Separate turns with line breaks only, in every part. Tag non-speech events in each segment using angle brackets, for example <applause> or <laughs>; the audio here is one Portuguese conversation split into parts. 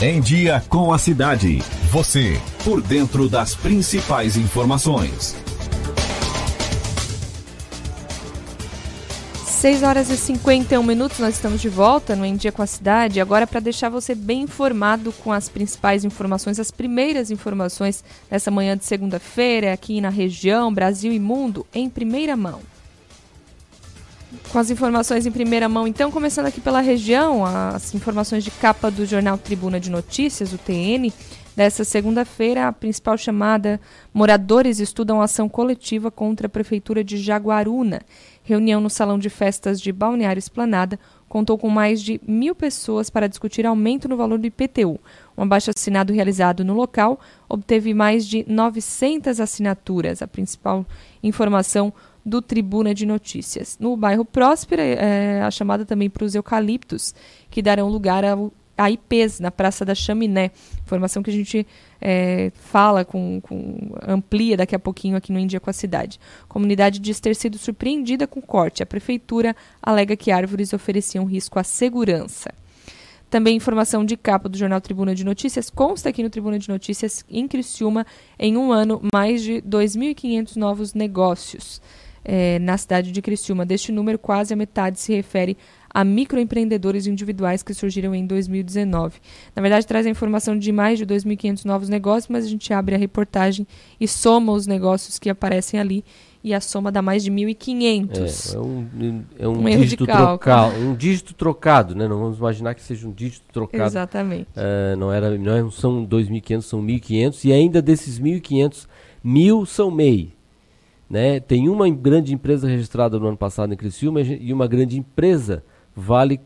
Em Dia com a Cidade. Você, por dentro das principais informações.
6 horas e 51 minutos, nós estamos de volta no Em Dia com a Cidade. Agora, para deixar você bem informado com as principais informações, as primeiras informações dessa manhã de segunda-feira, aqui na região, Brasil e mundo, em primeira mão. Com as informações em primeira mão, então, começando aqui pela região, as informações de capa do jornal Tribuna de Notícias, o TN, dessa segunda-feira, a principal chamada: moradores estudam ação coletiva contra a Prefeitura de Jaguaruna. Reunião no Salão de Festas de Balneário Esplanada contou com mais de mil pessoas para discutir aumento no valor do IPTU. Um abaixo-assinado realizado no local obteve mais de 900 assinaturas. A principal informação do Tribuna de Notícias. No bairro Próspera, é, a chamada também para os eucaliptos, que darão lugar ao a IPs na Praça da Chaminé. Informação que a gente é, fala, com, com, amplia daqui a pouquinho aqui no Índia com a cidade. A comunidade diz ter sido surpreendida com corte. A prefeitura alega que árvores ofereciam risco à segurança. Também informação de capa do jornal Tribuna de Notícias. Consta aqui no Tribuna de Notícias, em Criciúma, em um ano, mais de 2.500 novos negócios é, na cidade de Criciúma. Deste número, quase a metade se refere a microempreendedores individuais que surgiram em 2019. Na verdade, traz a informação de mais de 2.500 novos negócios, mas a gente abre a reportagem e soma os negócios que aparecem ali e a soma dá mais de 1.500.
É, é um, é um, um dígito trocado, um dígito trocado, né? Não vamos imaginar que seja um dígito trocado.
Exatamente.
Uh, não era, não são 2.500, são 1.500 e ainda desses 1.500, mil são MEI. Né? Tem uma grande empresa registrada no ano passado em Criciúma e uma grande empresa vale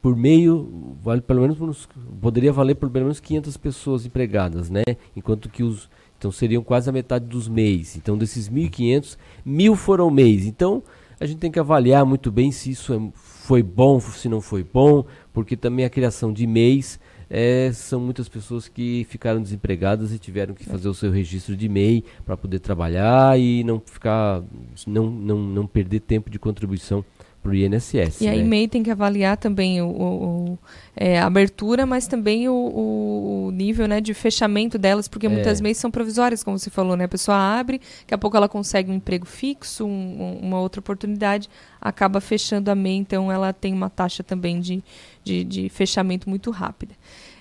por meio, vale pelo menos, poderia valer por pelo menos 500 pessoas empregadas, né? Enquanto que os, então seriam quase a metade dos MEIs. Então desses 1.500, mil foram MEIs. Então a gente tem que avaliar muito bem se isso é, foi bom, se não foi bom, porque também a criação de MEIs é, são muitas pessoas que ficaram desempregadas e tiveram que fazer o seu registro de MEI para poder trabalhar e não ficar, não, não, não perder tempo de contribuição para o INSS.
E né? a EMEI tem que avaliar também o, o é, a abertura, mas também o, o, nível né, de fechamento delas, porque é. muitas MEIs são provisórias, como você falou, né? A pessoa abre, daqui a pouco ela consegue um emprego fixo, um, uma outra oportunidade, acaba fechando a MEI, então ela tem uma taxa também de, de, de fechamento muito rápida.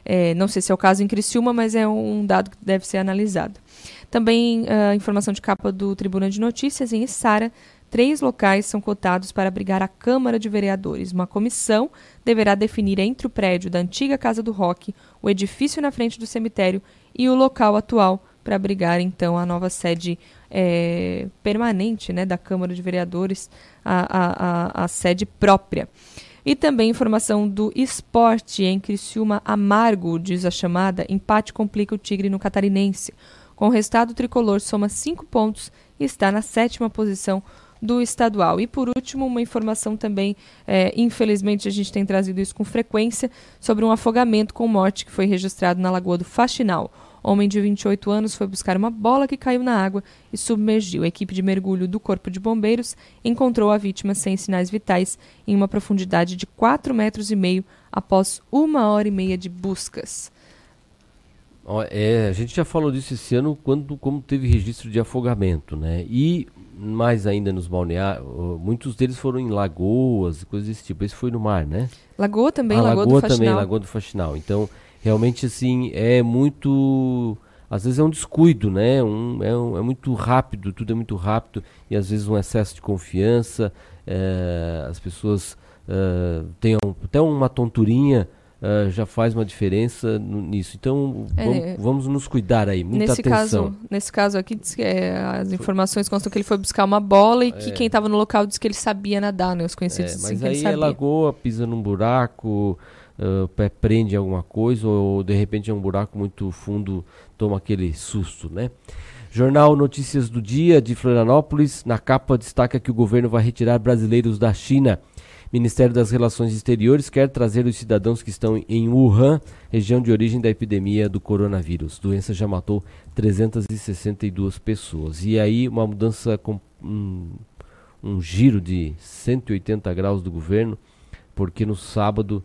É, não sei se é o caso em Criciúma, mas é um dado que deve ser analisado. Também a uh, informação de capa do Tribuna de Notícias, em Sara Três locais são cotados para abrigar a Câmara de Vereadores. Uma comissão deverá definir entre o prédio da antiga Casa do Roque, o edifício na frente do cemitério e o local atual para abrigar então a nova sede é, permanente né, da Câmara de Vereadores, a, a, a, a sede própria. E também informação do esporte em Criciúma amargo, diz a chamada, empate complica o Tigre no Catarinense. Com o resultado, o tricolor soma cinco pontos e está na sétima posição do estadual. E por último, uma informação também, é, infelizmente a gente tem trazido isso com frequência, sobre um afogamento com morte que foi registrado na Lagoa do Faxinal. Homem de 28 anos foi buscar uma bola que caiu na água e submergiu. A equipe de mergulho do Corpo de Bombeiros encontrou a vítima sem sinais vitais em uma profundidade de 4 metros e meio após uma hora e meia de buscas.
É, a gente já falou disso esse ano quando como teve registro de afogamento, né? E mais ainda nos balneários, muitos deles foram em lagoas, coisas desse tipo. Esse foi no mar, né?
Lagoa também,
ah,
Lagoa,
Lagoa
do
também, Lagoa do Faxinal. Então, realmente assim, é muito às vezes é um descuido, né? Um, é, um, é, muito rápido, tudo é muito rápido e às vezes um excesso de confiança, é, as pessoas é, têm um, até uma tonturinha uh, já faz uma diferença nisso. Então, é, vamos, vamos, nos cuidar aí, muita
nesse
atenção.
Caso, nesse caso aqui, é, as informações constam que ele foi buscar uma bola e que é. quem estava no local disse que ele sabia nadar, né? Os conhecidos
é, Mas
que
aí
ele sabia.
é lagoa, pisa num buraco, uh, pé prende alguma coisa, ou de repente é um buraco muito fundo, toma aquele susto, né? Jornal Notícias do Dia de Florianópolis, na capa destaca que o governo vai retirar brasileiros da China. Ministério das Relações Exteriores quer trazer os cidadãos que estão em Wuhan, região de origem da epidemia do coronavírus. Doença já matou 362 pessoas. E aí uma mudança com um, um giro de 180 graus do governo, porque no sábado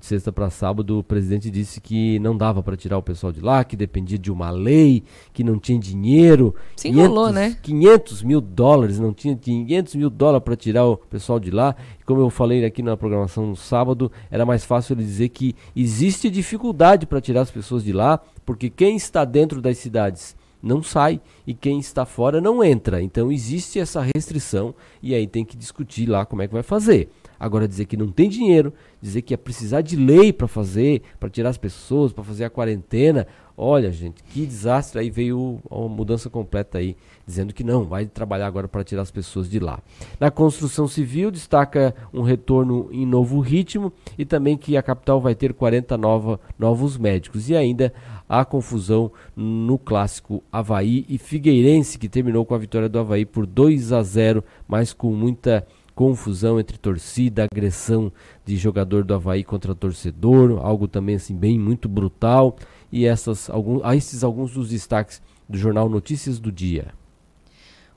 de sexta para sábado, o presidente disse que não dava para tirar o pessoal de lá, que dependia de uma lei, que não tinha dinheiro.
Se enrolou, 500, né?
500 mil dólares, não tinha 500 mil dólares para tirar o pessoal de lá. Como eu falei aqui na programação no sábado, era mais fácil ele dizer que existe dificuldade para tirar as pessoas de lá, porque quem está dentro das cidades não sai e quem está fora não entra. Então existe essa restrição e aí tem que discutir lá como é que vai fazer. Agora dizer que não tem dinheiro, dizer que ia precisar de lei para fazer, para tirar as pessoas, para fazer a quarentena. Olha, gente, que desastre. Aí veio uma mudança completa aí, dizendo que não, vai trabalhar agora para tirar as pessoas de lá. Na construção civil, destaca um retorno em novo ritmo e também que a capital vai ter 40 nova, novos médicos. E ainda a confusão no clássico Havaí e Figueirense, que terminou com a vitória do Havaí por 2 a 0, mas com muita confusão entre torcida, agressão de jogador do Havaí contra torcedor, algo também assim bem muito brutal. E essas, algum, esses alguns dos destaques do jornal Notícias do Dia.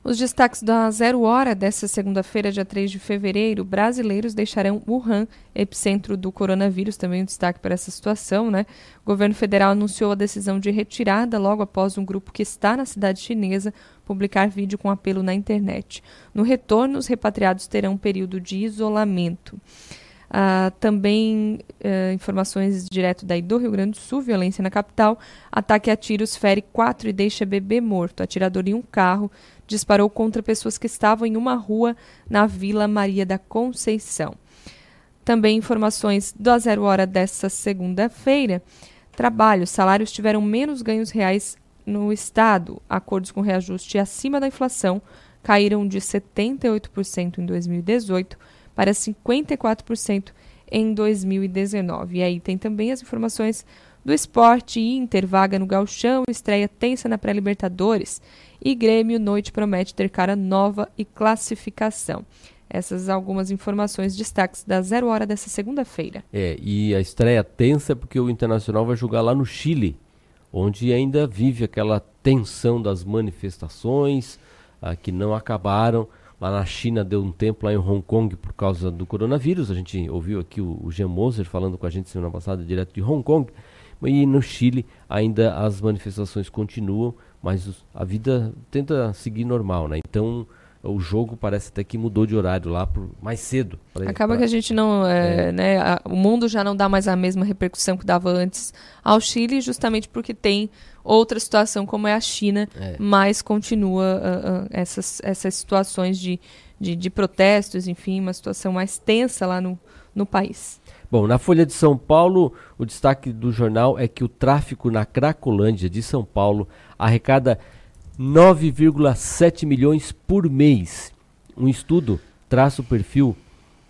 Os destaques da zero hora desta segunda-feira, dia 3 de fevereiro, brasileiros deixarão Wuhan, epicentro do coronavírus, também um destaque para essa situação, né? O governo federal anunciou a decisão de retirada logo após um grupo que está na cidade chinesa publicar vídeo com apelo na internet. No retorno, os repatriados terão um período de isolamento. Uh, também uh, informações direto daí do Rio Grande do Sul, violência na capital. Ataque a tiros fere quatro e deixa bebê morto. Atirador em um carro disparou contra pessoas que estavam em uma rua na Vila Maria da Conceição. Também informações do Zero Hora dessa segunda-feira. Trabalho, salários tiveram menos ganhos reais no Estado. Acordos com reajuste acima da inflação caíram de 78% em 2018 para 54% em 2019. E aí tem também as informações do esporte, Inter, vaga no galchão, estreia tensa na pré-libertadores e Grêmio, noite promete ter cara nova e classificação. Essas algumas informações, destaques da zero hora dessa segunda-feira.
É, e a estreia tensa porque o Internacional vai jogar lá no Chile, onde ainda vive aquela tensão das manifestações ah, que não acabaram. Lá na China deu um tempo, lá em Hong Kong, por causa do coronavírus. A gente ouviu aqui o, o Jean Moser falando com a gente semana passada, direto de Hong Kong. E no Chile ainda as manifestações continuam, mas a vida tenta seguir normal, né? Então o jogo parece até que mudou de horário lá por mais cedo.
Pra, Acaba pra... que a gente não, é, é. né, a, o mundo já não dá mais a mesma repercussão que dava antes ao Chile, justamente porque tem outra situação como é a China, é. mas continua uh, uh, essas, essas situações de, de, de, protestos, enfim, uma situação mais tensa lá no, no país.
Bom, na Folha de São Paulo, o destaque do jornal é que o tráfico na Cracolândia de São Paulo arrecada 9,7 milhões por mês. Um estudo traça o perfil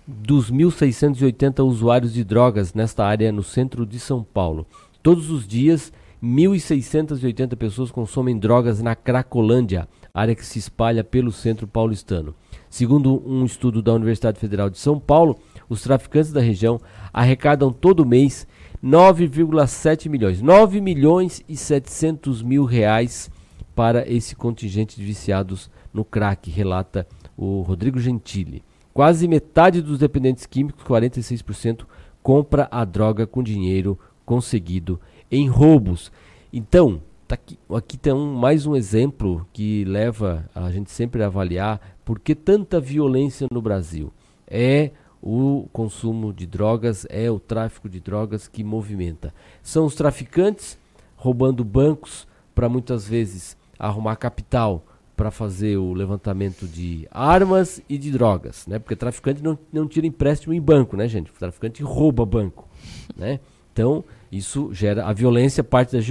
dos 1.680 usuários de drogas nesta área no centro de São Paulo. Todos os dias, 1.680 pessoas consomem drogas na Cracolândia, área que se espalha pelo centro paulistano. Segundo um estudo da Universidade Federal de São Paulo, os traficantes da região arrecadam todo mês 9,7 milhões, 9 milhões e 700 mil reais para esse contingente de viciados no crack, relata o Rodrigo Gentili. Quase metade dos dependentes químicos, 46%, compra a droga com dinheiro conseguido em roubos. Então, tá aqui, aqui tem um, mais um exemplo que leva a gente sempre a avaliar por que tanta violência no Brasil. É o consumo de drogas, é o tráfico de drogas que movimenta. São os traficantes roubando bancos para muitas vezes arrumar capital para fazer o levantamento de armas e de drogas, né? Porque traficante não, não tira empréstimo em banco, né, gente? O traficante rouba banco, né? Então, isso gera a violência, parte da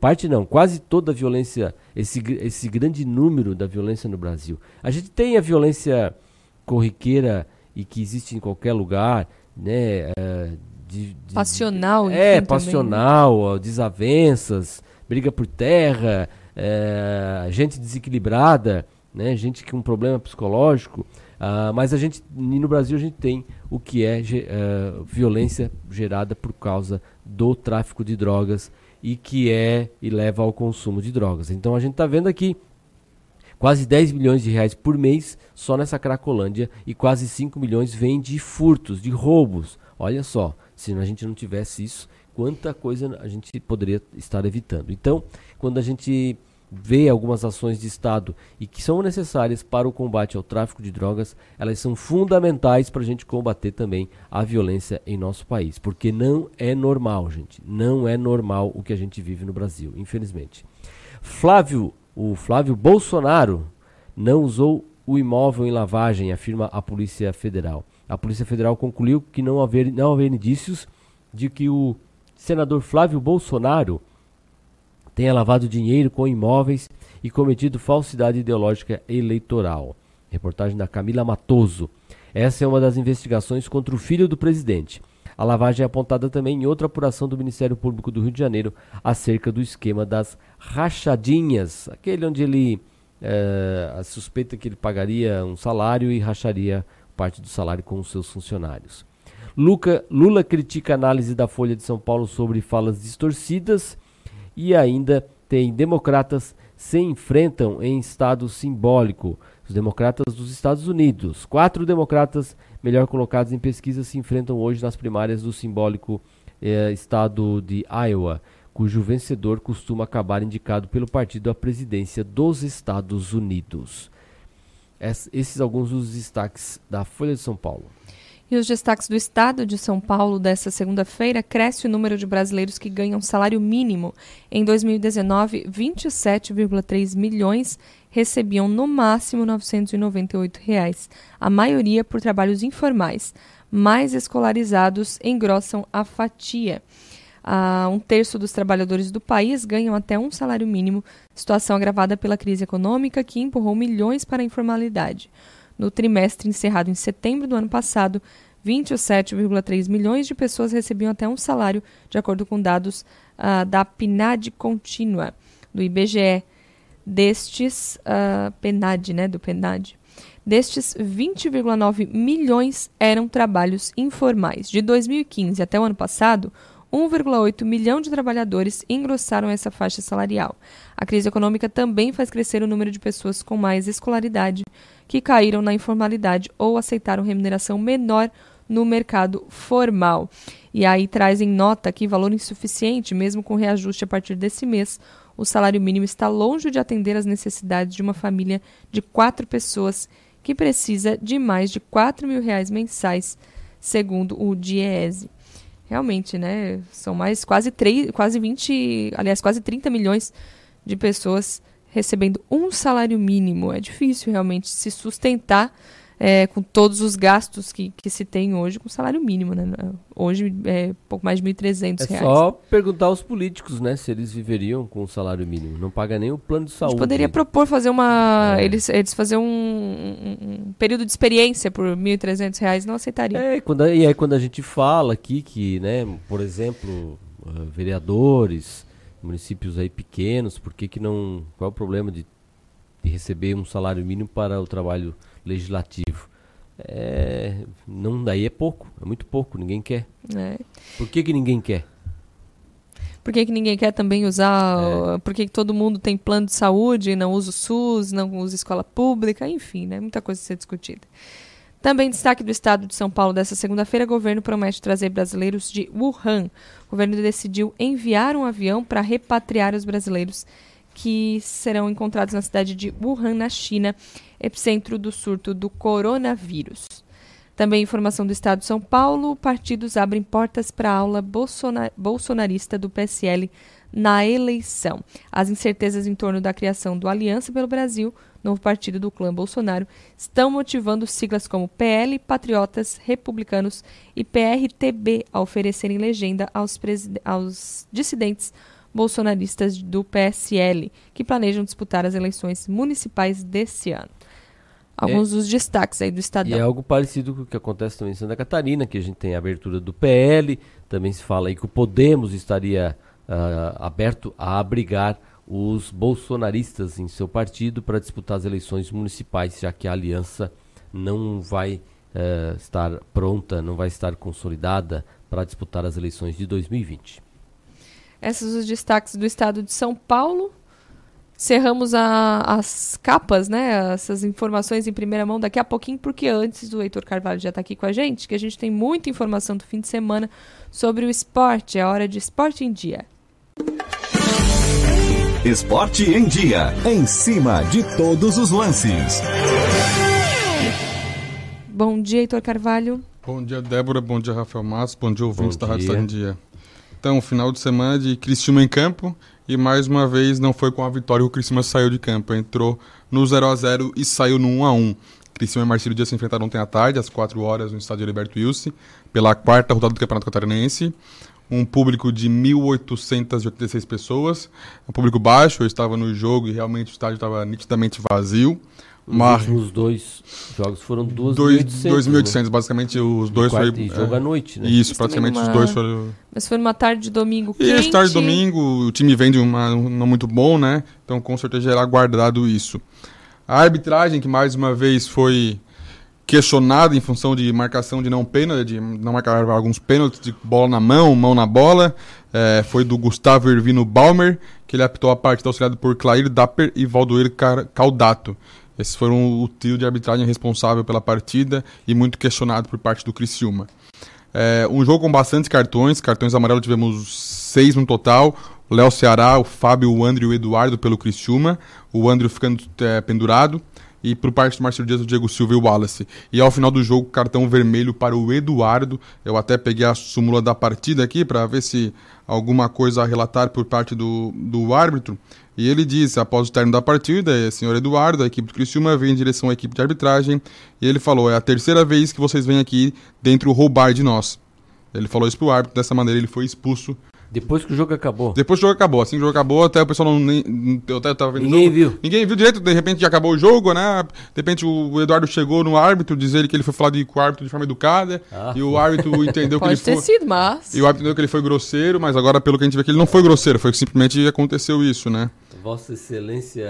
parte não, quase toda a violência, esse, esse grande número da violência no Brasil. A gente tem a violência corriqueira e que existe em qualquer lugar, né?
É, de, de, passional,
É, passional, também, né? desavenças, briga por terra, é, gente desequilibrada, né, gente com problema psicológico, uh, mas a gente no Brasil a gente tem o que é uh, violência gerada por causa do tráfico de drogas e que é e leva ao consumo de drogas. Então a gente está vendo aqui quase 10 milhões de reais por mês só nessa Cracolândia e quase 5 milhões vem de furtos, de roubos. Olha só, Se a gente não tivesse isso, quanta coisa a gente poderia estar evitando. Então, quando a gente vê algumas ações de Estado e que são necessárias para o combate ao tráfico de drogas, elas são fundamentais para a gente combater também a violência em nosso país. Porque não é normal, gente. Não é normal o que a gente vive no Brasil, infelizmente. Flávio, o Flávio Bolsonaro não usou o imóvel em lavagem, afirma a Polícia Federal. A Polícia Federal concluiu que não haver, não haver indícios de que o senador Flávio Bolsonaro tenha lavado dinheiro com imóveis e cometido falsidade ideológica eleitoral. Reportagem da Camila Matoso. Essa é uma das investigações contra o filho do presidente. A lavagem é apontada também em outra apuração do Ministério Público do Rio de Janeiro acerca do esquema das rachadinhas, aquele onde ele é, suspeita que ele pagaria um salário e racharia parte do salário com os seus funcionários. Luca, Lula critica a análise da Folha de São Paulo sobre falas distorcidas e ainda tem democratas se enfrentam em estado simbólico. Os democratas dos Estados Unidos. Quatro democratas melhor colocados em pesquisa se enfrentam hoje nas primárias do simbólico eh, estado de Iowa, cujo vencedor costuma acabar indicado pelo partido à presidência dos Estados Unidos. Es, esses alguns dos destaques da Folha de São Paulo.
E os destaques do Estado de São Paulo desta segunda-feira cresce o número de brasileiros que ganham salário mínimo. Em 2019, 27,3 milhões recebiam no máximo 998 reais, a maioria por trabalhos informais. Mais escolarizados engrossam a fatia. Um terço dos trabalhadores do país ganham até um salário mínimo, situação agravada pela crise econômica que empurrou milhões para a informalidade. No trimestre encerrado em setembro do ano passado, 27,3 milhões de pessoas recebiam até um salário, de acordo com dados uh, da PNAD contínua, do IBGE. Destes, uh, PNAD, né, do PNAD. Destes, 20,9 milhões eram trabalhos informais. De 2015 até o ano passado, 1,8 milhão de trabalhadores engrossaram essa faixa salarial. A crise econômica também faz crescer o número de pessoas com mais escolaridade que caíram na informalidade ou aceitaram remuneração menor no mercado formal. E aí traz em nota que valor insuficiente, mesmo com reajuste a partir desse mês, o salário mínimo está longe de atender às necessidades de uma família de quatro pessoas que precisa de mais de 4 mil reais mensais, segundo o DIEESE. Realmente, né? São mais quase, 3, quase 20, aliás, quase 30 milhões de pessoas recebendo um salário mínimo. É difícil realmente se sustentar é, com todos os gastos que, que se tem hoje com salário mínimo, né? Hoje é pouco mais de 1.300
reais. É só perguntar aos políticos, né, se eles viveriam com o salário mínimo. Não paga nem o plano de saúde. A gente
poderia propor fazer uma... É. Eles, eles fazer um, um, período de experiência por 1.300 reais, não aceitariam.
É, quando, e aí quando a gente fala aqui que, né, por exemplo, uh, vereadores municípios aí pequenos, por que, que não. Qual é o problema de, de receber um salário mínimo para o trabalho legislativo? É, não, daí é pouco, é muito pouco, ninguém quer. É. Por que, que ninguém quer?
Por que, que ninguém quer também usar? É. Por que, que todo mundo tem plano de saúde, não usa o SUS, não usa escola pública? Enfim, né? Muita coisa a ser discutida. Também destaque do estado de São Paulo dessa segunda-feira, o governo promete trazer brasileiros de Wuhan. O governo decidiu enviar um avião para repatriar os brasileiros que serão encontrados na cidade de Wuhan, na China, epicentro do surto do coronavírus. Também informação do Estado de São Paulo: partidos abrem portas para a aula bolsonarista do PSL na eleição. As incertezas em torno da criação do Aliança pelo Brasil, novo partido do clã Bolsonaro, estão motivando siglas como PL, Patriotas, Republicanos e PRTB a oferecerem legenda aos, aos dissidentes bolsonaristas do PSL, que planejam disputar as eleições municipais desse ano. Alguns é, dos destaques aí do Estadão.
E é algo parecido com o que acontece também em Santa Catarina, que a gente tem a abertura do PL, também se fala aí que o Podemos estaria uh, aberto a abrigar os bolsonaristas em seu partido para disputar as eleições municipais, já que a aliança não vai uh, estar pronta, não vai estar consolidada para disputar as eleições de 2020.
Esses os destaques do estado de São Paulo. Cerramos a, as capas, né? Essas informações em primeira mão daqui a pouquinho, porque antes o Heitor Carvalho já está aqui com a gente, que a gente tem muita informação do fim de semana sobre o esporte. É hora de Esporte em Dia.
Esporte em Dia. Em cima de todos os lances.
Bom dia, Heitor Carvalho.
Bom dia, Débora. Bom dia, Rafael Massa. Bom dia, ouvintes da Rádio em Dia. Então, final de semana de Criciúma em campo e mais uma vez não foi com a vitória que o Criciúma saiu de campo. Entrou no 0 a 0 e saiu no 1 a 1 Criciúma e Marcelo Dias se enfrentaram ontem à tarde, às 4 horas, no estádio Liberto Wilson, pela quarta rodada do Campeonato Catarinense. Um público de 1.886 pessoas, um público baixo. Eu estava no jogo e realmente o estádio estava nitidamente vazio.
Os últimos dois jogos foram
2.800. Né? Basicamente, os dois
foi. Jogo é, à noite, né?
Isso, praticamente uma... os dois foram.
Mas foi numa tarde de domingo quente. Isso,
tarde de domingo, o time vem de uma, não muito bom, né? Então, com certeza, era guardado isso. A arbitragem, que mais uma vez foi questionada em função de marcação de não pênalti, de não marcar alguns pênaltis de bola na mão, mão na bola, é, foi do Gustavo Ervino Balmer, que ele apitou a partida auxiliado por Clair Dapper e Valdoir Caldato. Esses foram o trio de arbitragem responsável pela partida e muito questionado por parte do Criciúma. É, um jogo com bastantes cartões, cartões amarelos tivemos seis no total. O Léo Ceará, o Fábio, o André e o Eduardo pelo Criciúma. O André ficando é, pendurado. E por parte do Marcelo Dias, o Diego Silva e o Wallace. E ao final do jogo, cartão vermelho para o Eduardo. Eu até peguei a súmula da partida aqui para ver se alguma coisa a relatar por parte do, do árbitro. E ele disse, após o término da partida, senhor Eduardo, a equipe do Criciúma veio em direção à equipe de arbitragem, e ele falou, é a terceira vez que vocês vêm aqui dentro roubar de nós. Ele falou isso pro árbitro, dessa maneira ele foi expulso
depois que o jogo acabou.
Depois que o jogo acabou. Assim que o jogo acabou, até o pessoal não. Nem, eu até tava vendo
Ninguém viu.
Ninguém viu direito, de repente já acabou o jogo, né? De repente o Eduardo chegou no árbitro, dizer que ele foi falar de, com o árbitro de forma educada. Ah, e o árbitro <laughs> entendeu que ele foi.
Pode ter sido, mas.
E o árbitro entendeu que ele foi grosseiro, mas agora, pelo que a gente vê que ele não foi grosseiro, foi que simplesmente aconteceu isso, né?
Vossa Excelência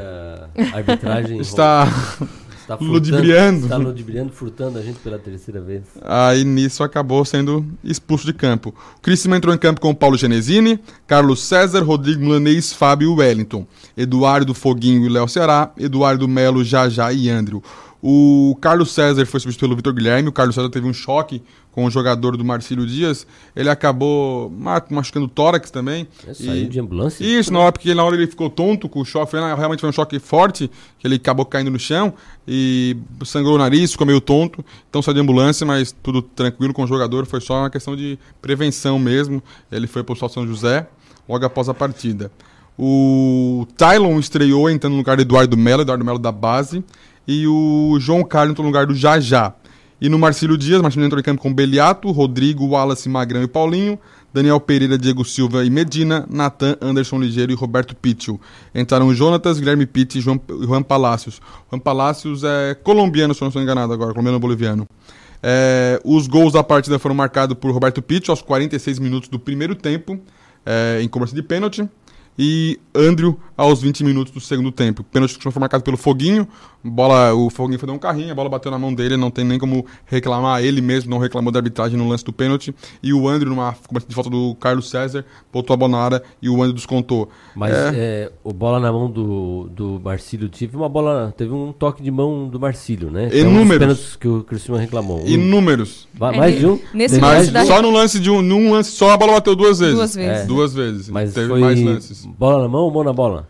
<laughs> Arbitragem.
Está. <laughs> Está furtando, ludibriando.
Está ludibriando, furtando a gente pela terceira vez.
Aí nisso acabou sendo expulso de campo. O Criciúma entrou em campo com Paulo Genesini, Carlos César, Rodrigo Milanês, Fábio Wellington, Eduardo Foguinho e Léo Ceará, Eduardo Melo, Jajá e Andrew. O Carlos César foi substituído pelo Vitor Guilherme. O Carlos César teve um choque com o jogador do Marcílio Dias. Ele acabou machucando o tórax também.
É, saiu de ambulância?
Isso, não é porque na hora ele ficou tonto com o choque. Foi, realmente foi um choque forte, que ele acabou caindo no chão e sangrou o nariz, ficou meio tonto. Então saiu de ambulância, mas tudo tranquilo com o jogador. Foi só uma questão de prevenção mesmo. Ele foi para o São José logo após a partida. O Tylon estreou entrando no lugar do Eduardo Melo, Eduardo Melo da base e o João Carlos no lugar do Jajá. E no Marcílio Dias, Marcílio entrou em campo com Beliato, Rodrigo, Wallace, Magrão e Paulinho, Daniel Pereira, Diego Silva e Medina, Natan, Anderson Ligeiro e Roberto Pittil. Entraram Jonatas, Guilherme Pitt e João, Juan Palacios. Juan Palacios é colombiano, se eu não estou enganado agora, colombiano-boliviano. É, os gols da partida foram marcados por Roberto Pitt aos 46 minutos do primeiro tempo, é, em cobrança de pênalti e Andrew aos 20 minutos do segundo tempo. O pênalti foi marcado pelo Foguinho, bola, o Foguinho foi dar um carrinho, a bola bateu na mão dele, não tem nem como reclamar, ele mesmo não reclamou da arbitragem no lance do pênalti, e o Andrew, numa de falta do Carlos César, botou a bola na área e o Andrew descontou.
Mas é... É, o bola na mão do, do Marcílio teve uma bola, teve um toque de mão do Marcílio, né?
Inúmeros.
É um que o Cristiano reclamou.
Inúmeros.
Vai, mais de um?
Nesse
Mas só no lance de um, num lance só a bola bateu duas vezes.
Duas vezes.
É. Duas vezes.
Mas teve mais lances. Bola na mão ou mão na bola?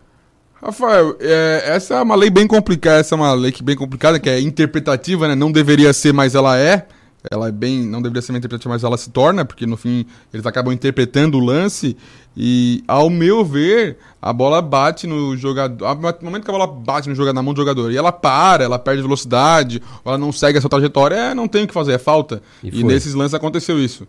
Rafael, é, essa é uma lei bem complicada, essa é uma lei que bem complicada, que é interpretativa, né? Não deveria ser, mas ela é. Ela é bem, não deveria ser uma interpretativa, mas ela se torna, porque no fim eles acabam interpretando o lance e, ao meu ver, a bola bate no jogador. No momento que a bola bate no jogador, na mão do jogador e ela para, ela perde velocidade, ela não segue essa trajetória, é, não tem o que fazer, é falta. E, e nesses lances aconteceu isso.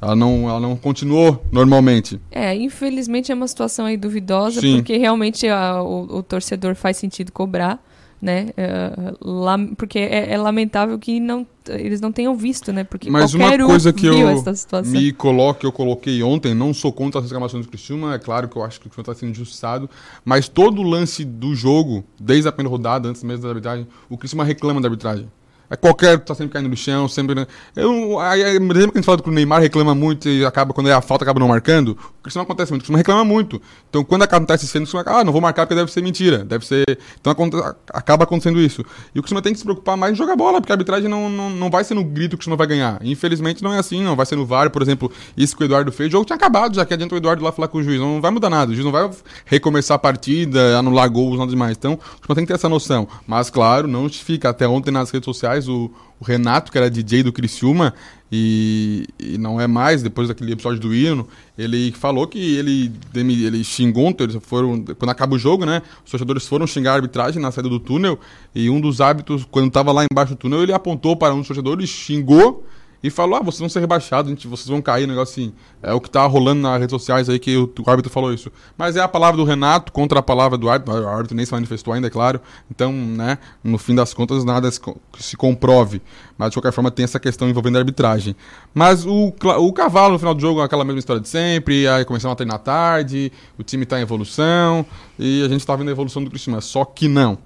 Ela não, ela não continuou normalmente.
É, infelizmente é uma situação aí duvidosa, Sim. porque realmente a, o, o, torcedor faz sentido cobrar, né? É, lá, porque é, é, lamentável que não, eles não tenham visto, né? Porque
Mas uma coisa que eu me coloco, eu coloquei ontem, não sou contra as reclamações do Cristiúma, é claro que eu acho que o Cristiúma está sendo injustiçado, mas todo o lance do jogo, desde a primeira rodada, antes mesmo da arbitragem, o Cristiúma reclama da arbitragem. É qualquer tá sempre caindo no chão, sempre. né? Eu, aí, lembra que a gente fala que o Neymar reclama muito e acaba, quando é a falta, acaba não marcando? O Cristiano acontece muito, o Cristiano reclama muito. Então, quando acontece o Cristiano ah, não vou marcar porque deve ser mentira. Deve ser. Então acaba acontecendo isso. E o Cristiano tem que se preocupar mais em jogar bola, porque a arbitragem não, não, não vai ser no grito que o Cristiano vai ganhar. Infelizmente não é assim, não. Vai ser no VAR, por exemplo, isso que o Eduardo fez. O jogo tinha acabado, já que adianta o Eduardo lá falar com o juiz. Não vai mudar nada. O juiz não vai recomeçar a partida, anular gols, nada demais. Então, o Cristiano tem que ter essa noção. Mas, claro, não justifica. Até ontem nas redes sociais, o, o Renato, que era DJ do Criciúma, e, e não é mais, depois daquele episódio do hino, ele falou que ele, ele xingou, então eles foram, quando acaba o jogo, né, os torcedores foram xingar a arbitragem na saída do túnel, e um dos hábitos, quando estava lá embaixo do túnel, ele apontou para um dos torcedores, xingou, e falou, ah, vocês vão ser rebaixados, gente, vocês vão cair, negócio assim. É o que tá rolando nas redes sociais aí que o, o árbitro falou isso. Mas é a palavra do Renato contra a palavra do árbitro. O árbitro nem se manifestou ainda, é claro. Então, né, no fim das contas, nada se, se comprove. Mas, de qualquer forma, tem essa questão envolvendo a arbitragem. Mas o, o cavalo, no final do jogo, aquela mesma história de sempre. Aí começamos a treinar tarde, o time tá em evolução, e a gente tá vendo a evolução do Cristiano. Só que não.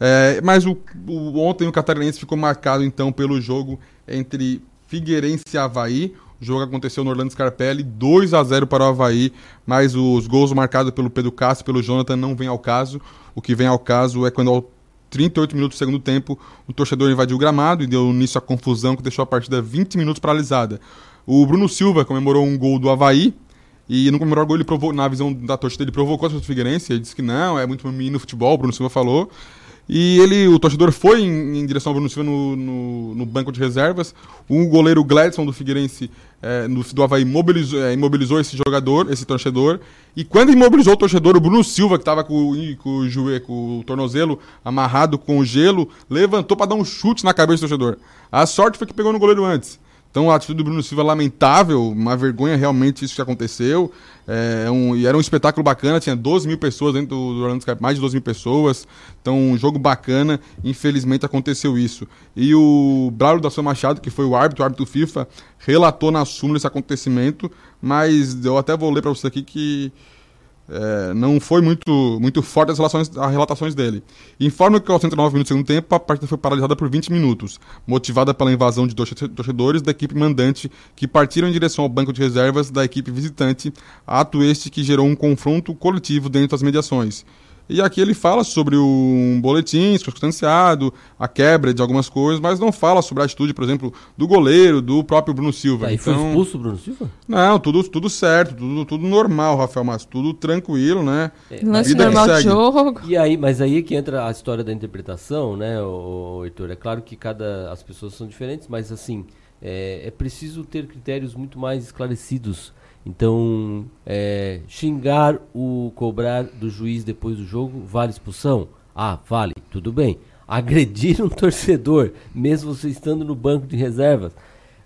É, mas o, o- ontem o Catarinense ficou marcado, então, pelo jogo entre Figueirense Havaí. O jogo aconteceu no Orlando Scarpelli, 2 a 0 para o Havaí, mas os gols marcados pelo Pedro Castro e pelo Jonathan não vêm ao caso. O que vem ao caso é quando, aos 38 minutos do segundo tempo, o torcedor invadiu o gramado e deu início à confusão que deixou a partida 20 minutos paralisada. O Bruno Silva comemorou um gol do Havaí, e no comemorou o gol, ele provou, na visão da torcida, ele provocou a torcida Figueirense. Ele disse que não, é muito menino no futebol, o Bruno Silva falou. E ele, o torcedor foi em, em direção ao Bruno Silva no, no, no banco de reservas. O goleiro Gladson do Figueirense, é, no, do Havaí, imobilizou, é, imobilizou esse jogador, esse torcedor. E quando imobilizou o torcedor, o Bruno Silva, que estava com, com, o com o tornozelo amarrado com o gelo, levantou para dar um chute na cabeça do torcedor. A sorte foi que pegou no goleiro antes. Então a atitude do Bruno Silva é lamentável, uma vergonha realmente isso que aconteceu. É, um, e era um espetáculo bacana, tinha 12 mil pessoas dentro do, do Orlando Sky, mais de 12 mil pessoas. Então um jogo bacana, infelizmente aconteceu isso. E o Braulio da Silva Machado, que foi o árbitro, o árbitro FIFA, relatou na súmula esse acontecimento, mas eu até vou ler para você aqui que é, não foi muito, muito forte as, relações, as relatações dele. Informa que aos 109 minutos do segundo tempo, a partida foi paralisada por 20 minutos, motivada pela invasão de torcedores da equipe mandante que partiram em direção ao banco de reservas da equipe visitante, ato este que gerou um confronto coletivo dentro das mediações. E aqui ele fala sobre um boletim circunstanciado, a quebra de algumas coisas, mas não fala sobre a atitude, por exemplo, do goleiro, do próprio Bruno Silva.
Aí foi
Então-
expulso o Bruno Silva?
não, tudo, tudo certo, tudo, tudo normal, Rafael Massa, tudo tranquilo, né?
Lance
vida que
normal jogo.
E aí, mas aí é que entra a história da interpretação, né, o, Heitor? É claro que cada as pessoas são diferentes, mas assim é, é preciso ter critérios muito mais esclarecidos. Então, é, xingar o cobrar do juiz depois do jogo vale expulsão? Ah, vale, tudo bem. Agredir um torcedor, mesmo você estando no banco de reservas,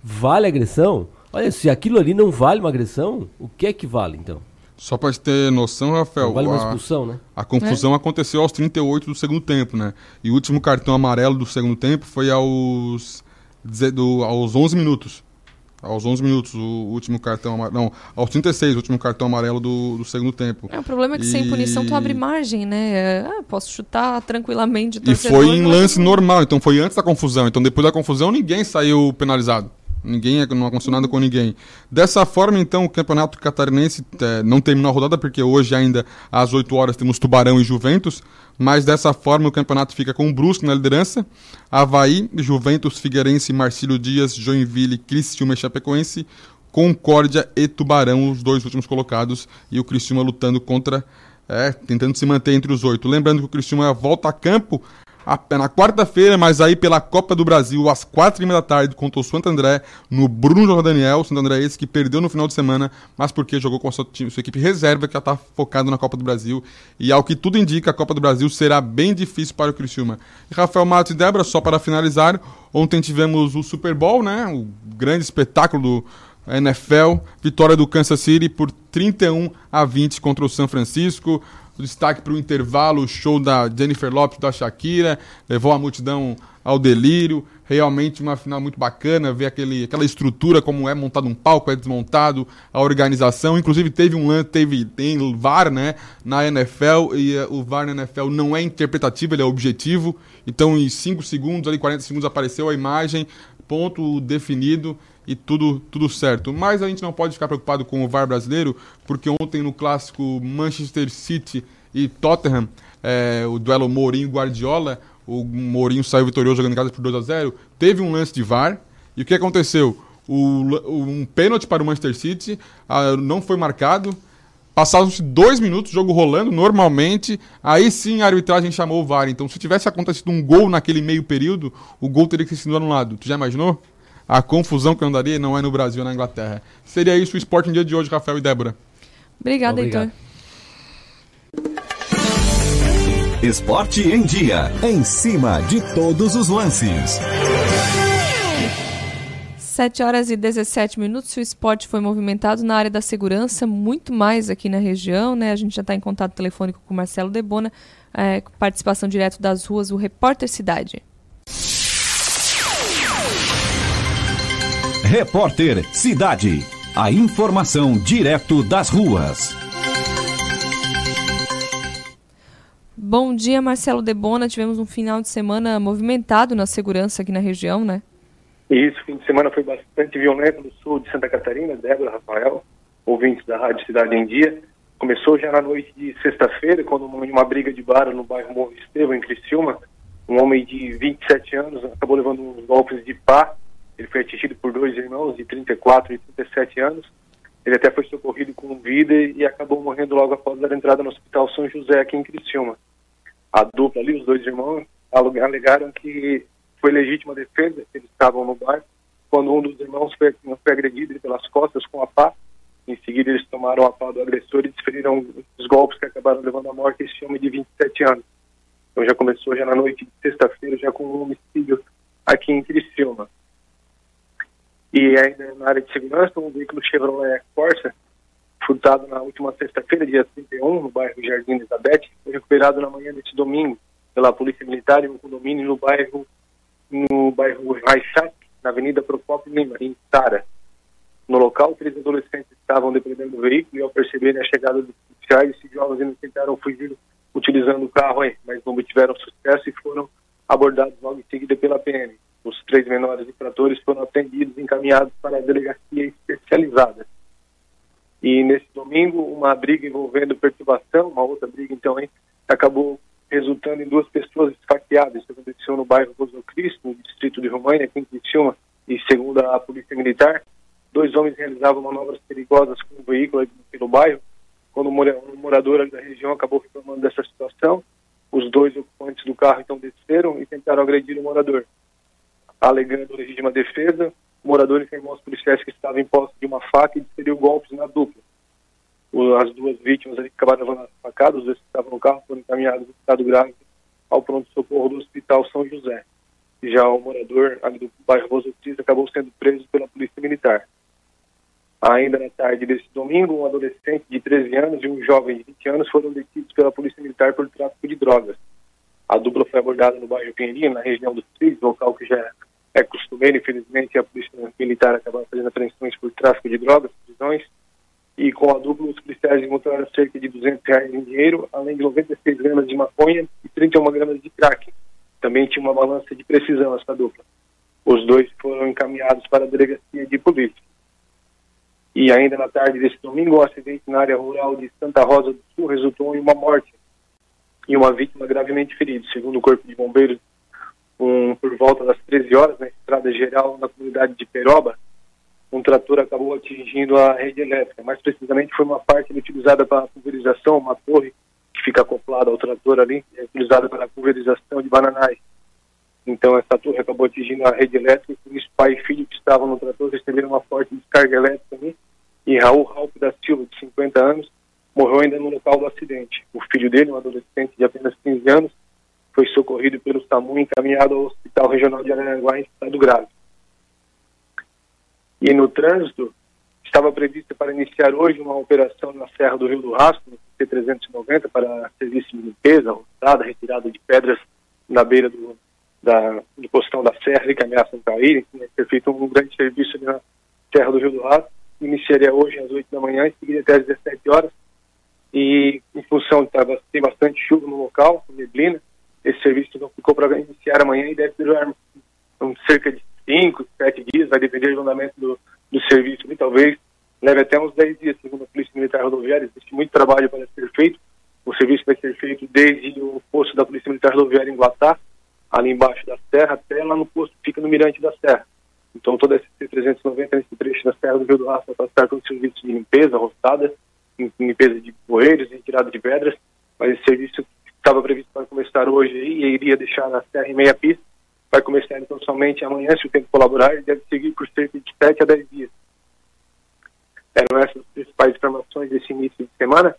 vale agressão? Olha, se aquilo ali não vale uma agressão, o que é que vale então?
Só pra gente ter noção, Rafael,
Não vale uma
a,
expulsão, né?
a confusão aconteceu aos 38 do segundo tempo, né? E o último cartão amarelo do segundo tempo foi aos, do, aos 11 minutos. Aos 11 minutos, o último cartão amarelo. Não, aos 36, o último cartão amarelo do, do segundo tempo.
É, o problema é que sem
E-
punição tu abre margem, né? Ah, posso chutar tranquilamente
E foi em lance normal, então foi antes da confusão. Então depois da confusão ninguém saiu penalizado. Ninguém não aconteceu nada com ninguém. Dessa forma, então, o Campeonato Catarinense eh, não terminou a rodada, porque hoje ainda às 8 horas temos Tubarão e Juventus. Mas dessa forma o campeonato fica com o Brusque na liderança. Havaí, Juventus, Figueirense, Marcílio Dias, Joinville, Criciúma e Chapecoense. Concórdia e Tubarão, os dois últimos colocados. E o Criciúma lutando contra é, tentando se manter entre os oito. Lembrando que o Criciúma volta a campo na quarta-feira, mas aí pela Copa do Brasil, às quatro e meia da tarde, contra o Santo André, no Bruno Jorge Daniel. Santo André é esse que perdeu no final de semana, mas porque jogou com a sua, sua equipe reserva, que já está focado na Copa do Brasil. E ao que tudo indica, a Copa do Brasil será bem difícil para o Criciúma. E Rafael Matos e Débora, só para finalizar, ontem tivemos o Super Bowl, né? O grande espetáculo do NFL, vitória do Kansas City por 31 a 20 contra o São Francisco. Destaque para o intervalo, o show da Jennifer Lopes, da Shakira, levou a multidão ao delírio. Realmente uma final muito bacana, ver aquele, aquela estrutura, como é montado um palco, é desmontado, a organização. Inclusive teve um lance, teve, tem VAR né, na NFL, e uh, o VAR na NFL não é interpretativo, ele é objetivo. Então em 5 segundos, ali 40 segundos apareceu a imagem, ponto definido e tudo, tudo certo. Mas a gente não pode ficar preocupado com o VAR brasileiro, porque ontem no clássico Manchester City e Tottenham, é, o duelo Mourinho-Guardiola, o Mourinho saiu vitorioso jogando em casa por 2 a 0 teve um lance de VAR, e o que aconteceu? O, um pênalti para o Manchester City ah, não foi marcado, Passaram-se dois minutos, jogo rolando normalmente. Aí sim a arbitragem chamou o VAR. Então, se tivesse acontecido um gol naquele meio período, o gol teria que ser sido anulado. Tu já imaginou? A confusão que andaria não é no Brasil, é na Inglaterra. Seria isso o esporte no dia de hoje, Rafael e Débora.
Obrigada, Heitor.
Esporte em dia, em cima de todos os lances.
7 horas e 17 minutos. O esporte foi movimentado na área da segurança, muito mais aqui na região. Né? A gente já está em contato telefônico com Marcelo Debona, é, participação direto das ruas, o Repórter Cidade.
Repórter Cidade. A informação direto das ruas.
Bom dia, Marcelo Debona. Tivemos um final de semana movimentado na segurança aqui na região, né?
Isso, fim de semana foi bastante violento no sul de Santa Catarina, Débora, Rafael, ouvintes da Rádio Cidade em Dia. Começou já na noite de sexta-feira, quando uma briga de bar no bairro Morro Estevão, em Criciúma, um homem de 27 anos acabou levando uns golpes de pá. Ele foi atingido por dois irmãos de 34 e 37 anos. Ele até foi socorrido com vida e acabou morrendo logo após dar entrada no Hospital São José, aqui em Criciúma a dupla ali, os dois irmãos, alegaram que foi legítima defesa, eles estavam no bar, quando um dos irmãos foi, foi agredido pelas costas com a pá. Em seguida, eles tomaram a pá do agressor e desferiram os golpes que acabaram levando à morte esse homem de 27 anos. Então já começou já na noite de sexta-feira, já com um homicídio aqui em Criciúma. E ainda na área de segurança, um veículo Chevrolet Corsa furtado na última sexta-feira, dia 31, no bairro Jardim Elizabeth, foi recuperado na manhã deste domingo pela Polícia Militar em um condomínio no bairro no bairro Raixac, na Avenida Procópio Lima, em Tara. No local, três adolescentes estavam dependendo do veículo e ao perceberem a chegada dos policiais, esses jovens ainda tentaram fugir utilizando o carro, mas não obtiveram sucesso e foram abordados logo em seguida pela PM. Os três menores infratores foram atendidos e encaminhados para a delegacia especializada. E nesse domingo, uma briga envolvendo perturbação, uma outra briga, então, hein, acabou resultando em duas pessoas esfaqueadas. Isso aconteceu no bairro Rosa Cristo, no distrito de România, aqui em Criciúma, e segundo a Polícia Militar, dois homens realizavam manobras perigosas com um veículo pelo bairro. Quando um morador da região acabou reclamando dessa situação, os dois ocupantes do carro então desceram e tentaram agredir o morador. Alegando legítima defesa, o morador informou aos policiais que estava em posse de uma faca e desferiu golpes na dupla. As duas vítimas ali acabaram levando facadas, os dois que estavam no carro foram encaminhados em estado grave ao pronto-socorro do Hospital São José. Já o morador ali do bairro Rosotis acabou sendo preso pela Polícia Militar. Ainda na tarde desse domingo, um adolescente de 13 anos e um jovem de 20 anos foram detidos pela Polícia Militar por tráfico de drogas. A dupla foi abordada no bairro Pinheirinho, na região dos Trilhos, local que já é costumeiro, infelizmente, a polícia militar acabar fazendo apreensões por tráfico de drogas, prisões, e com a dupla, os policiais encontraram cerca de 200 reais em dinheiro, além de 96 gramas de maconha e 31 gramas de crack. Também tinha uma balança de precisão essa dupla. Os dois foram encaminhados para a delegacia de polícia. E ainda na tarde desse domingo, um acidente na área rural de Santa Rosa do Sul resultou em uma morte e uma vítima gravemente ferida. Segundo o Corpo de Bombeiros por volta das 13 horas, na estrada geral na comunidade de Peroba, um trator acabou atingindo a rede elétrica. Mais precisamente, foi uma parte utilizada para pulverização, uma torre que fica acoplada ao trator ali, é utilizada para pulverização de bananais. Então, essa torre acabou atingindo a rede elétrica, e os pai e filho que estavam no trator receberam uma forte descarga elétrica ali, e Raul Raup da Silva, de 50 anos, morreu ainda no local do acidente. O filho dele, um adolescente de apenas 15 anos, foi socorrido pelo SAMU e encaminhado ao Hospital Regional de Aranaguá em estado grave. E no trânsito, estava prevista para iniciar hoje uma operação na Serra do Rio do Rastro, no C-390, para serviço de limpeza, roçada, retirada de pedras na beira do, da, do postão da Serra, que ameaçam cair. Vai ser feito um grande serviço na Serra do Rio do Rastro. Iniciaria hoje às 8 da manhã e seguiria até às 17 horas. E em função de tem bastante chuva no local, neblina, esse serviço não ficou para iniciar amanhã e deve durar um, cerca de 5, 7 dias, vai depender do andamento do, do serviço. E talvez leve até uns 10 dias, segundo a Polícia Militar Rodoviária. Existe muito trabalho para ser feito. O serviço vai ser feito desde o posto da Polícia Militar Rodoviária em Guatá, ali embaixo da serra, até lá no posto fica no Mirante da Serra. Então, toda essa 390 nesse trecho da Serra do Rio do Rastro vai estar com serviços de limpeza, roçada, limpeza de poeiros e retirada de pedras. Mas esse serviço estava previsto para começar hoje e iria deixar na Serra em meia pista. Vai começar então somente amanhã, se o tempo colaborar, e deve seguir por cerca de 7 a 10 dias. Eram essas as principais informações desse início de semana.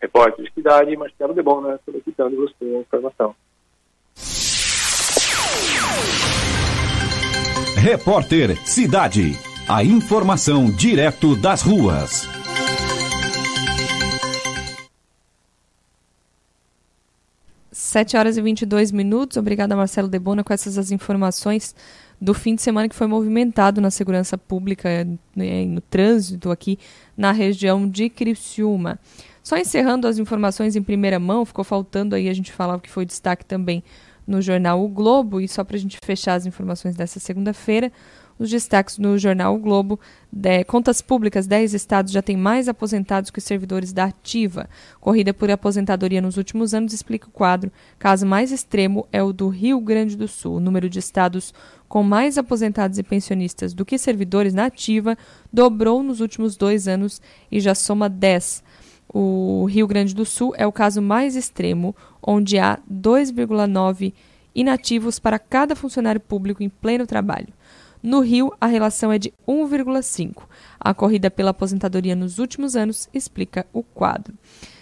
Repórter de Cidade, Marcelo Debona, solicitando você a informação.
Repórter Cidade. A informação direto das ruas.
Sete horas e 22 minutos. Obrigada, Marcelo Debona, com essas as informações do fim de semana que foi movimentado na segurança pública, né, no trânsito aqui na região de Criciúma. Só encerrando as informações em primeira mão, ficou faltando aí a gente falar o que foi destaque também no jornal O Globo, e só para a gente fechar as informações dessa segunda-feira, os destaques no jornal o Globo. De, contas públicas, 10 estados já têm mais aposentados que servidores da ativa. Corrida por aposentadoria nos últimos anos explica o quadro. Caso mais extremo é o do Rio Grande do Sul. O número de estados com mais aposentados e pensionistas do que servidores na ativa dobrou nos últimos dois anos e já soma 10. O Rio Grande do Sul é o caso mais extremo, onde há 2,9 inativos para cada funcionário público em pleno trabalho. No Rio, a relação é de 1,5. A corrida pela aposentadoria nos últimos anos explica o quadro.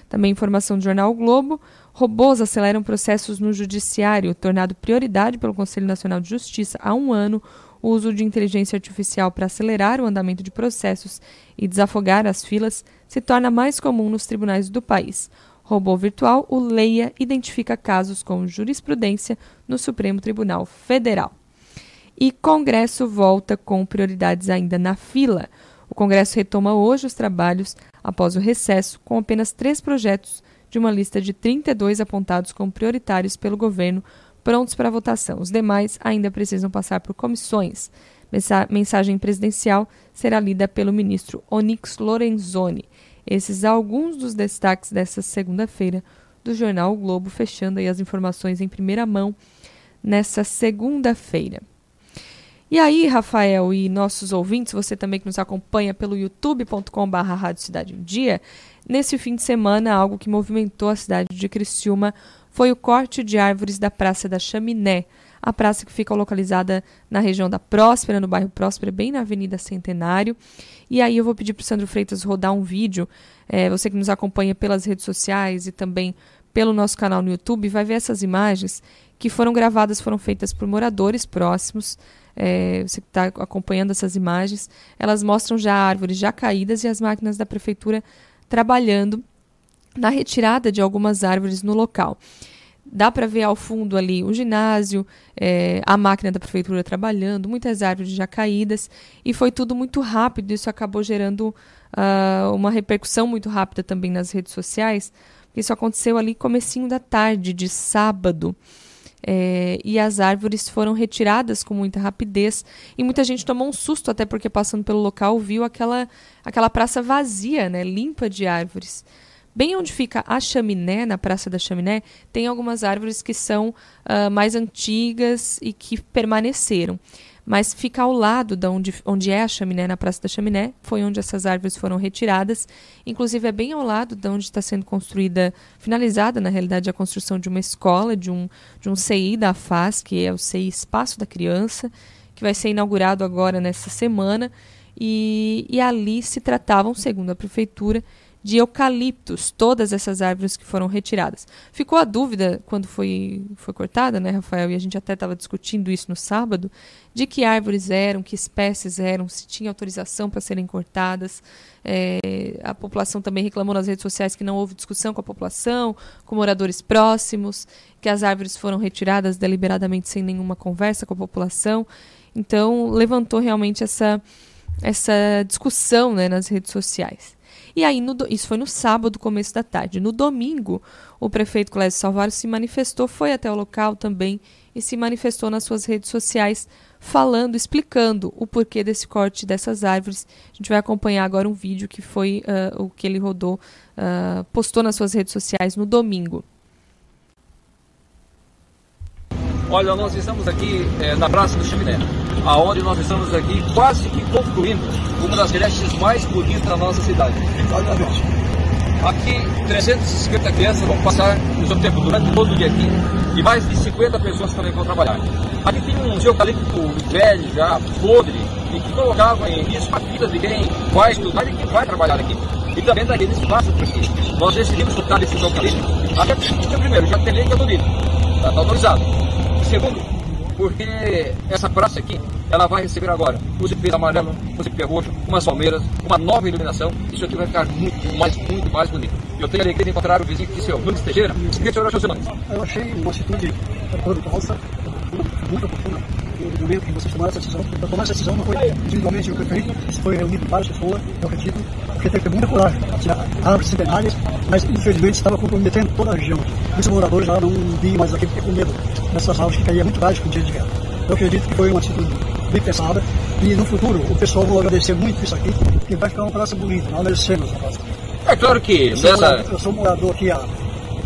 Também informação do jornal o Globo: robôs aceleram processos no judiciário, tornado prioridade pelo Conselho Nacional de Justiça há um ano. O uso de inteligência artificial para acelerar o andamento de processos e desafogar as filas se torna mais comum nos tribunais do país. Robô virtual, o Leia identifica casos com jurisprudência no Supremo Tribunal Federal. E Congresso volta com prioridades ainda na fila. O Congresso retoma hoje os trabalhos após o recesso, com apenas três projetos de uma lista de 32 apontados como prioritários pelo governo, prontos para votação. Os demais ainda precisam passar por comissões. Mensagem presidencial será lida pelo ministro Onyx Lorenzoni. Esses alguns dos destaques dessa segunda-feira do jornal o Globo, fechando aí as informações em primeira mão nessa segunda-feira. E aí, Rafael e nossos ouvintes, você também que nos acompanha pelo youtube.com.br Rádio Cidade um Dia, nesse fim de semana, algo que movimentou a cidade de Criciúma foi o corte de árvores da Praça da Chaminé, a praça que fica localizada na região da Próspera, no bairro Próspera, bem na Avenida Centenário. E aí eu vou pedir para o Sandro Freitas rodar um vídeo, é, você que nos acompanha pelas redes sociais e também pelo nosso canal no YouTube, vai ver essas imagens que foram gravadas, foram feitas por moradores próximos, é, você está acompanhando essas imagens, elas mostram já árvores já caídas e as máquinas da prefeitura trabalhando na retirada de algumas árvores no local. Dá para ver ao fundo ali o ginásio, é, a máquina da prefeitura trabalhando, muitas árvores já caídas, e foi tudo muito rápido. Isso acabou gerando uh, uma repercussão muito rápida também nas redes sociais. Isso aconteceu ali comecinho da tarde de sábado é, e as árvores foram retiradas com muita rapidez e muita gente tomou um susto até porque passando pelo local viu aquela aquela praça vazia, né, limpa de árvores. Bem onde fica a chaminé, na Praça da Chaminé, tem algumas árvores que são uh, mais antigas e que permaneceram mas fica ao lado de onde, onde é a chaminé, na Praça da Chaminé, foi onde essas árvores foram retiradas. Inclusive, é bem ao lado de onde está sendo construída, finalizada, na realidade, a construção de uma escola, de um, de um CI da FAS, que é o CI Espaço da Criança, que vai ser inaugurado agora nessa semana. E, e ali se tratavam, segundo a Prefeitura, de eucaliptos, todas essas árvores que foram retiradas. Ficou a dúvida quando foi, foi cortada, né, Rafael? E a gente até estava discutindo isso no sábado, de que árvores eram, que espécies eram, se tinha autorização para serem cortadas. É, a população também reclamou nas redes sociais que não houve discussão com a população, com moradores próximos, que as árvores foram retiradas deliberadamente sem nenhuma conversa com a população. Então, levantou realmente essa, essa discussão né, nas redes sociais. E aí, no, isso foi no sábado, começo da tarde. No domingo, o prefeito Clésio Salvaro se manifestou, foi até o local também e se manifestou nas suas redes sociais, falando, explicando o porquê desse corte dessas árvores. A gente vai acompanhar agora um vídeo que foi uh, o que ele rodou, uh, postou nas suas redes sociais no domingo.
Olha, nós estamos aqui é, na Praça do Chaminé, aonde nós estamos aqui quase que concluindo uma das creches mais bonitas da nossa cidade. Aqui, 350 crianças vão passar o seu tempo durante todo o dia aqui e mais de 50 pessoas também vão trabalhar. Aqui tem um eucalipto velho, já podre, e que colocava em risco a vida de quem vai estudar e quem vai trabalhar aqui. E também daqueles que passam por aqui. Nós decidimos cortar esse eucalipto, até porque, primeiro, já tem lei que é bonito, está autorizado. Segundo, porque essa praça aqui, ela vai receber agora o zipê amarelo, o zipê roxo, umas palmeiras, uma nova iluminação. Isso aqui vai ficar muito mais, muito mais bonito. Eu tenho a alegria de encontrar o vizinho que disse, Nunes Teixeira. O que o senhor achou, seu?
Eu achei uma atitude nossa muito oportuna momento que vocês tomaram essa decisão. Para tomar essa decisão não foi individualmente o prefeito, foi reunido várias pessoas, eu acredito, porque teve muita coragem tirar árvores centenárias, mas infelizmente estava comprometendo toda a região. Muitos moradores já não viam mais aqui porque com medo dessas árvores que caíam muito baixo com o dia de guerra. Eu acredito que foi uma atitude bem pensada e no futuro o pessoal vai agradecer muito isso aqui, porque vai ficar uma praça bonita, nós merecemos a praça.
É claro que
eu sou, nessa... morador, eu sou morador aqui há,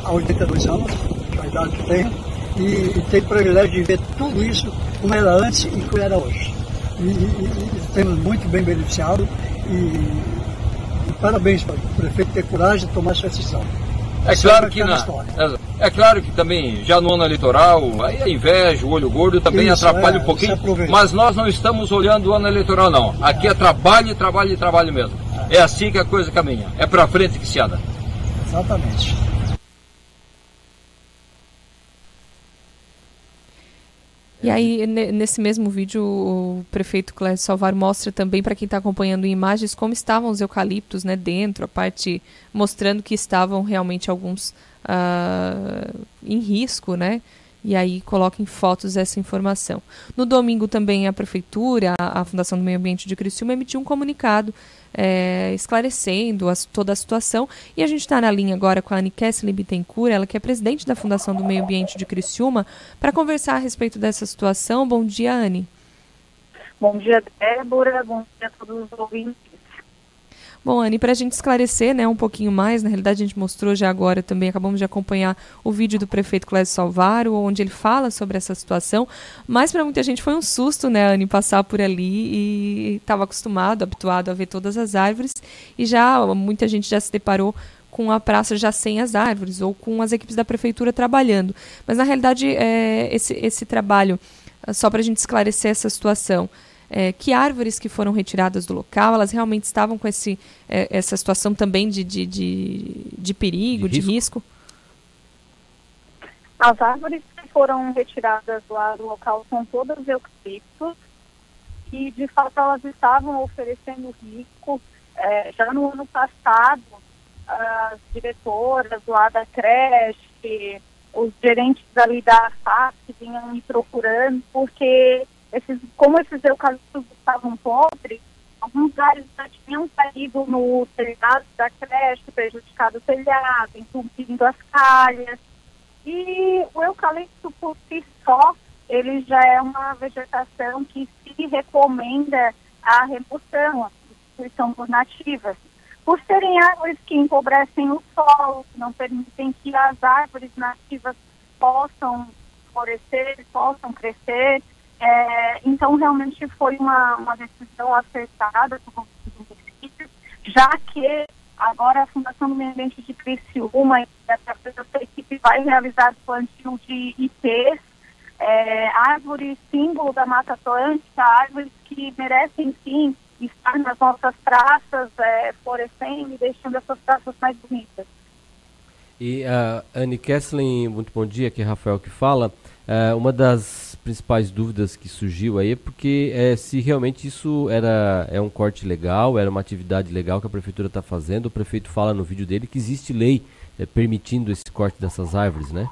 há 82 anos, a idade que tenho, e, e tenho o privilégio de ver tudo isso como era antes e como era hoje. E, e, e temos muito bem beneficiado e, parabéns para o prefeito ter coragem de tomar essa decisão.
É claro que na, é, é, claro que também já no ano eleitoral, aí a inveja, o olho gordo também Isso, atrapalha é, um pouquinho, mas nós não estamos olhando o ano eleitoral não. Aqui é trabalho, trabalho e trabalho mesmo. É assim que a coisa caminha. É para frente que se anda.
Exatamente.
E aí, nesse mesmo vídeo, o prefeito Clécio Salvar mostra também para quem está acompanhando em imagens como estavam os eucaliptos né, dentro, a parte mostrando que estavam realmente alguns uh, em risco, né? E aí coloca em fotos essa informação. No domingo também a prefeitura, a Fundação do Meio Ambiente de Criciúma emitiu um comunicado é, esclarecendo toda a situação. E a gente está na linha agora com a Anne Kessler Bittencourt, ela que é presidente da Fundação do Meio Ambiente de Criciúma, para conversar a respeito dessa situação. Bom dia, Anne.
Bom dia, Débora. Bom dia a todos os ouvintes.
Bom, Anne, para a gente esclarecer né, um pouquinho mais, na realidade a gente mostrou já agora também, acabamos de acompanhar o vídeo do prefeito Clésio Salvaro, onde ele fala sobre essa situação, mas para muita gente foi um susto, né, Anne, passar por ali e estava acostumado, habituado a ver todas as árvores, e já muita gente já se deparou com a praça já sem as árvores, ou com as equipes da prefeitura trabalhando. Mas na realidade, é, esse, esse trabalho, só para a gente esclarecer essa situação, é, que árvores que foram retiradas do local, elas realmente estavam com esse, é, essa situação também de, de, de, de perigo, de, de risco? risco?
As árvores que foram retiradas lá do local são todas eucaliptos e, de fato, elas estavam oferecendo risco. É, já no ano passado, as diretoras lá da creche, os gerentes ali da FAP vinham me procurando porque esses, como esses eucaliptos estavam podres, alguns galhos já tinham caído no telhado da creche, prejudicado o telhado, entupindo as calhas. E o eucalipto por si só, ele já é uma vegetação que se recomenda a remoção, a substituição por nativas. Por serem árvores que empobrecem o solo, não permitem que as árvores nativas possam florescer, possam crescer, é, então, realmente foi uma, uma decisão acertada do município, já que agora a Fundação do Meio Ambiente de Criciúma e a equipe vai realizar plantio de IPs, é, árvores símbolo da Mata Atlântica, árvores que merecem, sim, estar nas nossas praças, é, florescendo e deixando essas praças mais bonitas.
E a uh, Anne Kessling, muito bom dia, aqui é Rafael que fala. Uh, uma das principais dúvidas que surgiu aí é porque é, se realmente isso era é um corte legal, era uma atividade legal que a prefeitura está fazendo. O prefeito fala no vídeo dele que existe lei é, permitindo esse corte dessas árvores, né?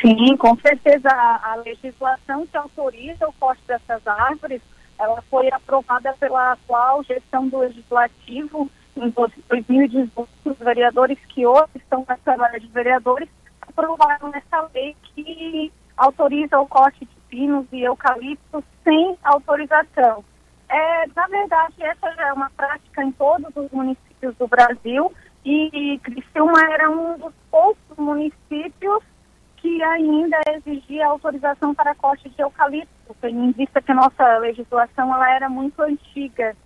Sim, com certeza a, legislação que autoriza o corte dessas árvores, ela foi aprovada pela atual gestão do legislativo em 2018, os vereadores que hoje estão na Câmara de Vereadores aprovaram essa lei que autoriza o corte de pinos e eucaliptos sem autorização. É, na verdade, essa já é uma prática em todos os municípios do Brasil e Criciúma era um dos poucos municípios que ainda exigia autorização para corte de eucalipto, em vista que nossa legislação ela era muito antiga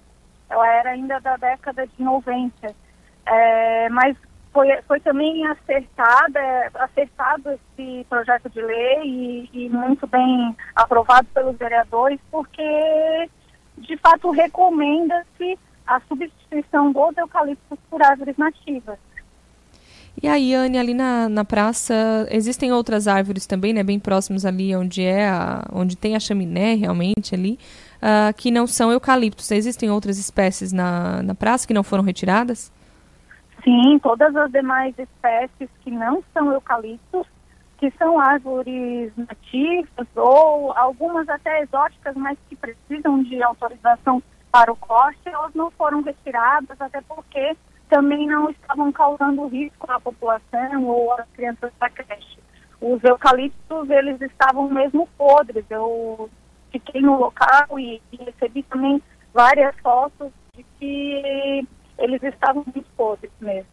ela era ainda da década de 90. É, mas foi, foi também acertada, acertado esse projeto de lei e, e muito bem aprovado pelos vereadores, porque de fato recomenda-se a substituição dos eucaliptos por árvores nativas.
E aí, Anne, ali na, na praça, existem outras árvores também, né? Bem próximos ali onde é a, onde tem a chaminé realmente ali uh, que não são eucaliptos. Existem outras espécies na, na praça que não foram retiradas?
Sim, todas as demais espécies que não são eucaliptos, que são árvores nativas ou algumas até exóticas, mas que precisam de autorização para o corte, elas não foram retiradas, até porque também não estavam causando risco à população ou às crianças da creche. Os eucaliptos, eles estavam mesmo podres. Eu fiquei no local e, e recebi também várias fotos de que eles estavam podres mesmo.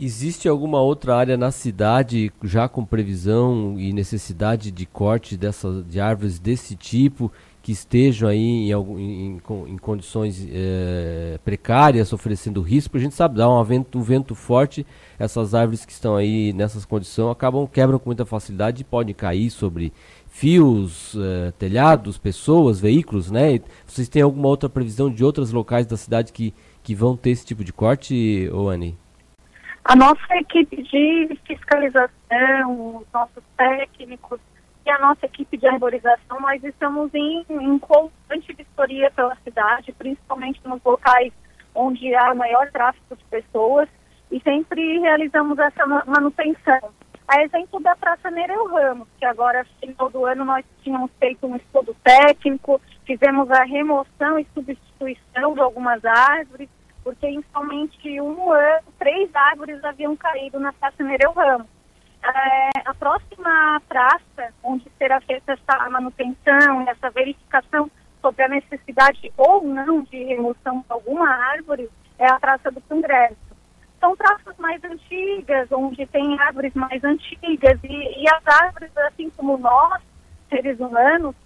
Existe alguma outra área na cidade já com previsão e necessidade de corte dessas, de árvores desse tipo que estejam aí em, em, em condições é, precárias, oferecendo risco? A gente sabe, dá um vento, um vento forte, essas árvores que estão aí nessas condições acabam, quebram com muita facilidade e podem cair sobre fios, uh, telhados, pessoas, veículos, né? Vocês têm alguma outra previsão de outros locais da cidade que, que vão ter esse tipo de corte, Oane?
A nossa equipe de fiscalização, os nossos técnicos e a nossa equipe de arborização, nós estamos em, em constante vistoria pela cidade, principalmente nos locais onde há maior tráfego de pessoas e sempre realizamos essa manutenção. A exemplo da Praça Nereu Ramos, que agora, final do ano, nós tínhamos feito um estudo técnico, fizemos a remoção e substituição de algumas árvores, porque em somente um ano, três árvores haviam caído na Praça Nereu Ramos. É, a próxima praça, onde será feita essa manutenção e essa verificação sobre a necessidade ou não de remoção de alguma árvore, é a Praça do Congresso são praças mais antigas, onde tem árvores mais antigas, e, e as árvores, assim como nós, seres humanos,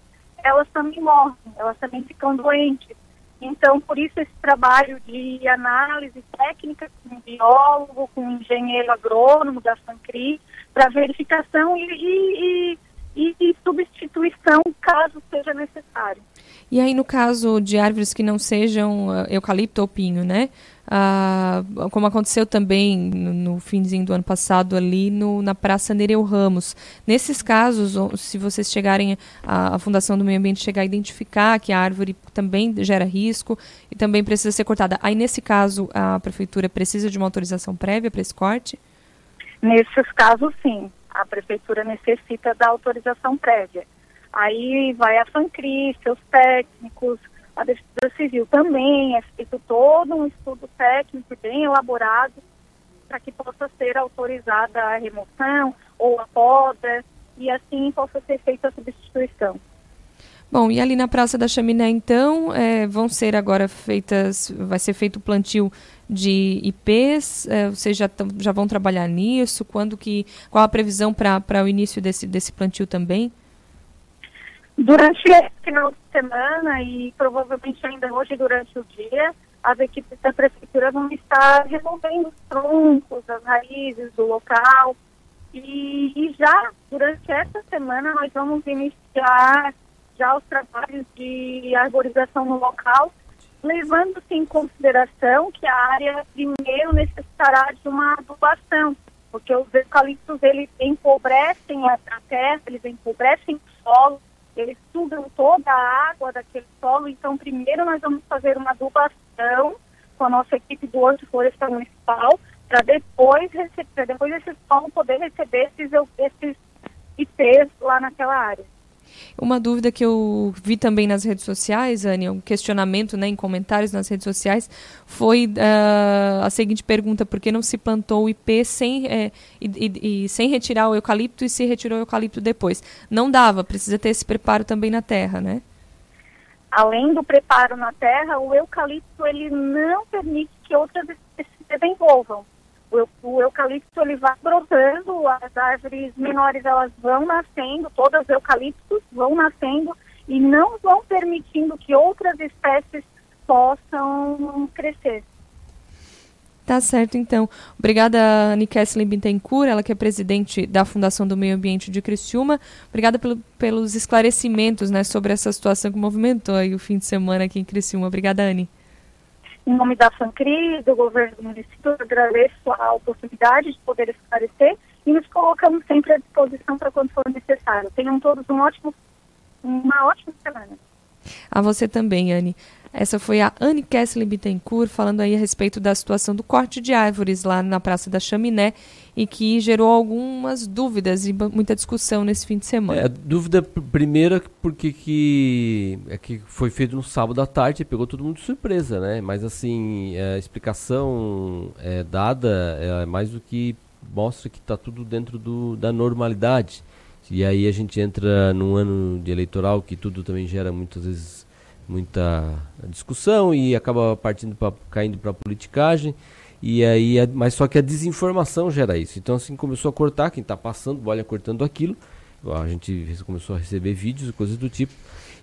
elas também morrem, elas também ficam doentes. Então, por isso esse trabalho de análise técnica com um biólogo, com um engenheiro agrônomo da FANCRI, para verificação e, e, e, e substituição caso seja necessário.
E aí, no caso de árvores que não sejam uh, eucalipto ou pinho, né? Uh, como aconteceu também no, no finzinho do ano passado ali no, na Praça Nereu Ramos. Nesses casos, se vocês chegarem, a, a Fundação do Meio Ambiente chegar a identificar que a árvore também gera risco e também precisa ser cortada, aí nesse caso a Prefeitura precisa de uma autorização prévia para esse corte?
Nesses casos, sim. A Prefeitura necessita da autorização prévia. Aí vai a FANCRI, seus técnicos, a Defesa Civil também, é feito todo um estudo técnico bem elaborado para que possa ser autorizada a remoção ou a poda e assim possa ser feita a substituição.
Bom, e ali na Praça da Chaminé, então, é, vão ser agora feitas, vai ser feito o plantio de IPs, é, vocês já, já vão trabalhar nisso? Quando que, qual a previsão para o início desse, desse plantio também?
Durante esse final de semana e provavelmente ainda hoje durante o dia, as equipes da prefeitura vão estar removendo os troncos, as raízes do local. E, e já durante essa semana nós vamos iniciar já os trabalhos de arborização no local, levando-se em consideração que a área primeiro necessitará de uma adubação, porque os eucaliptos eles empobrecem a terra, eles empobrecem o solo, eles sugam toda a água daquele solo, então primeiro nós vamos fazer uma adubação com a nossa equipe do Horto Florestal Municipal, para depois receber, depois esse solo poder receber esses, esses IPs lá naquela área.
Uma dúvida que eu vi também nas redes sociais, Anne, um questionamento né, em comentários nas redes sociais, foi uh, a seguinte pergunta: por que não se plantou o IP sem, é, e, e, e, sem retirar o eucalipto e se retirou o eucalipto depois? Não dava, precisa ter esse preparo também na terra, né?
Além do preparo na terra, o eucalipto ele não permite que outras espécies se desenvolvam o, eucalipto ele vai brotando, as árvores menores elas vão nascendo, todas os eucaliptos vão nascendo e não vão permitindo que outras espécies possam crescer.
Tá certo, então. Obrigada, Anne Kesslin ela que é presidente da Fundação do Meio Ambiente de Criciúma. Obrigada pelo, pelos esclarecimentos né, sobre essa situação que movimentou aí o fim de semana aqui em Criciúma. Obrigada, Anne.
Em nome da FANCRI, do governo do município, agradeço a oportunidade de poder esclarecer e nos colocamos sempre à disposição para quando for necessário. Tenham todos um ótimo, uma ótima semana.
A você também, Anne. Essa foi a Anne Kessler Bittencourt falando aí a respeito da situação do corte de árvores lá na Praça da Chaminé e que gerou algumas dúvidas e muita discussão nesse fim de semana.
É, dúvida primeira porque que é que foi feito no sábado à tarde e pegou todo mundo de surpresa, né? Mas assim, a explicação é, dada é mais do que mostra que está tudo dentro do, da normalidade. E aí a gente entra num ano de eleitoral que tudo também gera muitas vezes muita discussão e acaba partindo pra, caindo para politicagem. E aí, mas só que a desinformação gera isso. Então assim começou a cortar, quem está passando, olha cortando aquilo. A gente começou a receber vídeos e coisas do tipo.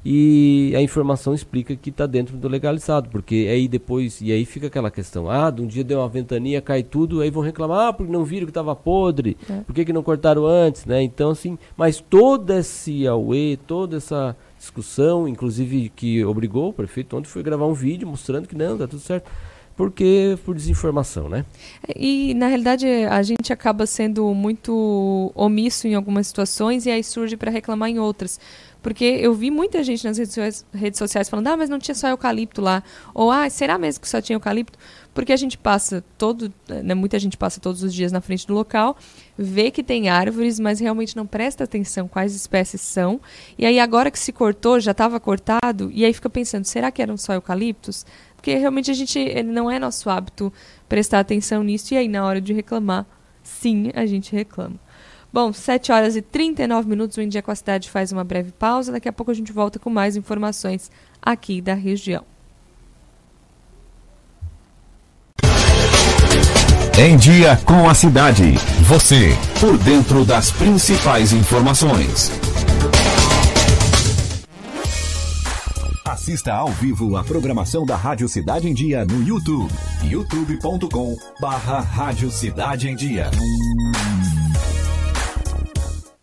E a informação explica que está dentro do legalizado, porque aí depois, e aí fica aquela questão, ah, de um dia deu uma ventania, cai tudo, aí vão reclamar, ah, porque não viram que estava podre, é. por que, que não cortaram antes, né? Então assim, mas todo esse auê, toda essa discussão, inclusive que obrigou o prefeito ontem foi gravar um vídeo mostrando que não, tá tudo certo. Porque por desinformação, né?
E na realidade a gente acaba sendo muito omisso em algumas situações e aí surge para reclamar em outras. Porque eu vi muita gente nas redes sociais, falando, ah, mas não tinha só eucalipto lá. Ou, ah, será mesmo que só tinha eucalipto? Porque a gente passa todo, né, muita gente passa todos os dias na frente do local, vê que tem árvores, mas realmente não presta atenção quais espécies são. E aí agora que se cortou, já estava cortado, e aí fica pensando, será que eram só eucaliptos? Porque realmente a gente não é nosso hábito prestar atenção nisso, e aí na hora de reclamar, sim, a gente reclama. Bom, 7 horas e 39 minutos, o Em Dia com a Cidade faz uma breve pausa. Daqui a pouco a gente volta com mais informações aqui da região.
Em Dia com a Cidade. Você, por dentro das principais informações. Assista ao vivo a programação da Rádio Cidade em Dia no YouTube. youtube.com barra Rádio Cidade em Dia.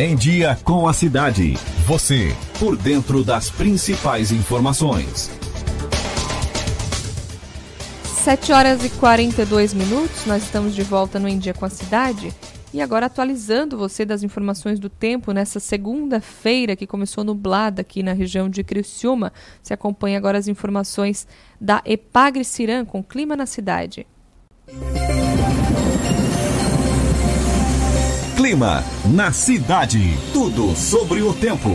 Em Dia com a Cidade. Você, por dentro das principais informações.
7 horas e 42 minutos, nós estamos de volta no Em Dia com a Cidade. E agora atualizando você das informações do tempo nessa segunda-feira que começou nublada aqui na região de Criciúma. Você acompanha agora as informações da Epagre Ciran com clima na cidade.
Clima na cidade. Tudo sobre o tempo.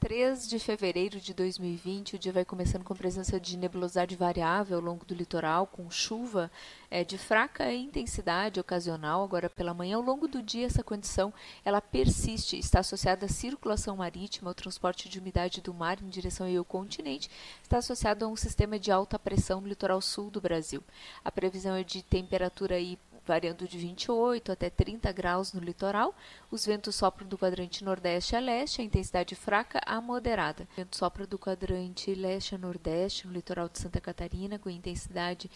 3 de fevereiro de 2020, o dia vai começando com presença de nebulosidade variável ao longo do litoral, com chuva é, de fraca intensidade ocasional. Agora pela manhã, ao longo do dia, essa condição ela persiste, está associada à circulação marítima, ao transporte de umidade do mar em direção ao continente, está associado a um sistema de alta pressão no litoral sul do Brasil. A previsão é de temperatura aí variando de 28 até 30 graus no litoral. Os ventos sopram do quadrante nordeste a leste, a intensidade fraca a moderada. O vento sopra do quadrante leste a nordeste no litoral de Santa Catarina, com intensidade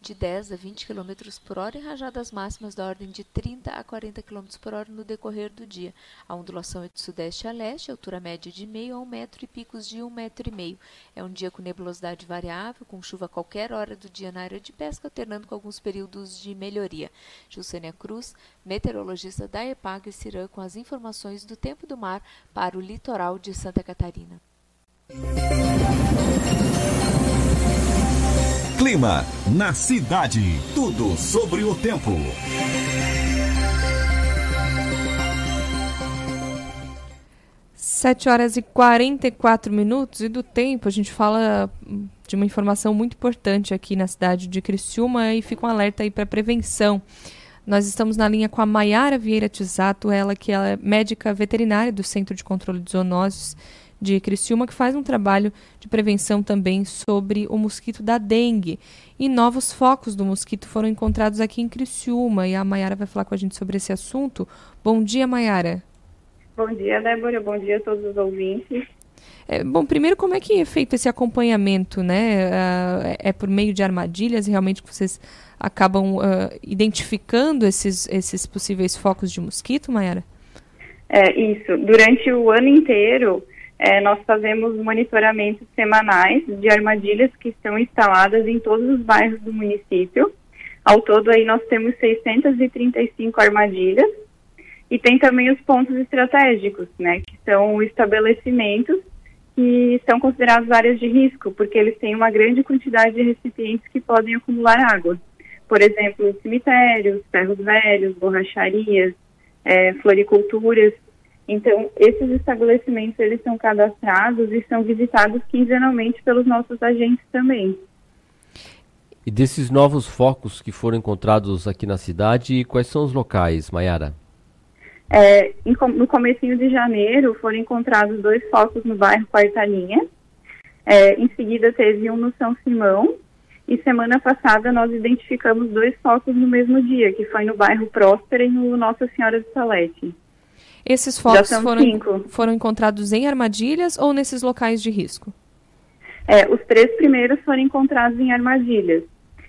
de 10 a 20 km por hora e rajadas máximas da ordem de 30 a 40 km por hora no decorrer do dia. A ondulação é de sudeste a leste, altura média de meio a um metro e picos de um metro e meio. É um dia com nebulosidade variável, com chuva a qualquer hora do dia na área de pesca, alternando com alguns períodos de melhoria. Juscelia Cruz, meteorologista da EPAG Cirã, com as informações do tempo do mar para o litoral de Santa Catarina.
Clima na cidade. Tudo sobre o tempo.
Sete horas e 44 minutos e do tempo a gente fala de uma informação muito importante aqui na cidade de Criciúma e fica um alerta aí para prevenção. Nós estamos na linha com a Maiara Vieira Tisato, ela que é médica veterinária do Centro de Controle de Zoonoses de Criciúma, que faz um trabalho de prevenção também sobre o mosquito da dengue. E novos focos do mosquito foram encontrados aqui em Criciúma. E a Maiara vai falar com a gente sobre esse assunto. Bom dia, Maiara.
Bom dia, Débora. Bom dia a todos os ouvintes.
É, bom, primeiro, como é que é feito esse acompanhamento, né? Uh, é por meio de armadilhas, realmente que vocês acabam uh, identificando esses, esses possíveis focos de mosquito, Mayara?
É, isso. Durante o ano inteiro, é, nós fazemos monitoramentos semanais de armadilhas que estão instaladas em todos os bairros do município. Ao todo, aí nós temos 635 armadilhas. E tem também os pontos estratégicos, né, que são estabelecimentos que são considerados áreas de risco, porque eles têm uma grande quantidade de recipientes que podem acumular água. Por exemplo, cemitérios, ferros velhos, borracharias, é, floriculturas. Então, esses estabelecimentos, eles são cadastrados e são visitados quinzenalmente pelos nossos agentes também.
E desses novos focos que foram encontrados aqui na cidade, quais são os locais, Mayara?
É, no comecinho de janeiro, foram encontrados dois focos no bairro Quarta Linha. É, em seguida, teve um no São Simão. E semana passada, nós identificamos dois focos no mesmo dia, que foi no bairro Próspera e no Nossa Senhora de Salete.
Esses focos foram, foram encontrados em armadilhas ou nesses locais de risco?
É, os três primeiros foram encontrados em armadilhas.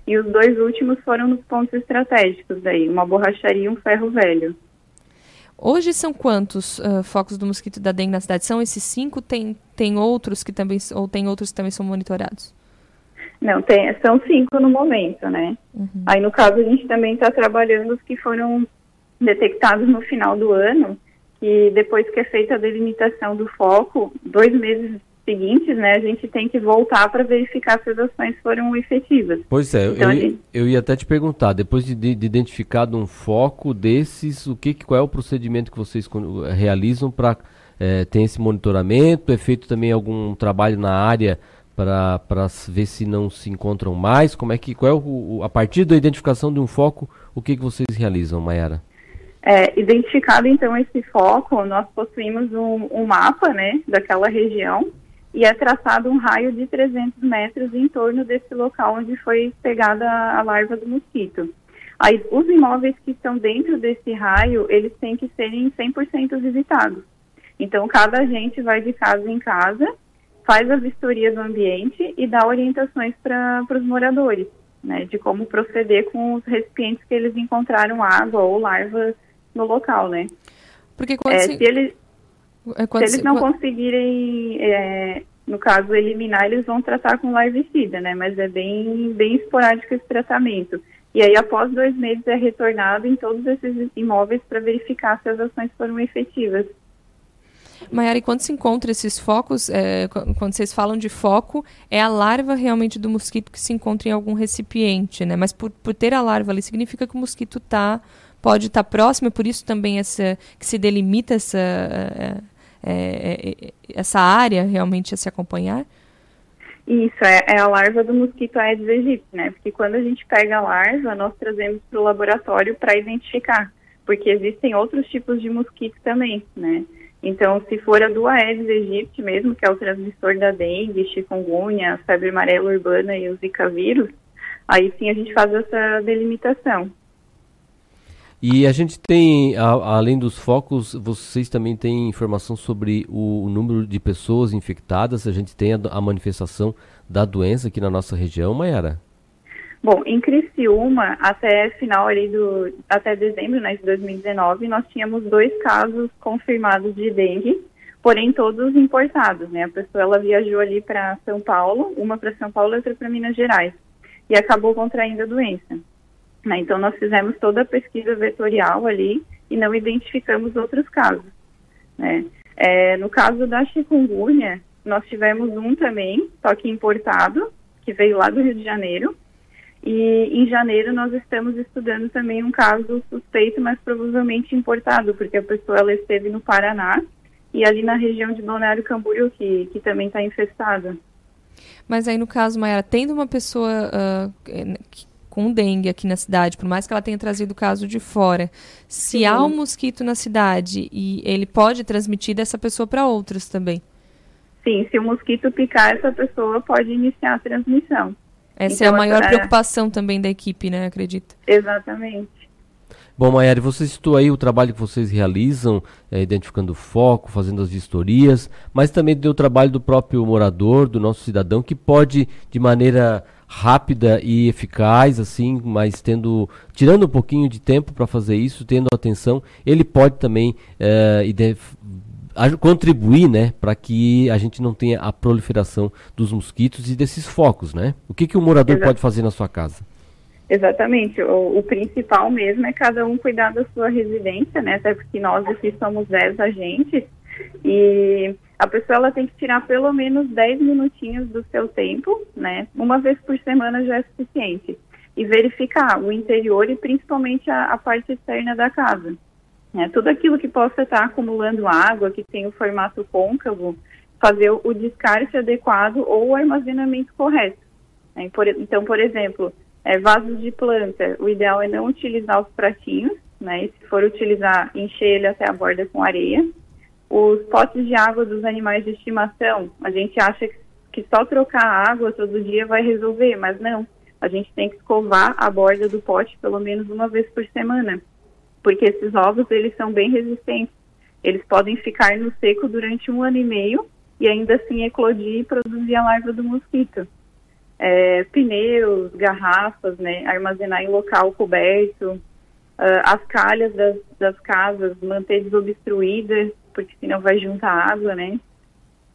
E os dois últimos foram nos pontos estratégicos daí, uma borracharia e um ferro velho.
Hoje são quantos uh, focos do mosquito da dengue na cidade? São esses cinco? Tem, tem outros que também ou tem outros que também são monitorados?
Não, tem, são cinco no momento, né? Uhum. Aí no caso a gente também está trabalhando os que foram detectados no final do ano, que depois que é feita a delimitação do foco, dois meses seguintes, né, a gente tem que voltar para verificar se as ações foram efetivas.
Pois é, então, eu, gente... eu, ia até te perguntar, depois de, de, identificado um foco desses, o que, qual é o procedimento que vocês realizam para é, ter esse monitoramento? É feito também algum trabalho na área para ver se não se encontram mais? Como é que, qual é o, a partir da identificação de um foco, o que, que vocês realizam, Mayara?
É, identificado então esse foco, nós possuímos um, um, mapa, né, daquela região e é traçado um raio de 300 metros em torno desse local onde foi pegada a larva do mosquito. Aí, os imóveis que estão dentro desse raio, eles têm que serem 100% visitados. Então, cada agente vai de casa em casa, faz a vistoria do ambiente e dá orientações para os moradores, né, de como proceder com os recipientes que eles encontraram água ou larvas no local, né.
Porque quando
é,
se...
se eles é se eles não conseguirem, é, no caso, eliminar, eles vão tratar com larvicida, né? Mas é bem, bem esporádico esse tratamento. E aí, após dois meses, é retornado em todos esses imóveis para verificar se as ações foram efetivas.
Maiara, e quando se encontra esses focos, é, quando vocês falam de foco, é a larva realmente do mosquito que se encontra em algum recipiente, né? Mas por, por ter a larva ali, significa que o mosquito tá, pode estar próximo, e por isso também essa, que se delimita essa, é, é, é, essa área realmente a se acompanhar?
Isso, é, é, a larva do mosquito Aedes aegypti, né? Porque quando a gente pega a larva, nós trazemos para o laboratório para identificar, porque existem outros tipos de mosquito também, né? Então, se for a do Aedes aegypti mesmo, que é o transmissor da dengue, chikungunya, febre amarela urbana e o zika vírus, aí sim a gente faz essa delimitação.
E a gente tem, a, além dos focos, vocês também têm informação sobre o, o número de pessoas infectadas? A gente tem a, a, manifestação da doença aqui na nossa região, Mayara?
Bom, em Criciúma, até final ali do, até dezembro né, de 2019, nós tínhamos dois casos confirmados de dengue, porém todos importados, né? A pessoa ela viajou ali para São Paulo, uma para São Paulo e outra para Minas Gerais, e acabou contraindo a doença. Né? Então, nós fizemos toda a pesquisa vetorial ali e não identificamos outros casos. Né? É, no caso da chikungunya, nós tivemos um também, só que importado, que veio lá do Rio de Janeiro. E em janeiro nós estamos estudando também um caso suspeito, mas provavelmente importado, porque a pessoa ela esteve no Paraná e ali na região de Balneário Camboriú, que, que também está infestada.
Mas aí no caso, Mayara, tendo uma pessoa uh, com dengue aqui na cidade, por mais que ela tenha trazido o caso de fora, se Sim. há um mosquito na cidade e ele pode transmitir dessa pessoa para outros também.
Sim, se o mosquito picar, essa pessoa pode iniciar a transmissão.
Essa então, é a maior é... preocupação também da equipe, né? Acredito.
Exatamente.
Bom, Maiara, você citou aí o trabalho que vocês realizam, é, identificando o foco, fazendo as vistorias, mas também tem o trabalho do próprio morador, do nosso cidadão, que pode, de maneira rápida e eficaz, assim, mas tendo tirando um pouquinho de tempo para fazer isso, tendo atenção, ele pode também é, contribuir, né, para que a gente não tenha a proliferação dos mosquitos e desses focos, né? O que que o morador Exato. pode fazer na sua casa?
Exatamente. O, o, principal mesmo é cada um cuidar da sua residência, né? Até porque nós aqui somos 10 agentes e a pessoa ela tem que tirar pelo menos 10 minutinhos do seu tempo, né? Uma vez por semana já é suficiente. E verificar o interior e principalmente a, a parte externa da casa. Né? Tudo aquilo que possa estar acumulando água, que tem o formato côncavo, fazer o, descarte adequado ou o armazenamento correto. Né? Por, então, por exemplo, é, vasos de planta, o ideal é não utilizar os pratinhos, né? E se for utilizar, encher ele até a borda com areia os potes de água dos animais de estimação, a gente acha que só trocar a água todo dia vai resolver, mas não. A gente tem que escovar a borda do pote pelo menos uma vez por semana, porque esses ovos eles são bem resistentes. Eles podem ficar no seco durante um ano e meio e ainda assim eclodir e produzir a larva do mosquito. É, pneus, garrafas, né, armazenar em local coberto, Uh, as calhas das, das casas manter desobstruídas, porque senão vai juntar água, né?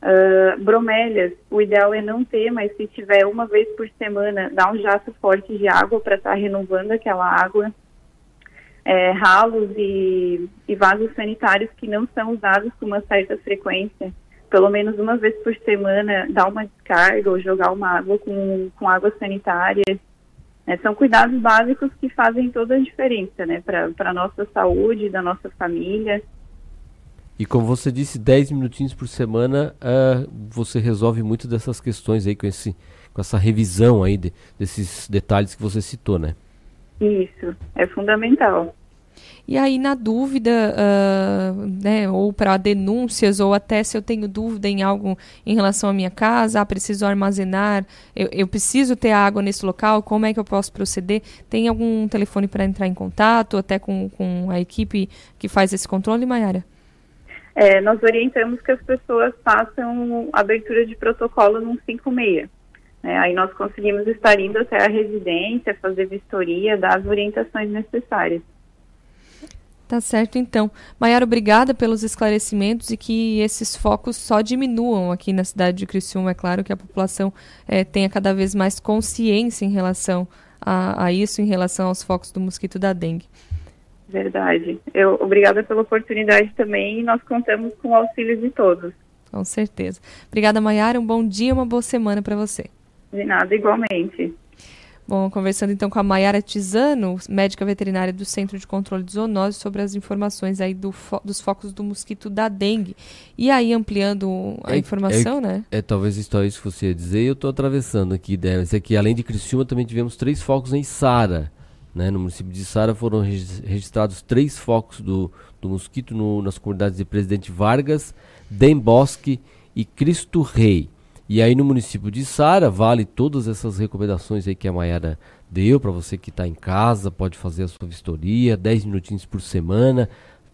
Uh, bromélias, o ideal é não ter, mas se tiver uma vez por semana, dá um jato forte de água para estar tá renovando aquela água. É, ralos e, e vasos sanitários que não são usados com uma certa frequência, pelo menos uma vez por semana, dar uma descarga ou jogar uma água com, com água sanitária. É, são cuidados básicos que fazem toda a diferença, né, para a nossa saúde, da nossa família.
E como você disse, 10 minutinhos por semana, uh, você resolve muito dessas questões aí com, esse, com essa revisão aí de, desses detalhes que você citou, né?
Isso, é fundamental.
E aí, na dúvida, uh, né, ou para denúncias, ou até se eu tenho dúvida em algo em relação à minha casa, ah, preciso armazenar, eu, eu preciso ter água nesse local, como é que eu posso proceder? Tem algum telefone para entrar em contato, até com, com a equipe que faz esse controle, Mayara?
É, nós orientamos que as pessoas façam abertura de protocolo no 56. É, aí nós conseguimos estar indo até a residência, fazer vistoria, dar as orientações necessárias.
Tá certo, então. Maiara, obrigada pelos esclarecimentos e que esses focos só diminuam aqui na cidade de Criciúma. É claro que a população é, tenha cada vez mais consciência em relação a, a, isso, em relação aos focos do mosquito da dengue.
Verdade. Eu, obrigada pela oportunidade também e nós contamos com o auxílio de todos.
Com certeza. Obrigada, Maiara. Um bom dia, uma boa semana para você.
De nada, igualmente.
Bom, conversando então com a Maiara Tizano, médica veterinária do Centro de Controle de Zoonose, sobre as informações aí do fo dos focos do mosquito da dengue. E aí, ampliando a é, informação,
é,
né?
É, talvez isso que você ia dizer, eu estou atravessando aqui, Débora. Isso aqui, além de Criciúma, também tivemos três focos em Sara. Né? No município de Sara foram registrados três focos do, do mosquito no, nas comunidades de Presidente Vargas, Dembosque e Cristo Rei. E aí no município de Sara, vale todas essas recomendações aí que a Maiara deu para você que está em casa, pode fazer a sua vistoria, 10 minutinhos por semana,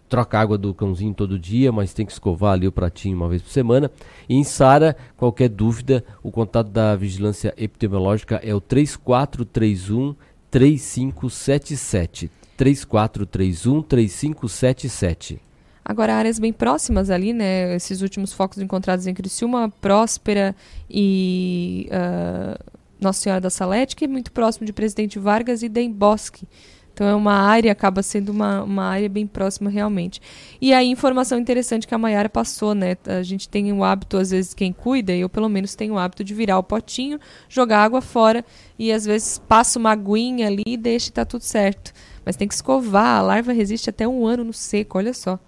troca água do cãozinho todo dia, mas tem que escovar ali o pratinho uma vez por semana. E em Sara, qualquer dúvida, o contato da vigilância epidemiológica é o 3431 3577. 3431 3577.
Agora, áreas bem próximas ali, né? Esses últimos focos encontrados em Criciúma, Próspera e uh, Nossa Senhora da Salete, que é muito próximo de Presidente Vargas e Dem Bosque. Então é uma área, acaba sendo uma, uma área bem próxima realmente. E aí, informação interessante que a Maiara passou, né? A gente tem o hábito, às vezes, quem cuida, eu pelo menos tenho o hábito de virar o potinho, jogar água fora e às vezes passa uma aguinha ali e deixa e tá tudo certo. Mas tem que escovar, a larva resiste até um ano no seco, olha só.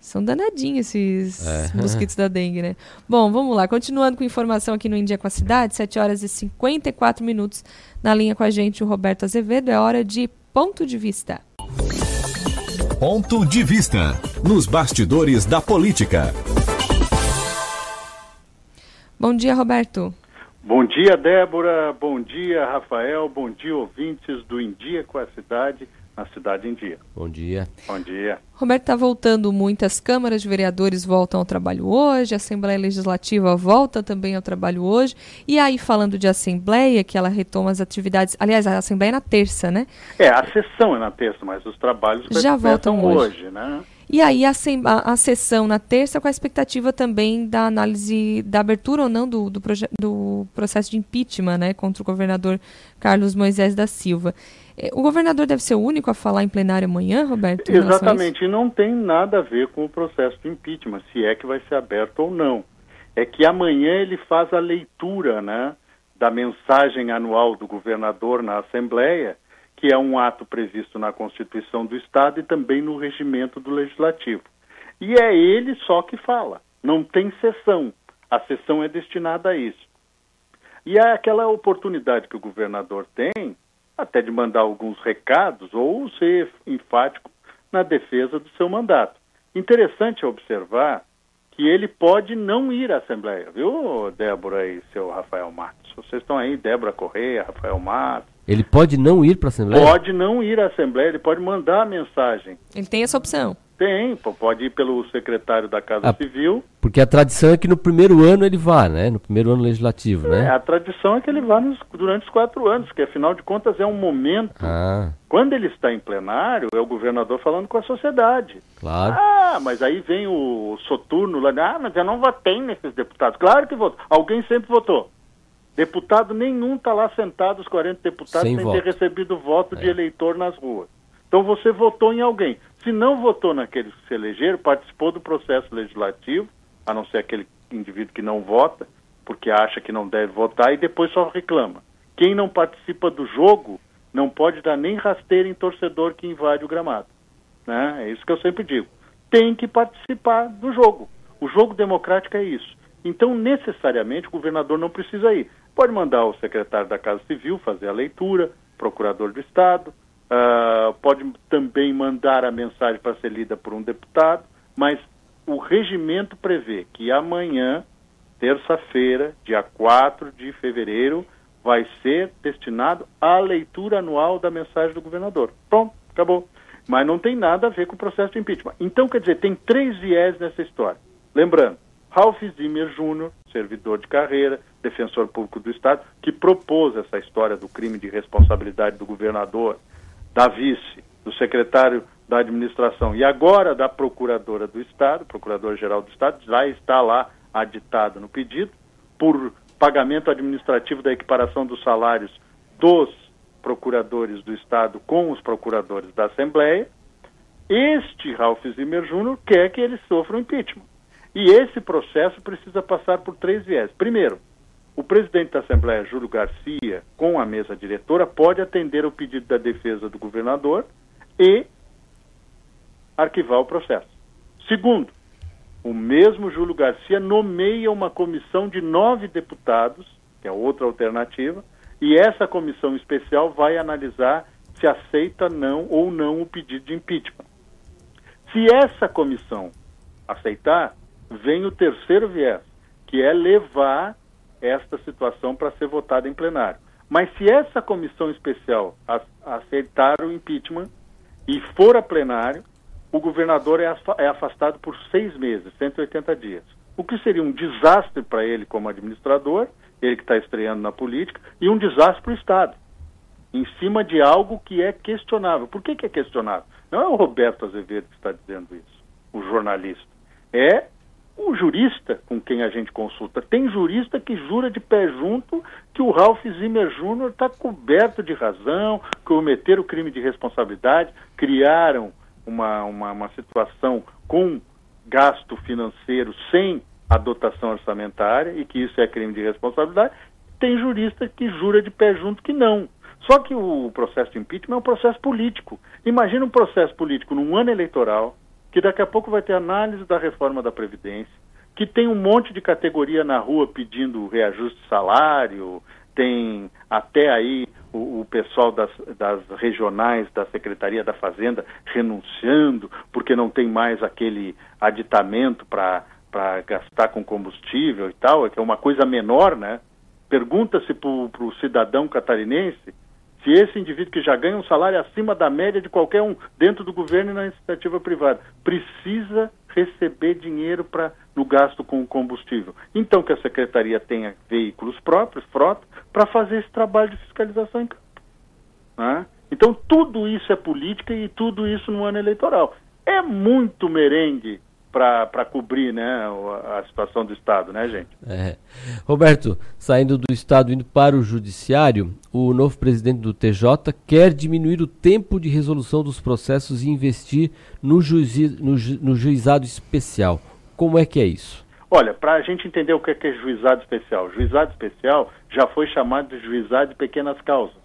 São danadinhos esses é. <laughs> mosquitos da dengue, né? Bom, vamos lá. Continuando com informação aqui no Índia com a Cidade, 7 horas e 54 minutos. Na linha com a gente, o Roberto Azevedo. É hora de ponto de vista.
Ponto de vista. Nos bastidores da política.
Bom dia, Roberto.
Bom dia, Débora. Bom dia, Rafael. Bom dia, ouvintes do India com a Cidade na cidade em dia.
Bom dia.
Bom dia.
Roberto, está voltando muitas câmaras de vereadores voltam ao trabalho hoje, a Assembleia Legislativa volta também ao trabalho hoje. E aí, falando de Assembleia, que ela retoma as atividades. Aliás, a Assembleia é na terça, né?
É, a sessão é na terça, mas os trabalhos
já voltam hoje.
hoje, né?
E aí a, a, a, sessão na terça com a expectativa também da análise da abertura ou não do, do, do processo de impeachment né, contra o governador Carlos Moisés da Silva. É, o governador deve ser o único a falar em plenário amanhã, Roberto?
Exatamente, e não tem nada a ver com o processo de impeachment, se é que vai ser aberto ou não. É que amanhã ele faz a leitura né, da mensagem anual do governador na Assembleia, que é um ato previsto na Constituição do Estado e também no regimento do Legislativo. E é ele só que fala, não tem sessão. A sessão é destinada a isso. E é aquela oportunidade que o governador tem até de mandar alguns recados ou ser enfático na defesa do seu mandato. Interessante observar que ele pode não ir à Assembleia, viu, Débora e seu Rafael Matos? Vocês estão aí, Débora Correia, Rafael Matos.
Ele pode não ir para a Assembleia?
Pode não ir à Assembleia, ele pode mandar a mensagem.
Ele tem essa opção.
Tem, pode ir pelo secretário da Casa
Ah,
Civil.
Porque a tradição é que no primeiro ano ele vá, né? No primeiro ano legislativo,
É,
né?
a tradição é que ele vá nos- durante os quatro anos, que afinal de contas é um momento.
Ah,
Quando ele está em plenário, é o governador falando com a sociedade.
claro.
Ah, mas aí vem o soturno lá, ah, mas eu não votei nesses deputados. Claro que votou. Alguém sempre votou. Deputado nenhum está lá sentado, os 40 deputados,
Sem
sem, ter recebido voto de eleitor nas ruas. Então você votou em alguém. Se não votou naqueles que se elegeram, participou do processo legislativo, a não ser aquele indivíduo que não vota, porque acha que não deve votar e depois só reclama. Quem não participa do jogo não pode dar nem rasteira em torcedor que invade o gramado. Né? É isso que eu sempre digo. Tem que participar do jogo. O jogo democrático é isso. Então, necessariamente, o governador não precisa ir. Pode mandar o secretário da Casa Civil fazer a leitura, procurador do Estado, ah, pode também mandar a mensagem para ser lida por um deputado, mas o regimento prevê que amanhã, terça-feira, dia 4 de fevereiro, vai ser destinado à leitura anual da mensagem do governador. Pronto, acabou. Mas não tem nada a ver com o processo de impeachment. Então, quer dizer, tem três viés nessa história. Lembrando, Ralph Zimmer Jr., servidor de carreira, defensor público do Estado, que propôs essa história do crime de responsabilidade do governador, da vice, do secretário da administração e agora da procuradora do Estado, procurador-geral do Estado, já está lá aditado no pedido, por pagamento administrativo da equiparação dos salários dos procuradores do Estado com os procuradores da Assembleia. Este Ralph Zimmer Jr. quer que ele sofra um impeachment. E esse processo precisa passar por três viés. Primeiro, o presidente da Assembleia, Júlio Garcia, com a mesa diretora, pode atender ao pedido da defesa do governador e arquivar o processo. Segundo, o mesmo Júlio Garcia nomeia uma comissão de nove deputados, que é outra alternativa, e essa comissão especial vai analisar se aceita não ou não o pedido de impeachment. Se essa comissão aceitar, vem o terceiro viés, que é levar esta situação para ser votada em plenário. Mas se essa comissão especial aceitar o impeachment e for a plenário, o governador é é afastado por seis meses, 180 dias. O que seria um desastre para ele como administrador, ele que está estreando na política, e um desastre para o Estado, em cima de algo que é questionável. Por que, que é questionável? Não é o Roberto Azevedo que está dizendo isso, o jornalista. É o jurista com quem a gente consulta. Tem jurista que jura de pé junto que o Ralph Zimmer Jr. está coberto de razão, cometeram crime de responsabilidade, criaram uma, uma, uma situação com gasto financeiro sem a dotação orçamentária e que isso é crime de responsabilidade. Tem jurista que jura de pé junto que não. Só que o processo de impeachment é um processo político. Imagina um processo político num ano eleitoral, que daqui a pouco vai ter análise da reforma da Previdência, que tem um monte de categoria na rua pedindo reajuste de salário, tem até aí o, o pessoal das, das regionais da Secretaria da Fazenda renunciando, porque não tem mais aquele aditamento para gastar com combustível e tal, é que é uma coisa menor, né? Pergunta-se para o cidadão catarinense se esse indivíduo que já ganha um salário acima da média de qualquer um dentro do governo e na iniciativa privada precisa receber dinheiro para no gasto com o combustível. Então que a secretaria tenha veículos próprios, frota, para fazer esse trabalho de fiscalização em campo. né? Então tudo isso é política e tudo isso no ano eleitoral. É muito merengue para cobrir né, a, situação do Estado, né, gente?
É. Roberto, saindo do Estado indo para o Judiciário, o novo presidente do TJ quer diminuir o tempo de resolução dos processos e investir no, juizi, no, ju- no juizado especial. Como é que é isso?
Olha, para a gente entender o que é, que é juizado especial, juizado especial já foi chamado de juizado de pequenas causas.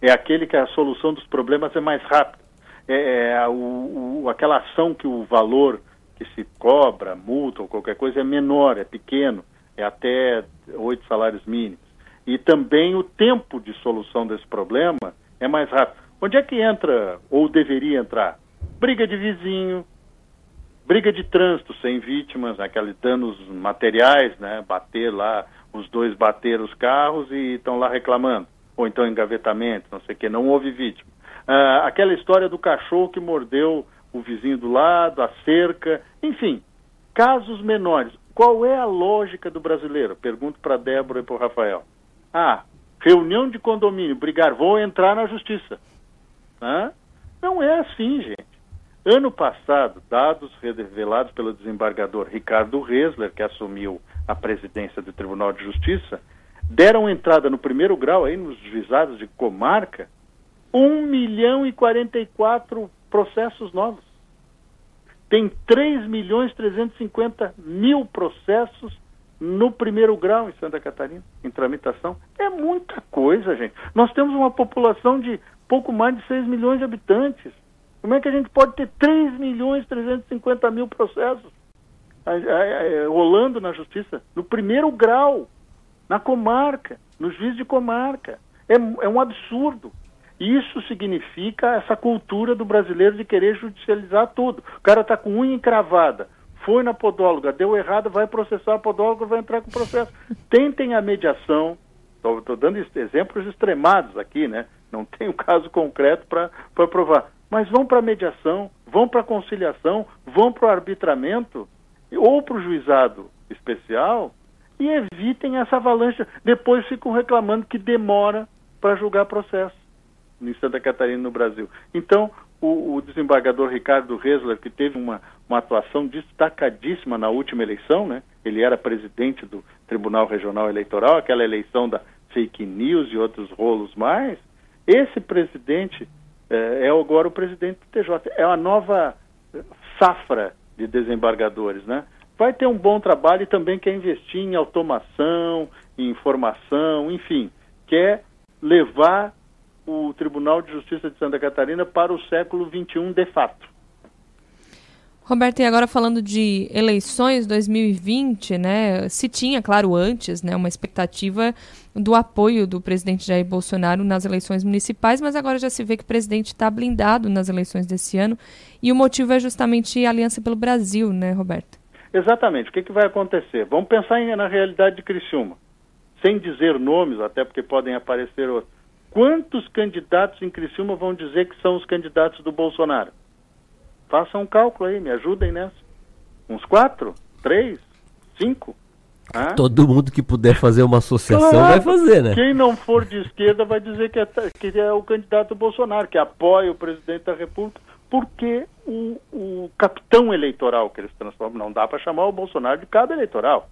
É aquele que a solução dos problemas é mais rápida. É, é o, o- aquela ação que o valor que se cobra, multa ou qualquer coisa é menor, é pequeno, é até oito salários mínimos. E também o tempo de solução desse problema é mais rápido. Onde é que entra, ou deveria entrar? Briga de vizinho, briga de trânsito sem vítimas, aqueles danos materiais, né? Bater lá, os dois bateram os carros e estão lá reclamando. Ou então engavetamento, não sei o que, não houve vítima. Ah, aquela história do cachorro que mordeu o vizinho do lado, a cerca, enfim, casos menores. Qual é a lógica do brasileiro? Pergunto para Débora e para o Rafael. Ah, reunião de condomínio, brigar, vou entrar na justiça. Hã? Não é assim, gente. Ano passado, dados revelados pelo desembargador Ricardo Resler, que assumiu a presidência do Tribunal de Justiça, deram entrada no primeiro grau aí nos juizados de comarca 1 milhão e 44 processos novos. Tem 3 milhões e 350 mil processos no primeiro grau em Santa Catarina, em tramitação. É muita coisa, gente. Nós temos uma população de pouco mais de 6 milhões de habitantes. Como é que a gente pode ter 3 milhões e 350 mil processos rolando na justiça? No primeiro grau, na comarca, no juiz de comarca. É, é um absurdo. Isso significa essa cultura do brasileiro de querer judicializar tudo. O cara está com unha encravada, foi na podóloga, deu errado, vai processar a podóloga, vai entrar com o processo. <laughs> Tentem a mediação. Estou dando exemplos extremados aqui, né? Não tem um caso concreto para provar mas vão para a mediação, vão para a conciliação, vão para o arbitramento ou para o juizado especial e evitem essa avalanche. Depois ficam reclamando que demora para julgar processo em Santa Catarina no Brasil. Então, o, o desembargador Ricardo Resler, que teve uma, uma atuação destacadíssima na última eleição, né? ele era presidente do Tribunal Regional Eleitoral, aquela eleição da fake news e outros rolos mais, esse presidente é, é agora o presidente do TJ. É uma nova safra de desembargadores, né? Vai ter um bom trabalho e também quer investir em automação, em informação, enfim, quer levar o Tribunal de Justiça de Santa Catarina para o século XXI de fato.
Roberto, e agora falando de eleições 2020, né? Se tinha, claro, antes, né, uma expectativa do apoio do presidente Jair Bolsonaro nas eleições municipais, mas agora já se vê que o presidente está blindado nas eleições desse ano e o motivo é justamente a Aliança pelo Brasil, né, Roberto?
Exatamente. O que, que vai acontecer? Vamos pensar em, na realidade de Criciúma, sem dizer nomes, até porque podem aparecer outros. Quantos candidatos em Criciúma vão dizer que são os candidatos do Bolsonaro? Façam um cálculo aí, me ajudem nessa. Uns quatro? Três? Cinco?
Ah? Todo mundo que puder fazer uma associação claro, vai fazer, né?
Quem não for de esquerda vai dizer que é, que é o candidato Bolsonaro, que apoia o presidente da República, porque o, o capitão eleitoral que eles transformam, não dá para chamar o Bolsonaro de cabo eleitoral.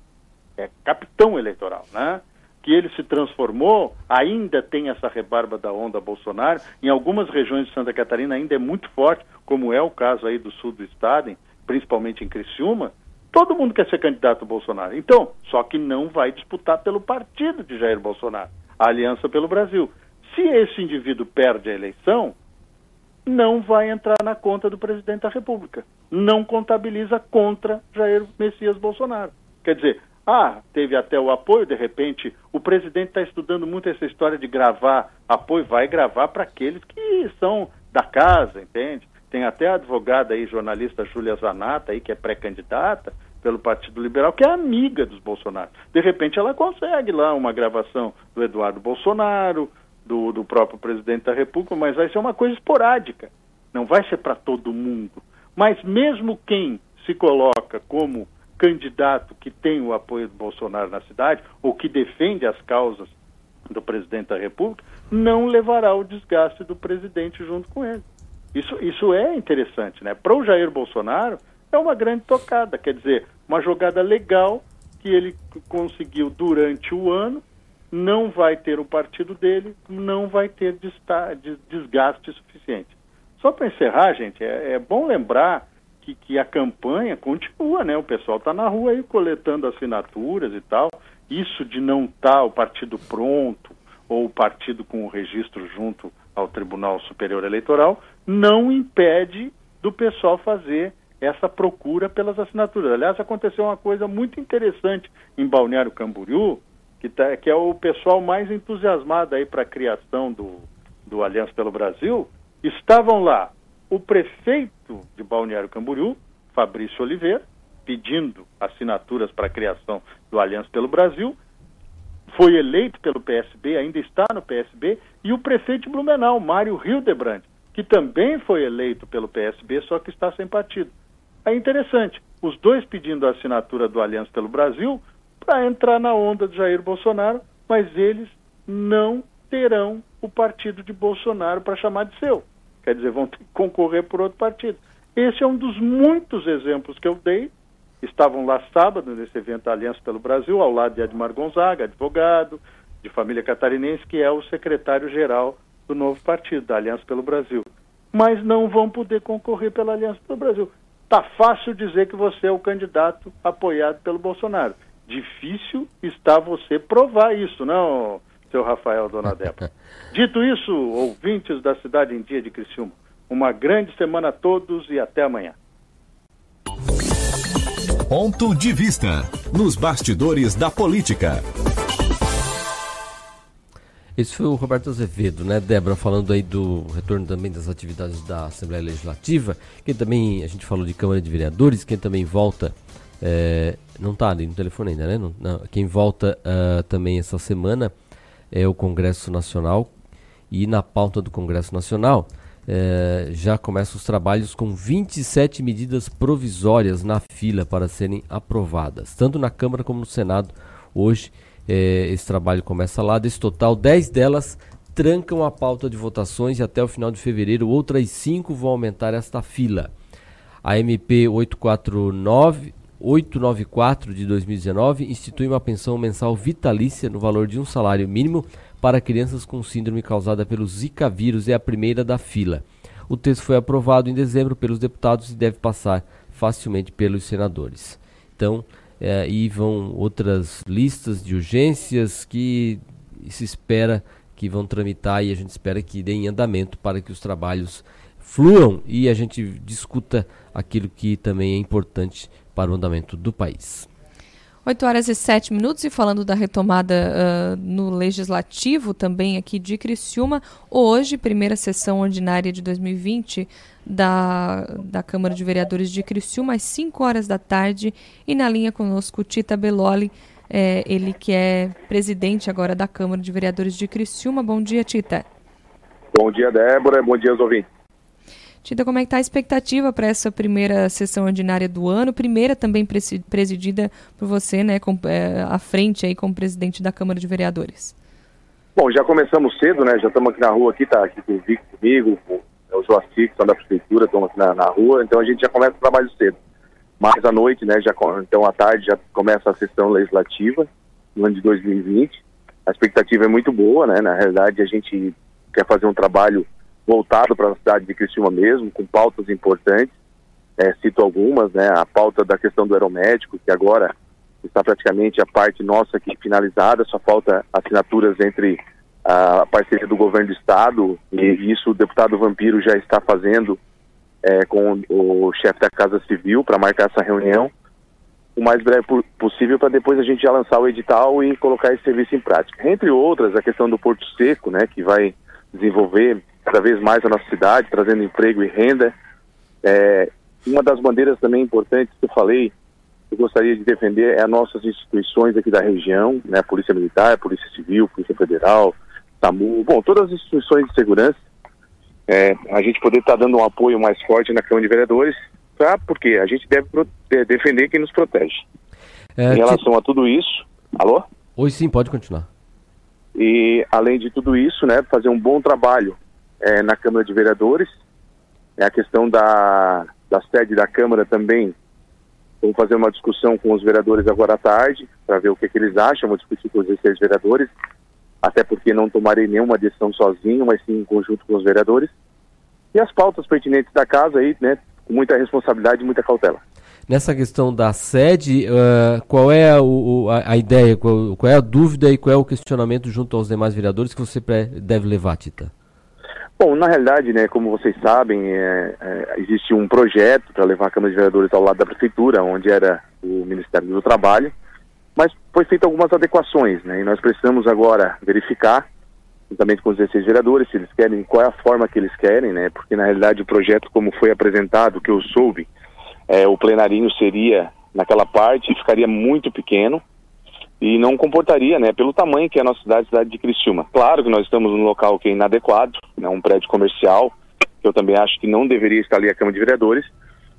É capitão eleitoral, né? Que ele se transformou, ainda tem essa rebarba da onda Bolsonaro. Em algumas regiões de Santa Catarina ainda é muito forte, como é o caso aí do sul do estado, principalmente em Criciúma. Todo mundo quer ser candidato Bolsonaro. Então, só que não vai disputar pelo partido de Jair Bolsonaro, a Aliança pelo Brasil. Se esse indivíduo perde a eleição, não vai entrar na conta do presidente da República. Não contabiliza contra Jair Messias Bolsonaro. Quer dizer, ah, teve até o apoio, de repente, o presidente está estudando muito essa história de gravar apoio, vai gravar para aqueles que são da casa, entende? Tem até a advogada aí, jornalista Júlia Zanata, aí, que é pré-candidata pelo Partido Liberal, que é amiga dos Bolsonaro. De repente ela consegue lá uma gravação do Eduardo Bolsonaro, do, do próprio presidente da República, mas vai ser uma coisa esporádica, não vai ser para todo mundo. Mas mesmo quem se coloca como candidato que tem o apoio do Bolsonaro na cidade, ou que defende as causas do presidente da República, não levará o desgaste do presidente junto com ele. Isso, isso é interessante, né? Para o Jair Bolsonaro, é uma grande tocada, quer dizer, uma jogada legal que ele conseguiu durante o ano, não vai ter o partido dele, não vai ter desgaste suficiente. Só para encerrar, gente, é, é bom lembrar que, que a campanha continua, né? O pessoal está na rua aí coletando assinaturas e tal. Isso de não estar tá o partido pronto ou o partido com o registro junto ao Tribunal Superior Eleitoral não impede do pessoal fazer essa procura pelas assinaturas. Aliás, aconteceu uma coisa muito interessante em Balneário Camboriú, que, tá, que é o pessoal mais entusiasmado aí para a criação do, do Aliança pelo Brasil. Estavam lá o prefeito de Balneário Camboriú, Fabrício Oliveira, pedindo assinaturas para a criação do Aliança pelo Brasil, foi eleito pelo PSB, ainda está no PSB, e o prefeito de Blumenau, Mário Hildebrand, que também foi eleito pelo PSB, só que está sem partido. É interessante, os dois pedindo a assinatura do Aliança pelo Brasil para entrar na onda de Jair Bolsonaro, mas eles não terão o partido de Bolsonaro para chamar de seu. Quer dizer, vão ter que concorrer por outro partido. Esse é um dos muitos exemplos que eu dei. Estavam lá sábado nesse evento Aliança pelo Brasil, ao lado de Edmar Gonzaga, advogado, de família catarinense, que é o secretário-geral do novo partido, da Aliança pelo Brasil. Mas não vão poder concorrer pela Aliança pelo Brasil. Tá fácil dizer que você é o candidato apoiado pelo Bolsonaro. Difícil está você provar isso, não, seu Rafael Dona Débora. <laughs> Dito isso, ouvintes da Cidade em Dia de Criciúma, uma grande semana a todos e até amanhã.
Ponto de vista nos bastidores da política.
Esse foi o Roberto Azevedo, né, Débora, falando aí do retorno também das atividades da Assembleia Legislativa, quem também, a gente falou de Câmara de Vereadores, quem também volta, é, não está ali no telefone ainda, né, não, não, quem volta uh, também essa semana é o Congresso Nacional, e na pauta do Congresso Nacional é, já começam os trabalhos com 27 medidas provisórias na fila para serem aprovadas, tanto na Câmara como no Senado hoje, é, esse trabalho começa lá. Desse total, 10 delas trancam a pauta de votações e até o final de fevereiro outras 5 vão aumentar esta fila. A MP 849, 894 de 2019 institui uma pensão mensal vitalícia no valor de um salário mínimo para crianças com síndrome causada pelo Zika vírus. É a primeira da fila. O texto foi aprovado em dezembro pelos deputados e deve passar facilmente pelos senadores. Então, é, e vão outras listas de urgências que se espera que vão tramitar e a gente espera que deem andamento para que os trabalhos fluam e a gente discuta aquilo que também é importante para o andamento do país.
8 horas e 7 minutos, e falando da retomada uh, no Legislativo, também aqui de Criciúma, hoje, primeira sessão ordinária de 2020 da, da Câmara de Vereadores de Criciúma, às 5 horas da tarde, e na linha conosco Tita Beloli, é, ele que é presidente agora da Câmara de Vereadores de Criciúma. Bom dia, Tita.
Bom dia, Débora, bom dia aos ouvintes.
Tita, como é que está a expectativa para essa primeira sessão ordinária do ano? Primeira também presidida por você, né, com, é, à frente aí como presidente da Câmara de Vereadores.
Bom, já começamos cedo, né? Já estamos aqui na rua, aqui tá aqui com o Vic comigo, com é o Joacir, que são da prefeitura, estão aqui na, na, rua, então a gente já começa o trabalho cedo. Mais à noite, né? Já, então à tarde já começa a sessão legislativa no ano de 2020. A expectativa é muito boa, né? Na realidade, a gente quer fazer um trabalho voltado para a cidade de Criciúma mesmo, com pautas importantes. É, cito algumas, né? A pauta da questão do aeromédico, que agora está praticamente a parte nossa aqui finalizada, só falta assinaturas entre a parceria do governo do estado, e isso o deputado Vampiro já está fazendo é, com o chefe da Casa Civil para marcar essa reunião o mais breve possível para depois a gente já lançar o edital e colocar esse serviço em prática. Entre outras, a questão do Porto Seco, né, que vai desenvolver cada vez mais a nossa cidade, trazendo emprego e renda. É, uma das bandeiras também importantes que eu falei, eu gostaria de defender é as nossas instituições aqui da região, né, Polícia Militar, Polícia Civil, Polícia Federal, SAMU, bom, todas as instituições de segurança, é, a gente poder estar tá dando um apoio mais forte na Câmara de Vereadores, pra, porque a gente deve defender quem nos protege. É, em relação te... a tudo isso, alô?
Oi, sim, pode continuar.
E, além de tudo isso, né, fazer um bom trabalho é, na Câmara de Vereadores. É a questão da, da sede da Câmara também. Vamos fazer uma discussão com os vereadores agora à tarde, para ver o que, que, eles acham. Vou discutir com os 16 vereadores, até porque não tomarei nenhuma decisão sozinho, mas sim em conjunto com os vereadores. E as pautas pertinentes da casa aí, né, com muita responsabilidade e muita cautela.
Nessa questão da sede, uh, qual é o, a, a ideia, qual, qual, é a dúvida e qual é o questionamento junto aos demais vereadores que você deve levar, Tita?
Bom, na realidade, né, como vocês sabem, é, é, existe um projeto para levar a Câmara de Vereadores ao lado da Prefeitura, onde era o Ministério do Trabalho, mas foi feito algumas adequações, né, e nós precisamos agora verificar, juntamente com os 16 vereadores, se eles querem, qual é a forma que eles querem, né, porque na realidade o projeto, como foi apresentado, que eu soube, é, o plenarinho seria naquela parte, ficaria muito pequeno, e não comportaria, né, pelo tamanho que é a nossa cidade, a cidade de Criciúma. Claro que nós estamos num local que é inadequado, né, um prédio comercial, que eu também acho que não deveria estar ali a Câmara de Vereadores,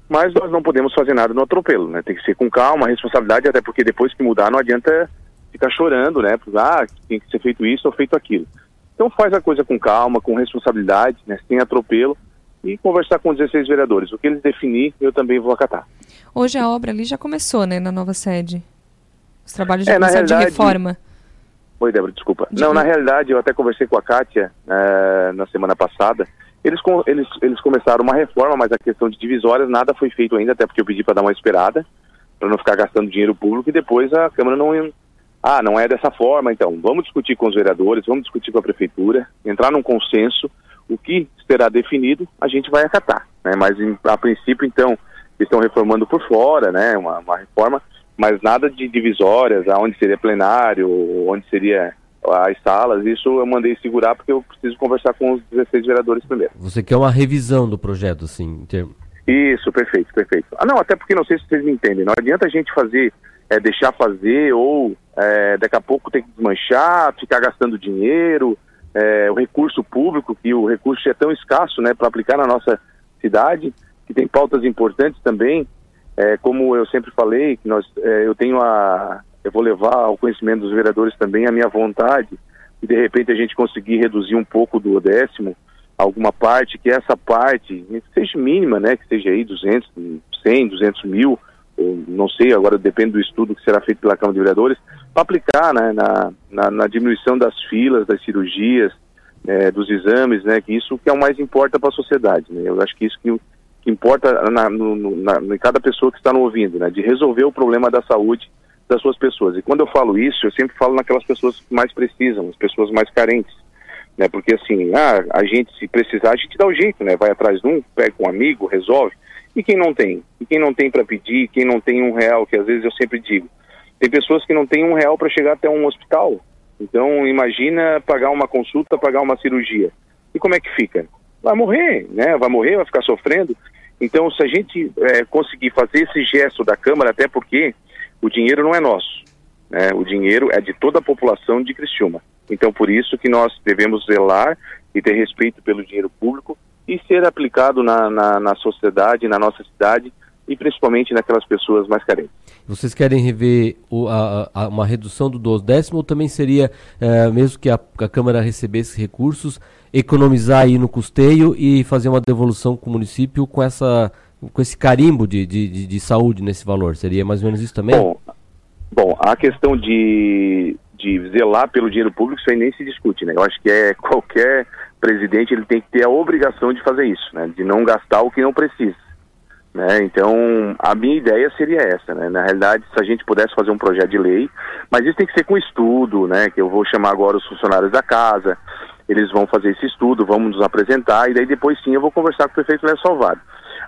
mas nós não podemos fazer nada no atropelo, né? Tem que ser com calma, responsabilidade, até porque depois que mudar não adianta ficar chorando, né? Ah, tem que ser feito isso ou feito aquilo. Então faz a coisa com calma, com responsabilidade, né? sem atropelo e conversar com os 16 vereadores. O que eles definir, eu também vou acatar.
Hoje a obra ali já começou, né, na nova sede. Os trabalhos já é, de reforma.
Oi, Débora, desculpa. De... Não, na realidade, eu até conversei com a Kátia uh, na semana passada. Eles, eles, eles começaram uma reforma, mas a questão de divisórias nada foi feito ainda, até porque eu pedi para dar uma esperada, para não ficar gastando dinheiro público e depois a Câmara não. Ah, não é dessa forma, então. Vamos discutir com os vereadores, vamos discutir com a Prefeitura, entrar num consenso. O que será definido, a gente vai acatar. Né? Mas, a princípio, então, estão reformando por fora, né? uma, uma reforma mas nada de divisórias, aonde seria plenário, onde seria as salas, isso eu mandei segurar porque eu preciso conversar com os 16 vereadores primeiro.
Você quer uma revisão do projeto, assim, em termos...
Isso, perfeito, perfeito. Ah, não, até porque não sei se vocês me entendem, não adianta a gente fazer, é, deixar fazer ou é, daqui a pouco ter que desmanchar, ficar gastando dinheiro, é, o recurso público, que o recurso é tão escasso, né, para aplicar na nossa cidade, que tem pautas importantes também, é, como eu sempre falei, nós, é, eu tenho a, eu vou levar ao conhecimento dos vereadores também a minha vontade e de repente a gente conseguir reduzir um pouco do décimo, alguma parte, que essa parte seja mínima, né, que seja aí 200, 100, 200 mil, não sei, agora depende do estudo que será feito pela Câmara de Vereadores, para aplicar né, na, na, na, diminuição das filas, das cirurgias, é, dos exames, né, que isso que é o mais importa para a sociedade. Né, eu acho que isso que que importa na, no, na, em cada pessoa que está no ouvindo, né, de resolver o problema da saúde das suas pessoas. E quando eu falo isso, eu sempre falo naquelas pessoas que mais precisam, as pessoas mais carentes, né, porque assim, ah, a gente se precisar, a gente dá o jeito, né, vai atrás de um, pega um amigo, resolve. E quem não tem? E quem não tem para pedir, quem não tem um real, que às vezes eu sempre digo, tem pessoas que não têm um real para chegar até um hospital. Então, imagina pagar uma consulta, pagar uma cirurgia. E como é que fica? Vai morrer, né? Vai morrer, vai ficar sofrendo. Então, se a gente é, conseguir fazer esse gesto da Câmara, até porque o dinheiro não é nosso, né? O dinheiro é de toda a população de Criciúma. Então, por isso que nós devemos zelar e ter respeito pelo dinheiro público e ser aplicado na, na, na sociedade, na nossa cidade e principalmente naquelas pessoas mais carentes.
Vocês querem rever o, a, a, uma redução do décimo ou também seria, é, mesmo que a, a Câmara recebesse recursos, economizar aí no custeio e fazer uma devolução com o município com, essa, com esse carimbo de, de, de, de saúde nesse valor? Seria mais ou menos isso também?
Bom, bom a questão de, de zelar pelo dinheiro público, isso aí nem se discute, né? Eu acho que é qualquer presidente ele tem que ter a obrigação de fazer isso, né? De não gastar o que não precisa. Né? Então, a minha ideia seria essa, né? Na realidade, se a gente pudesse fazer um projeto de lei, mas isso tem que ser com estudo, né? Que eu vou chamar agora os funcionários da casa, eles vão fazer esse estudo, vamos nos apresentar e daí depois sim eu vou conversar com o prefeito Léo Salvado.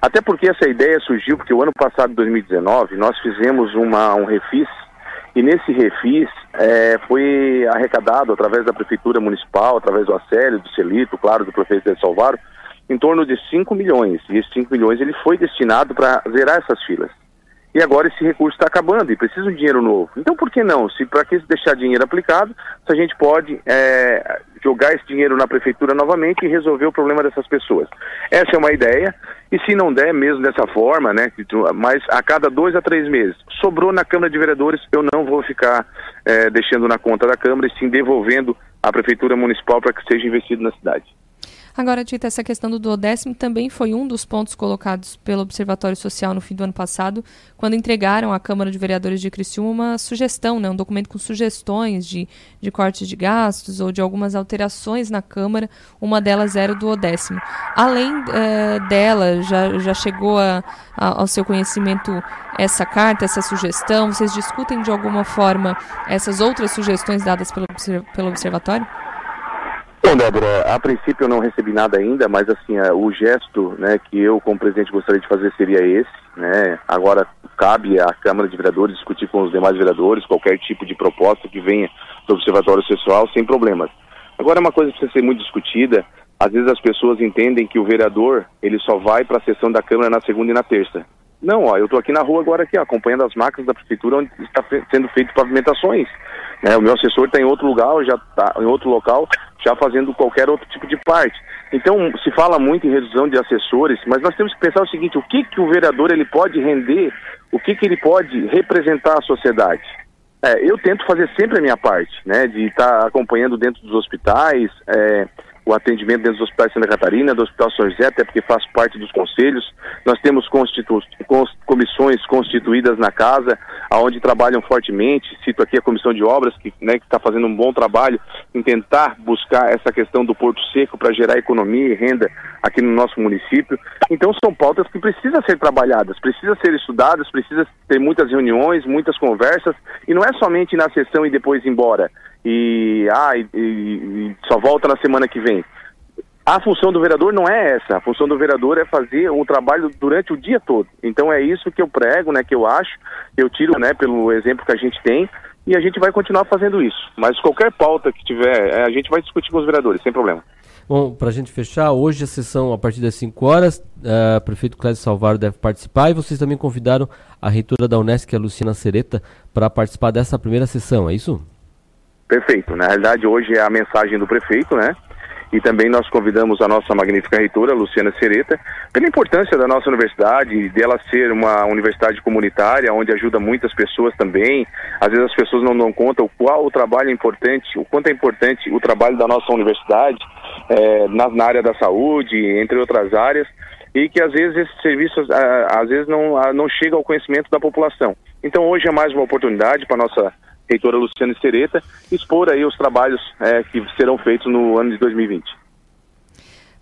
Até porque essa ideia surgiu porque o ano passado, 2019, nós fizemos uma, um refis e nesse refis é, foi arrecadado através da prefeitura municipal, através do Acélio, do Celito, claro, do prefeito Léo Salvado, em torno de 5 milhões. E esses 5 milhões ele foi destinado para zerar essas filas e agora esse recurso está acabando e precisa de dinheiro novo. Então por que não? Se para que deixar dinheiro aplicado, se a gente pode é, jogar esse dinheiro na prefeitura novamente e resolver o problema dessas pessoas. Essa é uma ideia. E se não der mesmo dessa forma, né, mas a cada dois a três meses, sobrou na Câmara de Vereadores, eu não vou ficar é, deixando na conta da Câmara e sim devolvendo à Prefeitura Municipal para que seja investido na cidade.
Agora, Tita, essa questão do duodécimo também foi um dos pontos colocados pelo Observatório Social no fim do ano passado, quando entregaram à Câmara de Vereadores de Criciúma uma sugestão, né, um documento com sugestões de, de cortes de gastos ou de algumas alterações na Câmara, uma delas era o duodécimo. Além eh, dela, já, já chegou a, a, ao seu conhecimento essa carta, essa sugestão? Vocês discutem de alguma forma essas outras sugestões dadas pelo, pelo Observatório?
Bom, Débora, a princípio eu não recebi nada ainda, mas assim, é, o gesto né, que eu, como presidente, gostaria de fazer seria esse. Né? Agora cabe à Câmara de Vereadores discutir com os demais vereadores qualquer tipo de proposta que venha do Observatório Sexual sem problemas. Agora, uma coisa que precisa ser muito discutida, às vezes as pessoas entendem que o vereador ele só vai para a sessão da Câmara na segunda e na terça. Não, ó, eu estou aqui na rua agora aqui, ó, acompanhando as máquinas da prefeitura onde está sendo feitas pavimentações. Né? O meu assessor está em outro lugar, já está em outro local, já fazendo qualquer outro tipo de parte. Então, se fala muito em redução de assessores, mas nós temos que pensar o seguinte, o que, que o vereador ele pode render, o que, que ele pode representar à sociedade. É, eu tento fazer sempre a minha parte, né, de estar tá acompanhando dentro dos hospitais, é, o atendimento dentro dos hospitais de Santa Catarina, do Hospital São José, até porque faço parte dos conselhos. Nós temos constitu comissões constituídas na casa, aonde trabalham fortemente. Cito aqui a comissão de obras, que né, está fazendo um bom trabalho em tentar buscar essa questão do Porto Seco para gerar economia e renda aqui no nosso município. Então são pautas que precisam ser trabalhadas, precisam ser estudadas, precisa ter muitas reuniões, muitas conversas, e não é somente na sessão e depois ir embora e, ah, e, e, só volta na semana que vem. A função do vereador não é essa. A função do vereador é fazer um trabalho durante o dia todo. Então é isso que eu prego, né, que eu acho, eu tiro, né, pelo exemplo que a gente tem, e a gente vai continuar fazendo isso. Mas qualquer pauta que tiver, é, a gente vai discutir com os vereadores, sem problema.
Bom, para a gente fechar, hoje a sessão a partir das 5 horas, uh, prefeito Clésio Salvaro deve participar e vocês também convidaram a reitora da Unesc, a Luciana Sereta, para participar dessa primeira sessão, é isso?
Perfeito. Na realidade, hoje é a mensagem do prefeito, né? E também nós convidamos a nossa magnífica reitora, Luciana Sereta, pela importância da nossa universidade, dela ser uma universidade comunitária, onde ajuda muitas pessoas também. Às vezes as pessoas não dão conta o qual o trabalho é importante, o quanto é importante o trabalho da nossa universidade é, na, na, área da saúde, entre outras áreas, e que às vezes esses serviços às vezes não, não chega ao conhecimento da população. Então hoje é mais uma oportunidade para nossa reitora Luciana Sereta, expor aí os trabalhos é, que serão feitos no ano de 2020.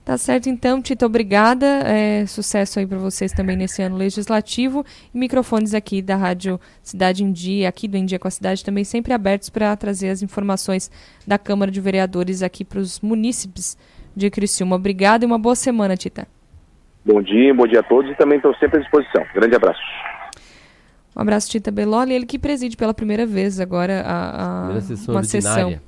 Tá certo, então, Tita, obrigada. É, sucesso aí para vocês também nesse ano legislativo. E microfones aqui da Rádio Cidade em Dia, aqui do Em Dia com a Cidade, também sempre abertos para trazer as informações da Câmara de Vereadores aqui para os munícipes de Criciúma. Obrigada e uma boa semana, Tita.
Bom dia, bom dia a todos e também estou sempre à disposição. Grande abraço.
Um abraço, Tita Beloli, ele que preside pela primeira vez agora a, a sessão uma sessão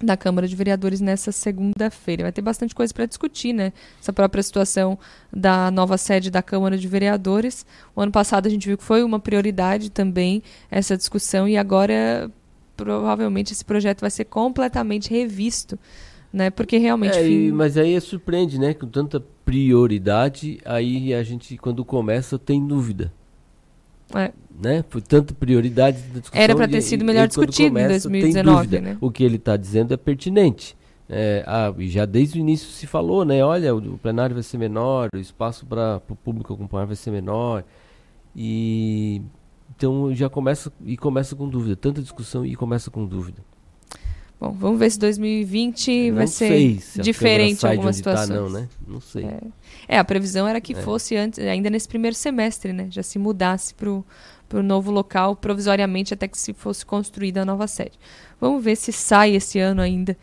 da Câmara de Vereadores nessa segunda-feira. Vai ter bastante coisa para discutir, né? Essa própria situação da nova sede da Câmara de Vereadores. O ano passado a gente viu que foi uma prioridade também essa discussão e agora provavelmente esse projeto vai ser completamente revisto, né? Porque realmente.
É, e, mas aí surpreende, né? Com tanta prioridade, aí a gente quando começa tem dúvida. É. Né? Foi tanta prioridade da discussão.
Era para ter sido melhor discutido começa, em 2019. Né?
O que ele está dizendo é pertinente. É, ah, já desde o início se falou, né? Olha, o, o plenário vai ser menor, o espaço para o público acompanhar vai ser menor. E então já começa e começa com dúvida, tanta discussão e começa com dúvida.
Bom, vamos ver se 2020 vai ser se diferente em algumas situações. Tá,
não, né? Não sei.
É. é. a previsão era que é. fosse antes, ainda nesse primeiro semestre, né? Já se mudasse para o novo local provisoriamente até que se fosse construída a nova sede. Vamos ver se sai esse ano ainda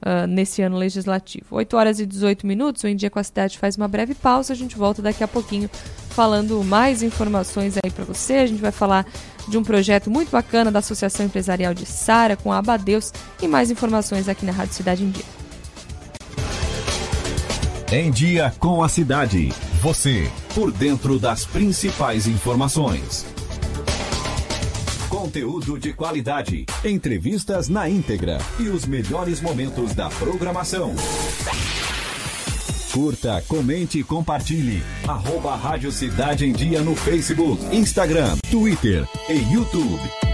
uh, nesse ano legislativo. 8 horas e 18 minutos, o Em Dia com a Cidade faz uma breve pausa, a gente volta daqui a pouquinho falando mais informações aí para você. A gente vai falar de um projeto muito bacana da Associação Empresarial de Sara com a Abadeus e mais informações aqui na Rádio Cidade em Dia.
Em Dia com a Cidade. Você, por dentro das principais informações. Conteúdo de qualidade, entrevistas na íntegra e os melhores momentos da programação. Curta, comente e compartilhe. Arroba Rádio Cidade em Dia no Facebook, Instagram, Twitter e YouTube.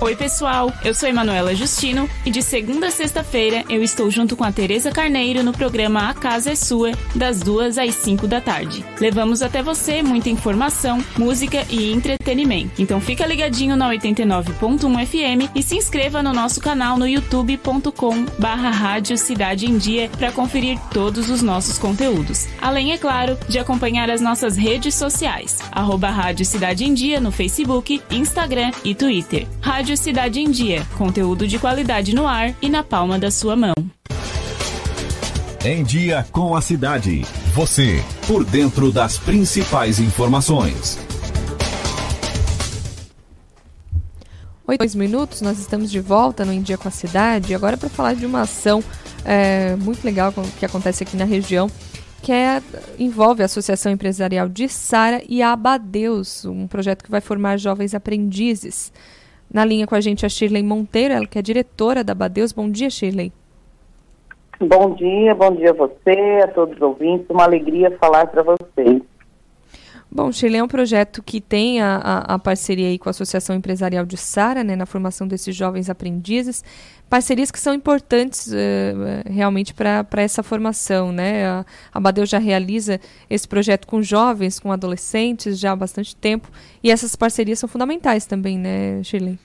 Oi, pessoal. Eu sou Emanuela Justino e de segunda a sexta-feira eu estou junto com a Tereza Carneiro no programa A Casa é Sua, das duas às cinco da tarde. Levamos até você muita informação, música e entretenimento. Então fica ligadinho na 89.1 FM e se inscreva no nosso canal no youtube.com Rádio Cidade em Dia para conferir todos os nossos conteúdos. Além, é claro, de acompanhar as nossas redes sociais, arroba Rádio Cidade em Dia no Facebook, Instagram e Twitter. Rádio Cidade em Dia, conteúdo de qualidade no ar e na palma da sua mão.
Em Dia com a Cidade. Você, por dentro das principais informações.
Oito dois minutos, nós estamos de volta no Em Dia com a Cidade, agora para falar de uma ação é, muito legal que acontece aqui na região, que é, envolve a Associação Empresarial de Sara e a Abadeus, um projeto que vai formar jovens aprendizes. Na linha com a gente a Shirley Monteiro, ela que é diretora da Abadeus. Bom dia, Shirley.
Bom dia, bom dia a você, a todos os ouvintes. Uma alegria falar para vocês.
Bom, Shirley, é um projeto que tem a, a, a parceria com a Associação Empresarial de Sara, né, na formação desses jovens aprendizes. Parcerias que são importantes uh, realmente para essa formação, né? A, a Badeu já realiza esse projeto com jovens, com adolescentes já há bastante tempo. E essas parcerias são fundamentais também, né, Shirley?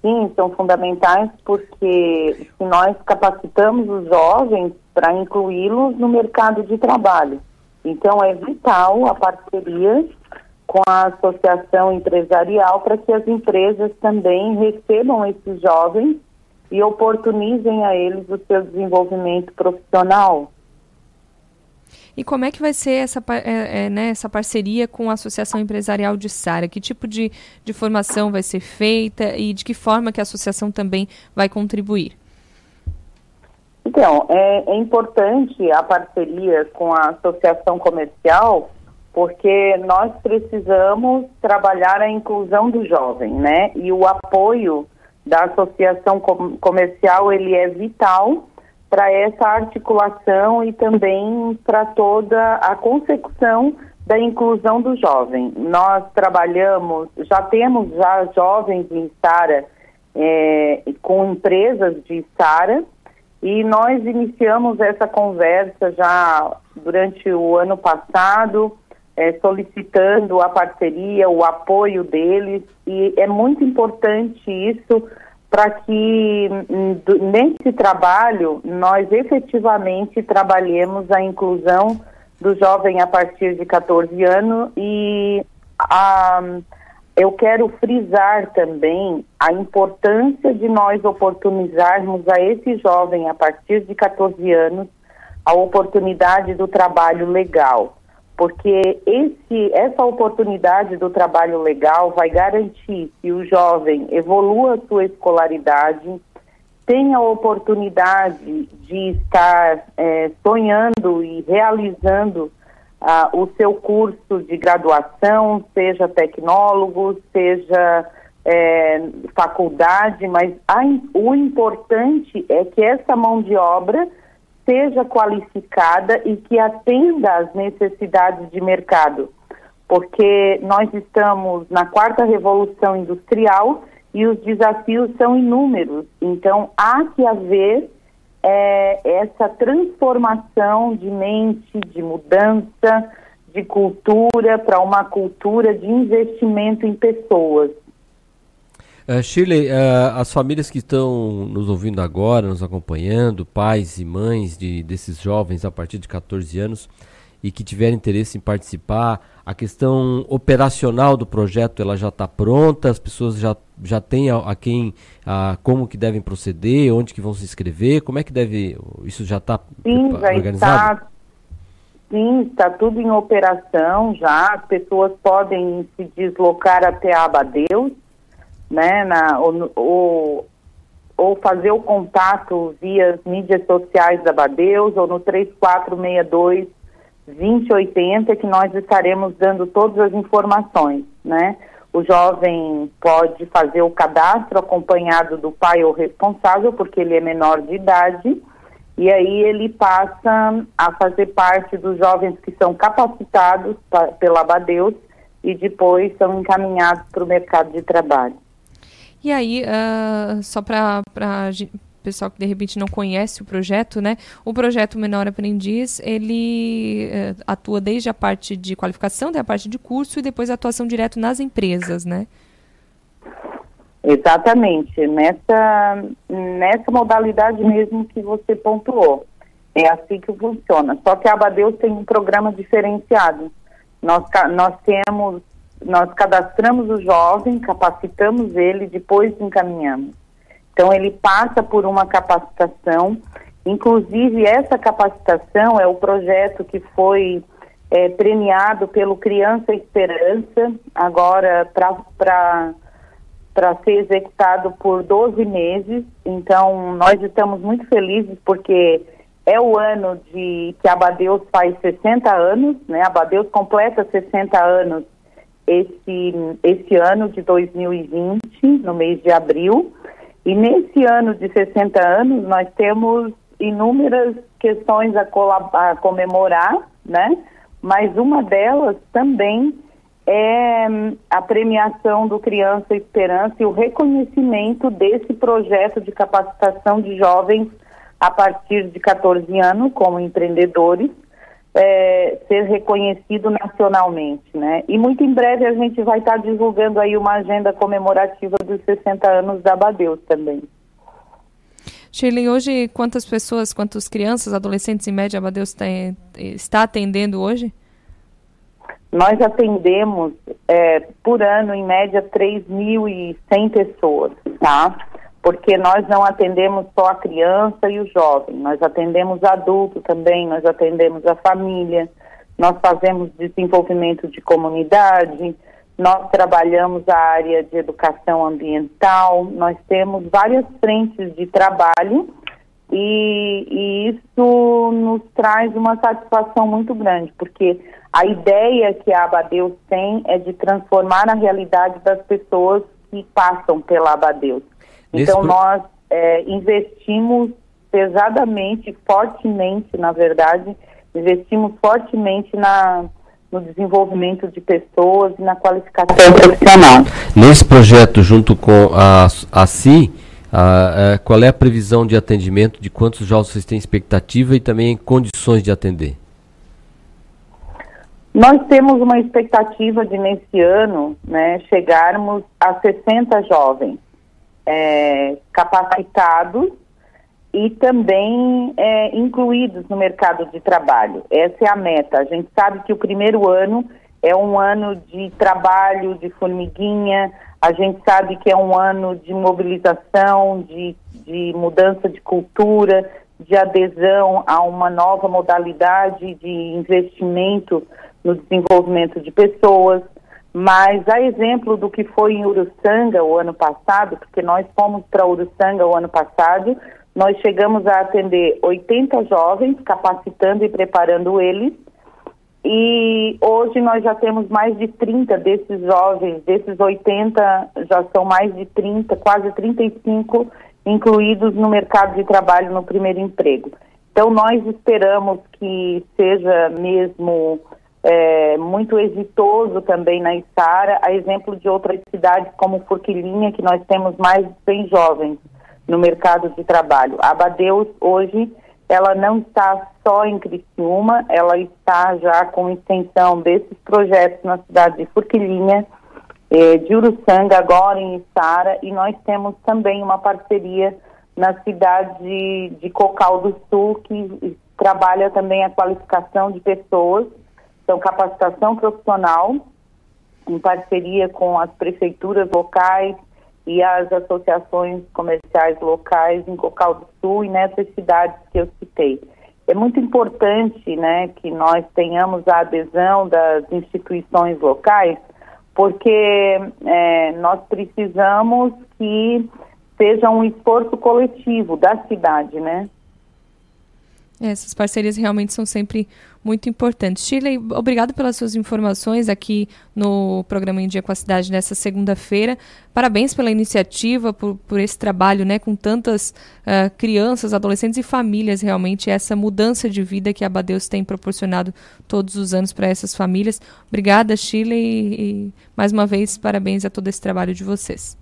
Sim, são fundamentais porque se nós capacitamos os jovens para incluí-los no mercado de trabalho. Então, é vital a parceria com a associação empresarial para que as empresas também recebam esses jovens e oportunizem a eles o seu desenvolvimento profissional.
E como é que vai ser essa, é, é, né, essa parceria com a Associação Empresarial de Sara? Que tipo de, de formação vai ser feita e de que forma que a associação também vai contribuir?
Então, é, é importante a parceria com a associação comercial, porque nós precisamos trabalhar a inclusão do jovem, né? E o apoio da associação com comercial, ele é vital para essa articulação e também para toda a consecução da inclusão do jovem. Nós trabalhamos, já temos já jovens em Sara, é, com empresas de Sara, e nós iniciamos essa conversa já durante o ano passado, é, solicitando a parceria, o apoio deles, e é muito importante isso para que hum, nesse trabalho nós efetivamente trabalhemos a inclusão do jovem a partir de 14 anos e a eu quero frisar também a importância de nós oportunizarmos a esse jovem a partir de 14 anos a oportunidade do trabalho legal, porque esse, essa oportunidade do trabalho legal vai garantir que o jovem evolua sua escolaridade, tenha a oportunidade de estar é, sonhando e realizando uh, o seu curso de graduação, seja tecnólogo, seja é, faculdade, mas a, o importante é que essa mão de obra seja qualificada e que atenda às necessidades de mercado, porque nós estamos na quarta revolução industrial e os desafios são inúmeros. Então, há que haver é, essa transformação de mente, de mudança, de cultura para uma cultura de investimento em pessoas.
Uh, Shirley, uh, as famílias que estão nos ouvindo agora, nos acompanhando, pais e mães de, desses jovens a partir de 14 anos e que tiverem interesse em participar, a questão operacional do projeto ela já está pronta, as pessoas já, já têm a, a quem, a, como que devem proceder, onde que vão se inscrever, como é que deve, isso já está organizado? Está,
sim, está tudo em operação já, as pessoas podem se deslocar até a Abadeus, né, na, ou, ou, ou fazer o contato via mídias sociais da Badeus ou no 3462 2080 que nós estaremos dando todas as informações, né? O jovem pode fazer o cadastro acompanhado do pai ou responsável, porque ele é menor de idade, e aí ele passa a fazer parte dos jovens que são capacitados pela Badeus e depois são encaminhados para o mercado de trabalho.
E aí, uh, só para pessoal que de repente não conhece o projeto, né? O projeto Menor Aprendiz, ele uh, atua desde a parte de qualificação, da parte de curso e depois a atuação direto nas empresas, né?
Exatamente, nessa, nessa modalidade mesmo que você pontuou. É assim que funciona. Só que a Abadeus tem um programa diferenciado. Nós, nós temos nós cadastramos o jovem, capacitamos ele, depois encaminhamos. Então ele passa por uma capacitação, inclusive essa capacitação é o projeto que foi é, premiado pelo Criança Esperança, agora para ser executado por 12 meses. Então nós estamos muito felizes porque é o ano de que Abadeus faz 60 anos, né? Abadeus completa 60 anos esse, esse ano de 2020, no mês de abril. E nesse ano de 60 anos, nós temos inúmeras questões a, a comemorar, né? Mas uma delas também é hum, a premiação do Criança Esperança e o reconhecimento desse projeto de capacitação de jovens a partir de 14 anos como empreendedores é, ser reconhecido nacionalmente, né? E muito em breve a gente vai estar divulgando aí uma agenda comemorativa dos 60 anos da Badeus também.
Shirley, hoje quantas pessoas, quantas crianças, adolescentes em média a Badeus tem, está atendendo hoje?
Nós atendemos é, por ano, em média, 3.100 pessoas, tá? Porque nós não atendemos só a criança e o jovem, nós atendemos adulto também, nós atendemos a família, nós fazemos desenvolvimento de comunidade, nós trabalhamos a área de educação ambiental, nós temos várias frentes de trabalho e, e isso nos traz uma satisfação muito grande, porque a ideia que a Abadeus tem é de transformar a realidade das pessoas que passam pela Abadeus. Então, pro... nós é, investimos pesadamente, fortemente, na verdade, investimos fortemente na, no desenvolvimento de pessoas e na qualificação profissional.
Nesse projeto, junto com a, a CI, a, a, qual é a previsão de atendimento, de quantos jovens vocês têm expectativa e também condições de atender?
Nós temos uma expectativa de, nesse ano, né, chegarmos a 60 jovens é, capacitados e também é, incluídos no mercado de trabalho. Essa é a meta. A gente sabe que o primeiro ano é um ano de trabalho, de formiguinha, a gente sabe que é um ano de mobilização, de, de mudança de cultura, de adesão a uma nova modalidade de investimento no desenvolvimento de pessoas. Mas a exemplo do que foi em Uruçanga o ano passado, porque nós fomos para Uruçanga o ano passado, nós chegamos a atender 80 jovens, capacitando e preparando eles, e, hoje nós já temos mais de 30 desses jovens, desses 80, já são mais de 30, quase 35 incluídos no mercado de trabalho no primeiro emprego. Então nós esperamos que seja mesmo é, muito exitoso também na Isara, a exemplo de outras cidades como Forquilinha, que nós temos mais de 100 jovens no mercado de trabalho. A Abadeus hoje ela não está só em Criciúma, ela está já com extensão desses projetos na cidade de Forquilinha, eh, de Uruçanga, agora em Isara, e nós temos também uma parceria na cidade de, de Cocal do Sul, que trabalha também a qualificação de pessoas, então capacitação profissional, em parceria com as prefeituras locais, e as associações comerciais locais em Cocal do Sul e nessas cidades que eu citei. É muito importante né, que nós tenhamos a adesão das instituições locais, porque é, nós precisamos que seja um esforço coletivo da cidade, né?
Essas parcerias realmente são sempre muito importantes. Shirley, obrigado pelas suas informações aqui no programa Em Dia com a Cidade nessa segunda-feira. Parabéns pela iniciativa, por, por esse trabalho né, com tantas uh, crianças, adolescentes e famílias, realmente, essa mudança de vida que a Badeus tem proporcionado todos os anos para essas famílias. Obrigada, Shirley, e, e mais uma vez, parabéns a todo esse trabalho de vocês.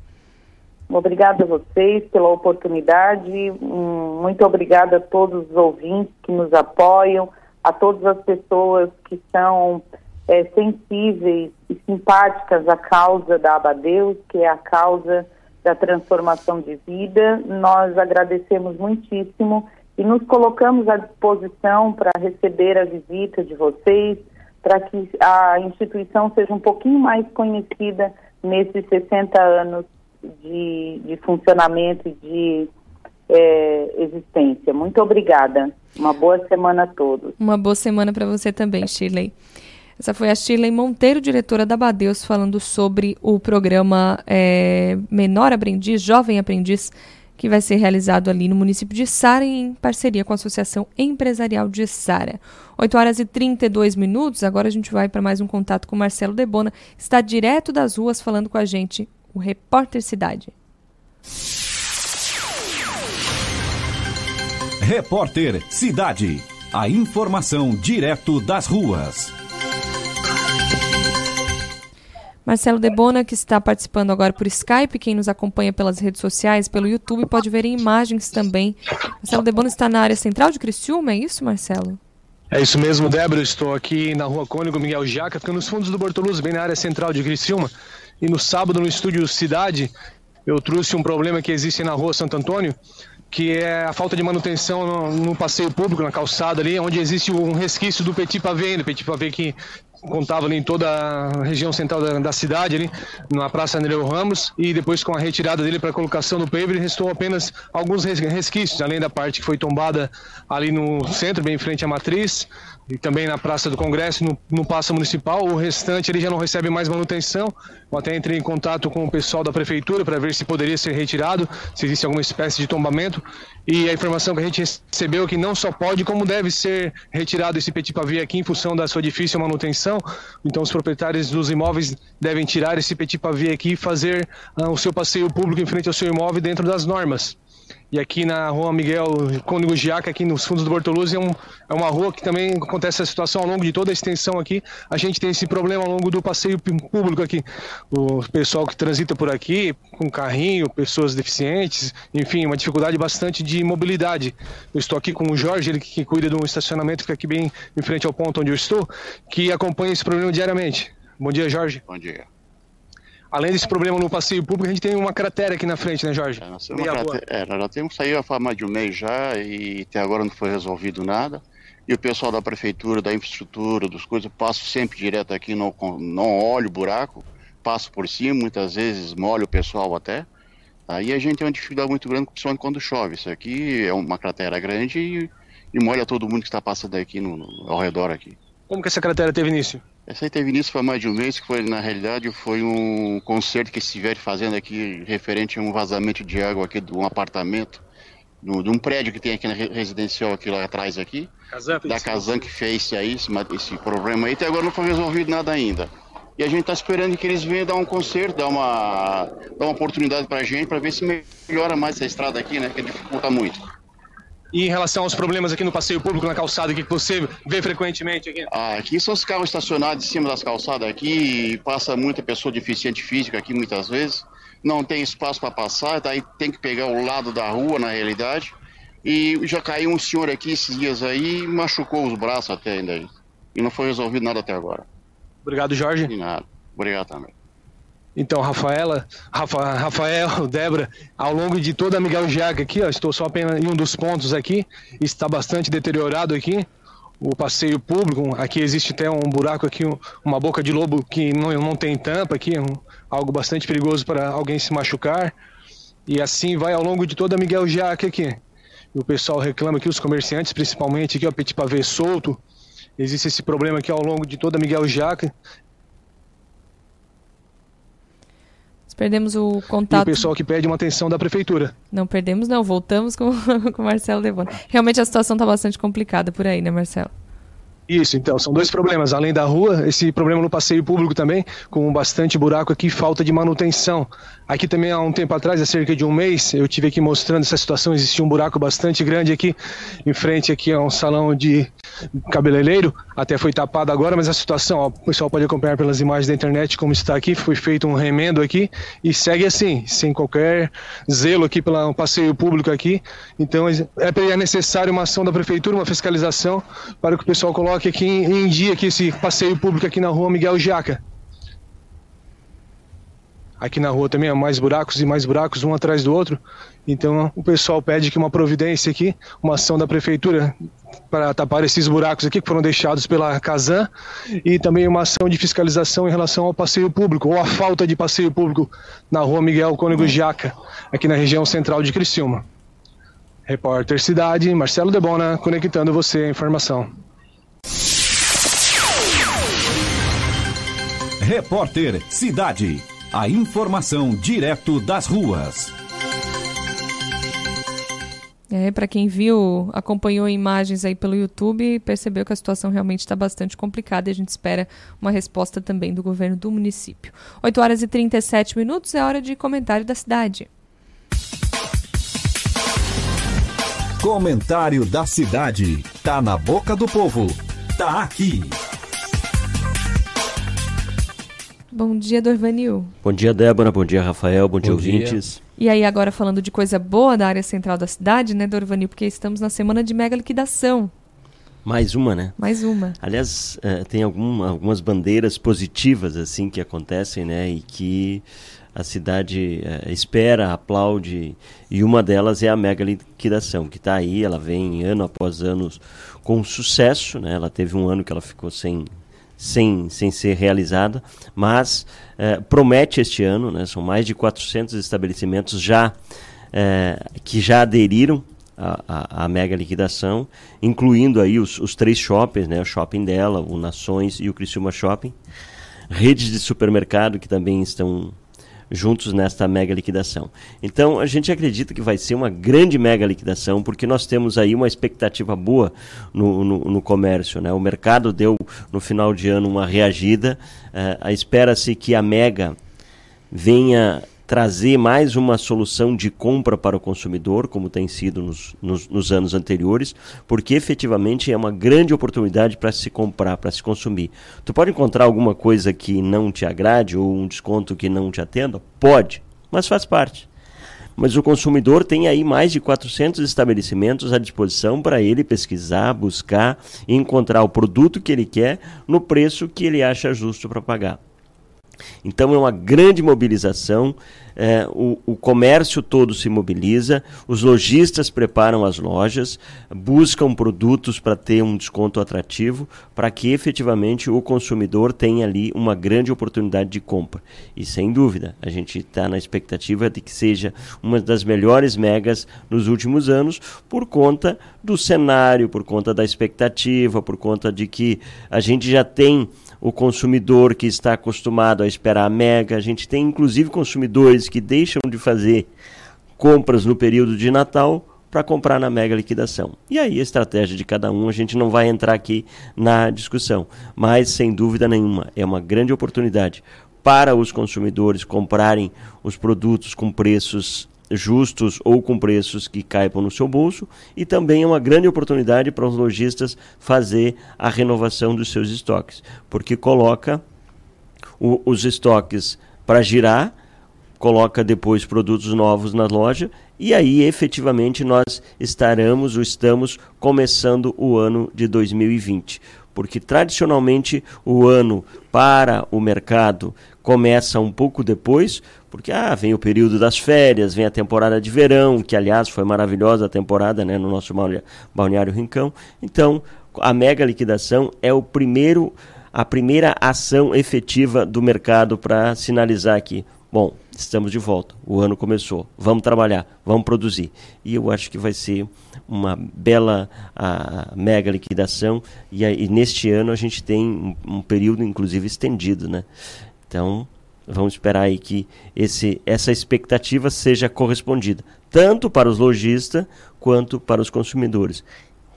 Obrigada a vocês pela oportunidade. Muito obrigada a todos os ouvintes que nos apoiam, a todas as pessoas que são é, sensíveis e simpáticas à causa da Abadeus, que é a causa da transformação de vida. Nós agradecemos muitíssimo e nos colocamos à disposição para receber a visita de vocês, para que a instituição seja um pouquinho mais conhecida nesses 60 anos de, de funcionamento e de é, existência. Muito obrigada. Uma boa semana a todos.
Uma boa semana para você também, Shirley. Essa foi a Shirley Monteiro, diretora da Badeus, falando sobre o programa é, Menor Aprendiz, Jovem Aprendiz, que vai ser realizado ali no município de Sara, em parceria com a Associação Empresarial de Sara. 8 horas e 32 minutos. Agora a gente vai para mais um contato com Marcelo Debona, está direto das ruas falando com a gente o Repórter Cidade.
Repórter Cidade. A informação direto das ruas.
Marcelo Debona, que está participando agora por Skype, quem nos acompanha pelas redes sociais, pelo YouTube, pode ver em imagens também. Marcelo Debona está na área central de Criciúma, é isso, Marcelo?
É isso mesmo, Débora. Estou aqui na rua Cônigo Miguel Jaca, ficando nos fundos do Bortoluzzi, bem na área central de Criciúma. E no sábado, no estúdio Cidade, eu trouxe um problema que existe na rua Santo Antônio, que é a falta de manutenção no, no passeio público, na calçada ali, onde existe um resquício do Petit Pavé, do Petit Pavé que contava ali em toda a região central da, da cidade, ali, na Praça Nereu Ramos, e depois com a retirada dele para a colocação do paver, restou apenas alguns resquícios, além da parte que foi tombada ali no centro, bem em frente à matriz, e também na Praça do Congresso, no, no Passo Municipal. O restante ele já não recebe mais manutenção. Eu até entrei em contato com o pessoal da Prefeitura para ver se poderia ser retirado, se existe alguma espécie de tombamento. E a informação que a gente recebeu é que não só pode, como deve ser retirado esse petit pavé aqui em função da sua difícil manutenção. Então, os proprietários dos imóveis devem tirar esse petit pavé aqui e fazer uh, o seu passeio público em frente ao seu imóvel dentro das normas. E aqui na rua Miguel Cônigo Giaca, aqui nos fundos do Bortoluzzi, é, um, é, uma rua que também acontece essa situação ao longo de toda a extensão aqui. A gente tem esse problema ao longo do passeio público aqui. O pessoal que transita por aqui, com carrinho, pessoas deficientes, enfim, uma dificuldade bastante de mobilidade. Eu estou aqui com o Jorge, ele que cuida de um estacionamento, fica aqui bem em frente ao ponto onde eu estou, que acompanha esse problema diariamente. Bom dia, Jorge.
Bom dia.
Além desse problema no passeio público, a gente tem uma cratera aqui na frente, né, Jorge?
É, nós, temos cratera, é, nós já temos saído há mais de um mês já e até agora não foi resolvido nada. E o pessoal da prefeitura, da infraestrutura, dos coisas, passo sempre direto aqui, não, não olho o buraco, passo por cima, muitas vezes molho o pessoal até. Aí a gente tem uma dificuldade muito grande, principalmente quando chove. Isso aqui é uma cratera grande e, e molha todo mundo que está passando aqui no, no, ao redor aqui.
Como que essa cratera teve início?
Essa aí teve início foi mais de um mês, que foi, na realidade, foi um concerto que estiver fazendo aqui referente a um vazamento de água aqui de um apartamento do, de um prédio que tem aqui na residencial aqui lá atrás aqui. Kazan da Kazan que fez aí esse, esse problema aí, até agora não foi resolvido nada ainda. E a gente está esperando que eles venham dar um conserto, dar uma, dar uma oportunidade para a gente, para ver se melhora mais essa estrada aqui, né? Que dificulta muito.
E em relação aos problemas aqui no passeio público, na calçada, que você vê frequentemente aqui?
Ah, aqui são os carros estacionados em cima das calçadas aqui, passa muita pessoa deficiente física aqui muitas vezes, não tem espaço para passar, daí tem que pegar o lado da rua na realidade. E já caiu um senhor aqui esses dias aí e machucou os braços até ainda. E não foi resolvido nada até agora.
Obrigado, Jorge.
De nada. Obrigado também.
Então, Rafaela, Rafa, Rafael, <laughs> Débora, ao longo de toda a Miguel Jaca aqui, ó, estou só apenas em um dos pontos aqui, está bastante deteriorado aqui, o passeio público, aqui existe até um buraco aqui, uma boca de lobo que não, não tem tampa aqui, um, algo bastante perigoso para alguém se machucar, e assim vai ao longo de toda a Miguel Jaca aqui. E o pessoal reclama aqui, os comerciantes principalmente aqui, ó, petit pavé solto, existe esse problema aqui ao longo de toda Miguel Jaca,
Perdemos o contato.
E o pessoal que pede uma atenção da prefeitura.
Não perdemos, não. Voltamos com, com <laughs> o Marcelo Levone. Realmente a situação está bastante complicada por aí, né, Marcelo?
Isso, então, são dois problemas. Além da rua, esse problema no passeio público também, com bastante buraco aqui, falta de manutenção. Aqui também há um tempo atrás, há cerca de um mês, eu tive aqui mostrando essa situação, existia um buraco bastante grande aqui, em frente aqui a um salão de cabeleireiro, até foi tapado agora, mas a situação, ó, o pessoal pode acompanhar pelas imagens da internet como está aqui, foi feito um remendo aqui e segue assim, sem qualquer zelo aqui pelo passeio público aqui. Então é necessário uma ação da prefeitura, uma fiscalização, para que o pessoal coloque aqui em, em dia aqui esse passeio público aqui na rua Miguel Jaca. Aqui na rua também há mais buracos e mais buracos, um atrás do outro. Então o pessoal pede que uma providência aqui, uma ação da prefeitura para tapar esses buracos aqui que foram deixados pela Casan e também uma ação de fiscalização em relação ao passeio público ou a falta de passeio público na rua Miguel Cônego Jaca, aqui na região central de Criciúma. Repórter Cidade, Marcelo Debona, conectando você à informação.
Repórter Cidade. A informação direto das ruas.
É, para quem viu, acompanhou imagens aí pelo YouTube, percebeu que a situação realmente está bastante complicada e a gente espera uma resposta também do governo do município. 8 horas e 37 minutos é hora de comentário da cidade.
Comentário da cidade. Tá na boca do povo. Tá aqui.
Bom dia, Dorvanil.
Bom dia, Débora. Bom dia, Rafael. Bom, Bom dia, ouvintes.
E aí, agora falando de coisa boa da área central da cidade, né, Dorvanil? Porque estamos na semana de mega liquidação.
Mais uma, né?
Mais uma.
Aliás, uh, tem algum, algumas bandeiras positivas, assim, que acontecem, né? E que a cidade uh, espera, aplaude. E uma delas é a mega liquidação, que está aí, ela vem ano após ano com sucesso, né? Ela teve um ano que ela ficou sem sem, sem ser realizada, mas é, promete este ano, né, são mais de 400 estabelecimentos já é, que já aderiram à, mega liquidação, incluindo aí os, os três shoppings, né, o shopping dela, o Nações e o Criciúma Shopping, redes de supermercado que também estão juntos nesta mega liquidação. Então a gente acredita que vai ser uma grande mega liquidação, porque nós temos aí uma expectativa boa no, no, no comércio. Né? O mercado deu no final de ano uma reagida, uh, espera-se que a mega venha trazer mais uma solução de compra para o consumidor, como tem sido nos, nos, nos anos anteriores, porque efetivamente é uma grande oportunidade para se comprar, para se consumir. Tu pode encontrar alguma coisa que não te agrade ou um desconto que não te atenda? Pode, mas faz parte mas o consumidor tem aí mais de 400 estabelecimentos à disposição para ele pesquisar, buscar e encontrar o produto que ele quer no preço que ele acha justo para pagar. Então é uma grande mobilização, é, o, o, comércio todo se mobiliza, os lojistas preparam as lojas, buscam produtos para ter um desconto atrativo, para que efetivamente o consumidor tenha ali uma grande oportunidade de compra. E sem dúvida, a gente está na expectativa de que seja uma das melhores megas nos últimos anos, por conta do cenário, por conta da expectativa, por conta de que a gente já tem o consumidor que está acostumado a esperar a mega. A gente tem inclusive consumidores que deixam de fazer compras no período de Natal para comprar na mega liquidação. E aí a estratégia de cada um a gente não vai entrar aqui na discussão, mas sem dúvida nenhuma é uma grande oportunidade para os consumidores comprarem os produtos com preços justos ou com preços que caibam no seu bolso e também é uma grande oportunidade para os lojistas fazer a renovação dos seus estoques, porque coloca o, os estoques para girar, coloca depois produtos novos na loja e aí efetivamente nós estaremos ou estamos começando o ano de 2020 porque tradicionalmente o ano para o mercado começa um pouco depois, porque ah, vem o período das férias, vem a temporada de verão, que aliás foi maravilhosa a temporada né, no nosso balneário Rincão. Então, a mega liquidação é o primeiro a primeira ação efetiva do mercado para sinalizar aqui, bom, estamos de volta, o ano começou, vamos trabalhar, vamos produzir. E eu acho que vai ser uma bela a, mega liquidação e, e, neste ano a gente tem um, um período inclusive estendido, né? Então, vamos esperar aí que esse, essa expectativa seja correspondida, tanto para os lojistas quanto para os consumidores,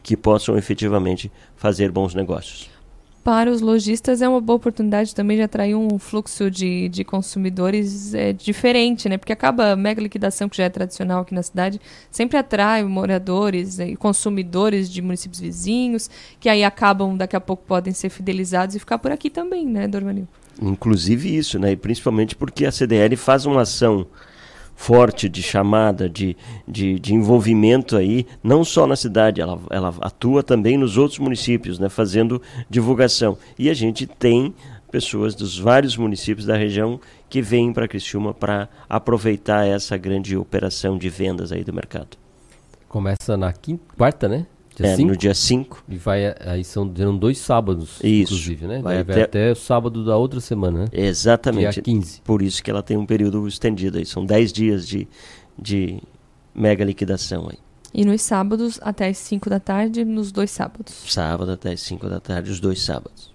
que possam efetivamente fazer bons negócios
para os lojistas é uma boa oportunidade também de atrair um fluxo de, de consumidores é, diferente, né? Porque acaba a mega liquidação, que já é tradicional aqui na cidade, sempre atrai moradores e consumidores de municípios vizinhos, que aí acabam, daqui a pouco, podem ser fidelizados e ficar por aqui também, né, Dormanil?
Inclusive isso, né? E principalmente porque a CDL faz uma ação forte de chamada, de, de, de, envolvimento aí, não só na cidade, ela, ela atua também nos outros municípios, né, fazendo divulgação. E a gente tem pessoas dos vários municípios da região que vêm para Criciúma para aproveitar essa grande operação de vendas aí do mercado.
Começa na quinta, quarta, né?
Dia é, cinco? no dia 5.
E vai, aí são, são dois sábados,
isso.
inclusive, né? Vai, vai até... até... o sábado da outra semana, né?
Exatamente.
Dia 15.
Por isso que ela tem um período estendido aí. São 10 dias de, de mega liquidação aí.
E nos sábados até as 5 da tarde, nos dois sábados.
Sábado até as 5 da tarde, os dois sábados.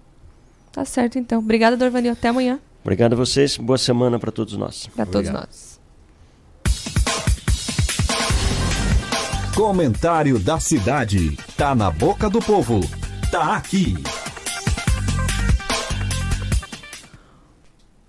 Tá certo, então. Obrigada, Dorvanil. Até amanhã.
Obrigado a vocês. Boa semana para todos nós.
Para todos nós.
Comentário da cidade. Tá na boca do povo. Tá aqui.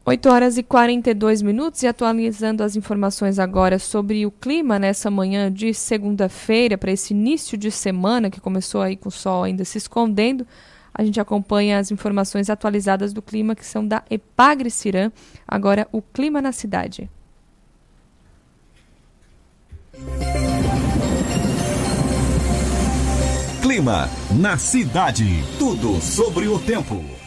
8 horas e 42 minutos e atualizando as informações agora sobre o clima nessa manhã de segunda-feira, para esse início de semana que começou aí com o sol ainda se escondendo. A gente acompanha as informações atualizadas do clima que são da Epagre Cirã. Agora, o clima na cidade.
Clima na cidade. Tudo sobre o tempo.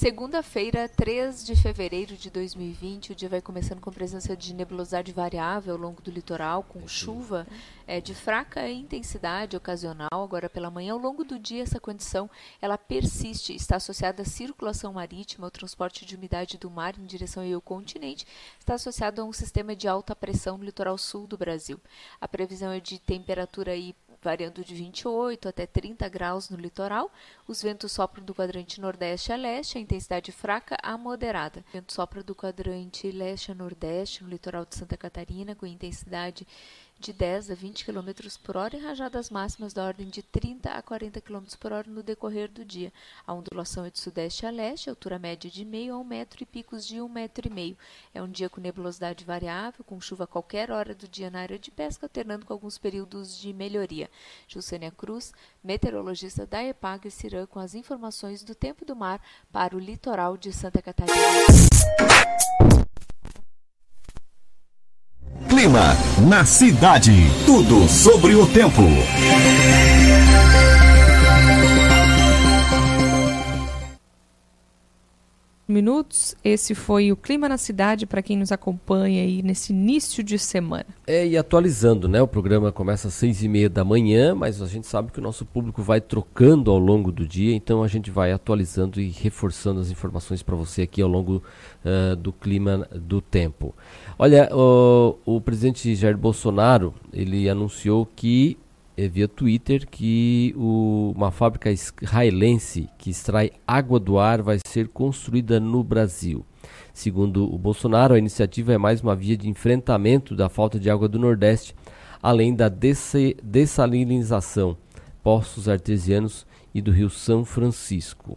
Segunda-feira, 3 de fevereiro de 2020, o dia vai começando com presença de nebulosidade variável ao longo do litoral, com chuva é, de fraca intensidade ocasional. Agora pela manhã, ao longo do dia, essa condição ela persiste, está associada à circulação marítima, ao transporte de umidade do mar em direção ao continente, está associado a um sistema de alta pressão no litoral sul do Brasil. A previsão é de temperatura aí variando de 28 até 30 graus no litoral. Os ventos sopram do quadrante nordeste a leste, a intensidade fraca a moderada. O vento sopra do quadrante leste a nordeste no litoral de Santa Catarina, com intensidade de 10 a 20 km por hora e rajadas máximas da ordem de 30 a 40 km por hora no decorrer do dia. A ondulação é de sudeste a leste, altura média de meio a um metro e picos de um metro e meio. É um dia com nebulosidade variável, com chuva a qualquer hora do dia na área de pesca, alternando com alguns períodos de melhoria. Gilcênia Cruz, meteorologista da EPAG Cirã, com as informações do tempo do mar para o litoral de Santa Catarina.
Clima na cidade. Tudo sobre o tempo.
Minutos. Esse foi o Clima na Cidade para quem nos acompanha aí nesse início de semana.
É, e atualizando, né? O programa começa às seis e meia da manhã, mas a gente sabe que o nosso público vai trocando ao longo do dia, então a gente vai atualizando e reforçando as informações para você aqui ao longo uh, do clima do tempo. Olha, o, o presidente Jair Bolsonaro, ele anunciou que eh, via Twitter que o, uma fábrica israelense que extrai água do ar vai ser construída no Brasil. Segundo o Bolsonaro, a iniciativa é mais uma via de enfrentamento da falta de água do Nordeste, além da dessalinização, poços artesianos e do Rio São Francisco.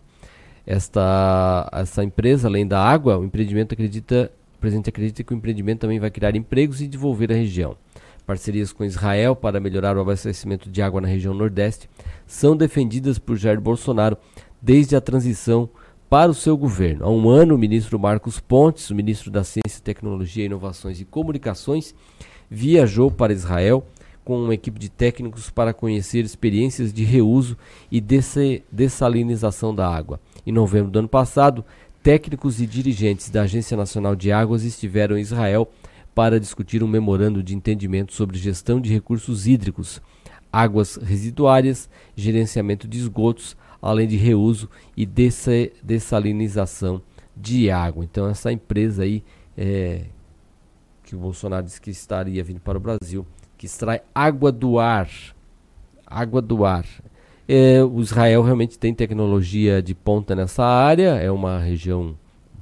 Esta, essa empresa, além da água, o empreendimento acredita, o presidente acredita que o empreendimento também vai criar empregos e desenvolver a região. Parcerias com Israel para melhorar o abastecimento de água na região Nordeste são defendidas por Jair Bolsonaro desde a transição para o seu governo. Há um ano, o ministro Marcos Pontes, o ministro da Ciência, Tecnologia, Inovações e Comunicações, viajou para Israel com uma equipe de técnicos para conhecer experiências de reuso e dessalinização da água. Em novembro do ano passado, técnicos e dirigentes da Agência Nacional de Águas estiveram em Israel para discutir um memorando de entendimento sobre gestão de recursos hídricos, águas residuárias, gerenciamento de esgotos, além de reuso e dessalinização de água. Então essa empresa aí é, que o Bolsonaro disse que estaria vindo para o Brasil, que extrai água do ar, água do ar. É, o Israel realmente tem tecnologia de ponta nessa área, é uma região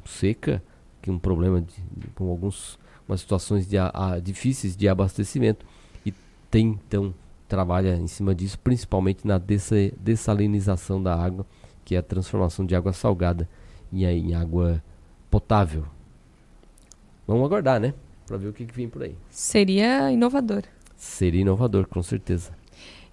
seca, que um problema de, com alguns umas situações de, a, difíceis de abastecimento e tem então trabalha em cima disso, principalmente na dessalinização da água, que é a transformação de água salgada em, em água potável. Vamos aguardar, né? Para ver o que, que vem por aí.
Seria inovador.
Seria inovador, com certeza.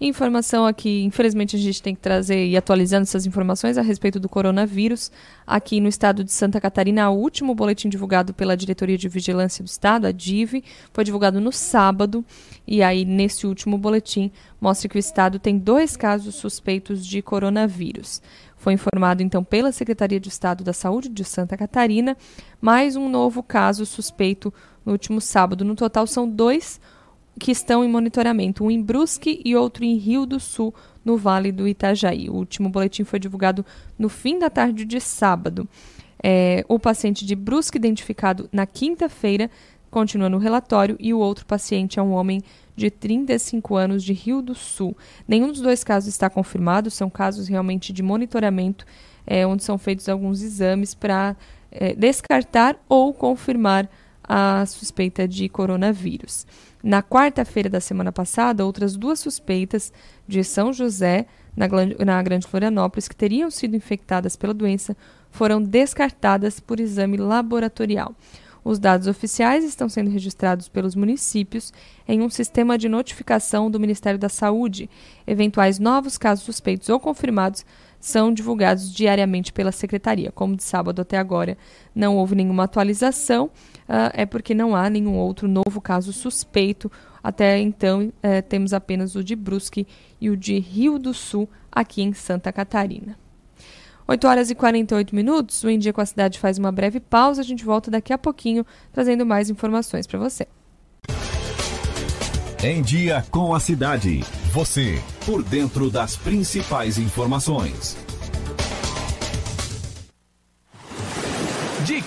Informação aqui, infelizmente a gente tem que trazer e atualizando essas informações a respeito do coronavírus. Aqui no estado de Santa Catarina, o último boletim divulgado pela Diretoria de Vigilância do Estado, a DIV, foi divulgado no sábado. E aí, nesse último boletim, mostra que o estado tem dois casos suspeitos de coronavírus. Foi informado então pela Secretaria de Estado da Saúde de Santa Catarina mais um novo caso suspeito no último sábado. No total, são dois que estão em monitoramento, um em Brusque e outro em Rio do Sul, no Vale do Itajaí. O último boletim foi divulgado no fim da tarde de sábado. É, o paciente de Brusque, identificado na quinta-feira, continua no relatório, e o outro paciente é um homem de 35 anos de Rio do Sul. Nenhum dos dois casos está confirmado, são casos realmente de monitoramento, é, onde são feitos alguns exames para é, descartar ou confirmar a suspeita de coronavírus. Na quarta-feira da semana passada, outras duas suspeitas de São José, na, Grande Florianópolis, que teriam sido infectadas pela doença, foram descartadas por exame laboratorial. Os dados oficiais estão sendo registrados pelos municípios em um sistema de notificação do Ministério da Saúde. Eventuais novos casos suspeitos ou confirmados são divulgados diariamente pela Secretaria. Como de sábado até agora não houve nenhuma atualização, uh, é porque não há nenhum outro novo caso suspeito. Até então, uh, temos apenas o de Brusque e o de Rio do Sul, aqui em Santa Catarina. 8 horas e 48 minutos, o Em Dia com a Cidade faz uma breve pausa. A gente volta daqui a pouquinho trazendo mais informações para você.
Em Dia com a Cidade. Você, por dentro das principais informações.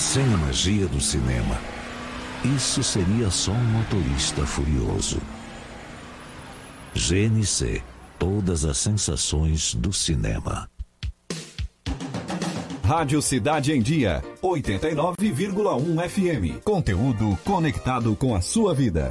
Sem a magia do cinema, isso seria só um motorista furioso. GNC Todas as sensações do cinema.
Rádio Cidade em Dia, 89,1 FM. Conteúdo conectado com a sua vida.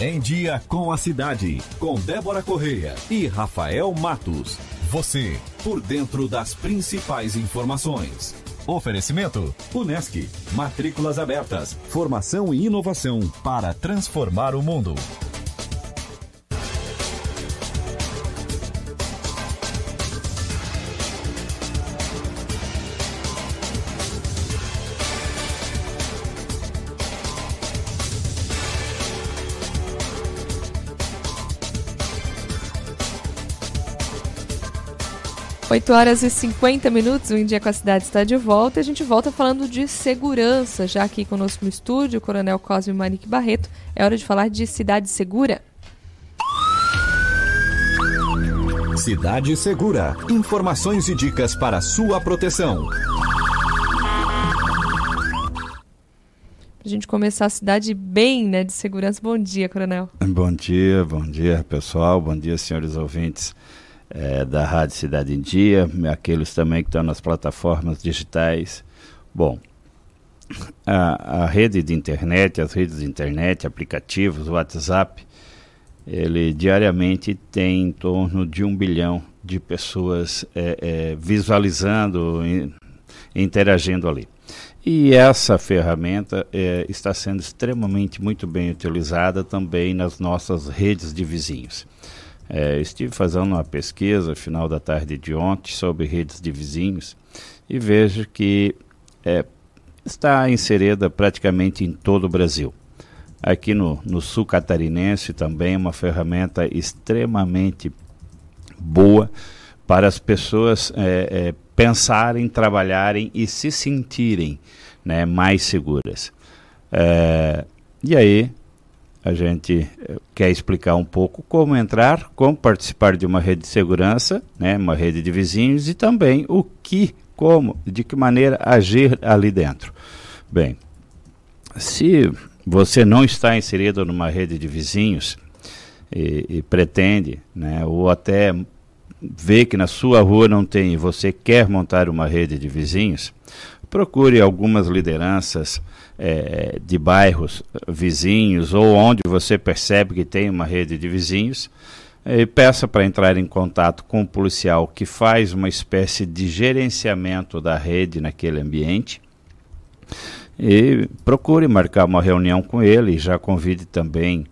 Em Dia com a Cidade, com Débora Correia e Rafael Matos. Você, por dentro das principais informações. Oferecimento: Unesc. Matrículas abertas. Formação e inovação para transformar o mundo.
8 horas e 50 minutos, o Em Dia com a Cidade está de volta e a gente volta falando de segurança, já aqui conosco no estúdio, o Coronel Cosme Manique Barreto. É hora de falar de cidade segura.
Cidade Segura. Informações e dicas para sua proteção.
Pra gente começar a cidade bem, né, de segurança. Bom dia, Coronel.
Bom dia, bom dia, pessoal. Bom dia, senhores ouvintes é, da Rádio Cidade em Dia, aqueles também que estão nas plataformas digitais. Bom, a, a, rede de internet, as redes de internet, aplicativos, WhatsApp, ele diariamente tem em torno de um bilhão de pessoas é, é, visualizando, e, interagindo ali. E essa ferramenta é, está sendo extremamente muito bem utilizada também nas nossas redes de vizinhos. É, estive fazendo uma pesquisa final da tarde de ontem sobre redes de vizinhos e vejo que é, está inserida praticamente em todo o Brasil. Aqui no, no sul catarinense também é uma ferramenta extremamente boa para as pessoas é, é, pensarem, trabalharem e se sentirem né, mais seguras. É, e aí a gente eh, quer explicar um pouco como entrar, como participar de uma rede de segurança, né, uma rede de vizinhos e também o que, como, de que maneira agir ali dentro. Bem, se você não está inserido numa rede de vizinhos e, e pretende, né, ou até vê que na sua rua não tem e você quer montar uma rede de vizinhos, procure algumas lideranças é, de bairros vizinhos ou onde você percebe que tem uma rede de vizinhos e peça para entrar em contato com o policial que faz uma espécie de gerenciamento da rede naquele ambiente e procure marcar uma reunião com ele, já convide também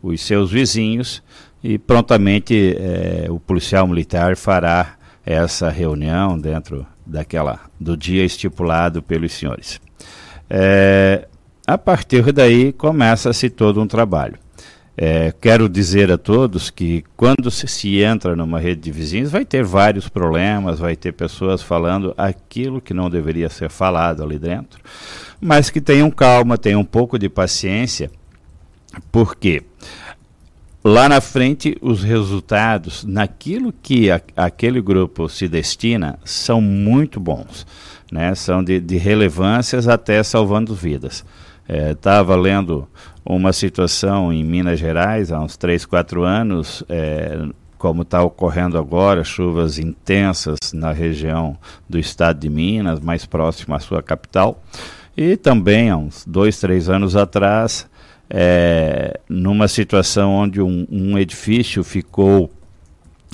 os seus vizinhos e prontamente é, o policial militar fará essa reunião dentro daquela do dia estipulado pelos senhores. É, a partir daí começa-se todo um trabalho. É, quero dizer a todos que quando se, se, entra numa rede de vizinhos, vai ter vários problemas, vai ter pessoas falando aquilo que não deveria ser falado ali dentro, mas que tenham calma, tenham um pouco de paciência, porque lá na frente os resultados naquilo que a, aquele grupo se destina são muito bons né? São de, de relevâncias até salvando vidas. Estava é, lendo uma situação em Minas Gerais há uns 3, 4 anos, é, como está ocorrendo agora, chuvas intensas na região do estado de Minas, mais próximo à sua capital. E também há uns dois, três anos atrás, é, numa situação onde um, um edifício ficou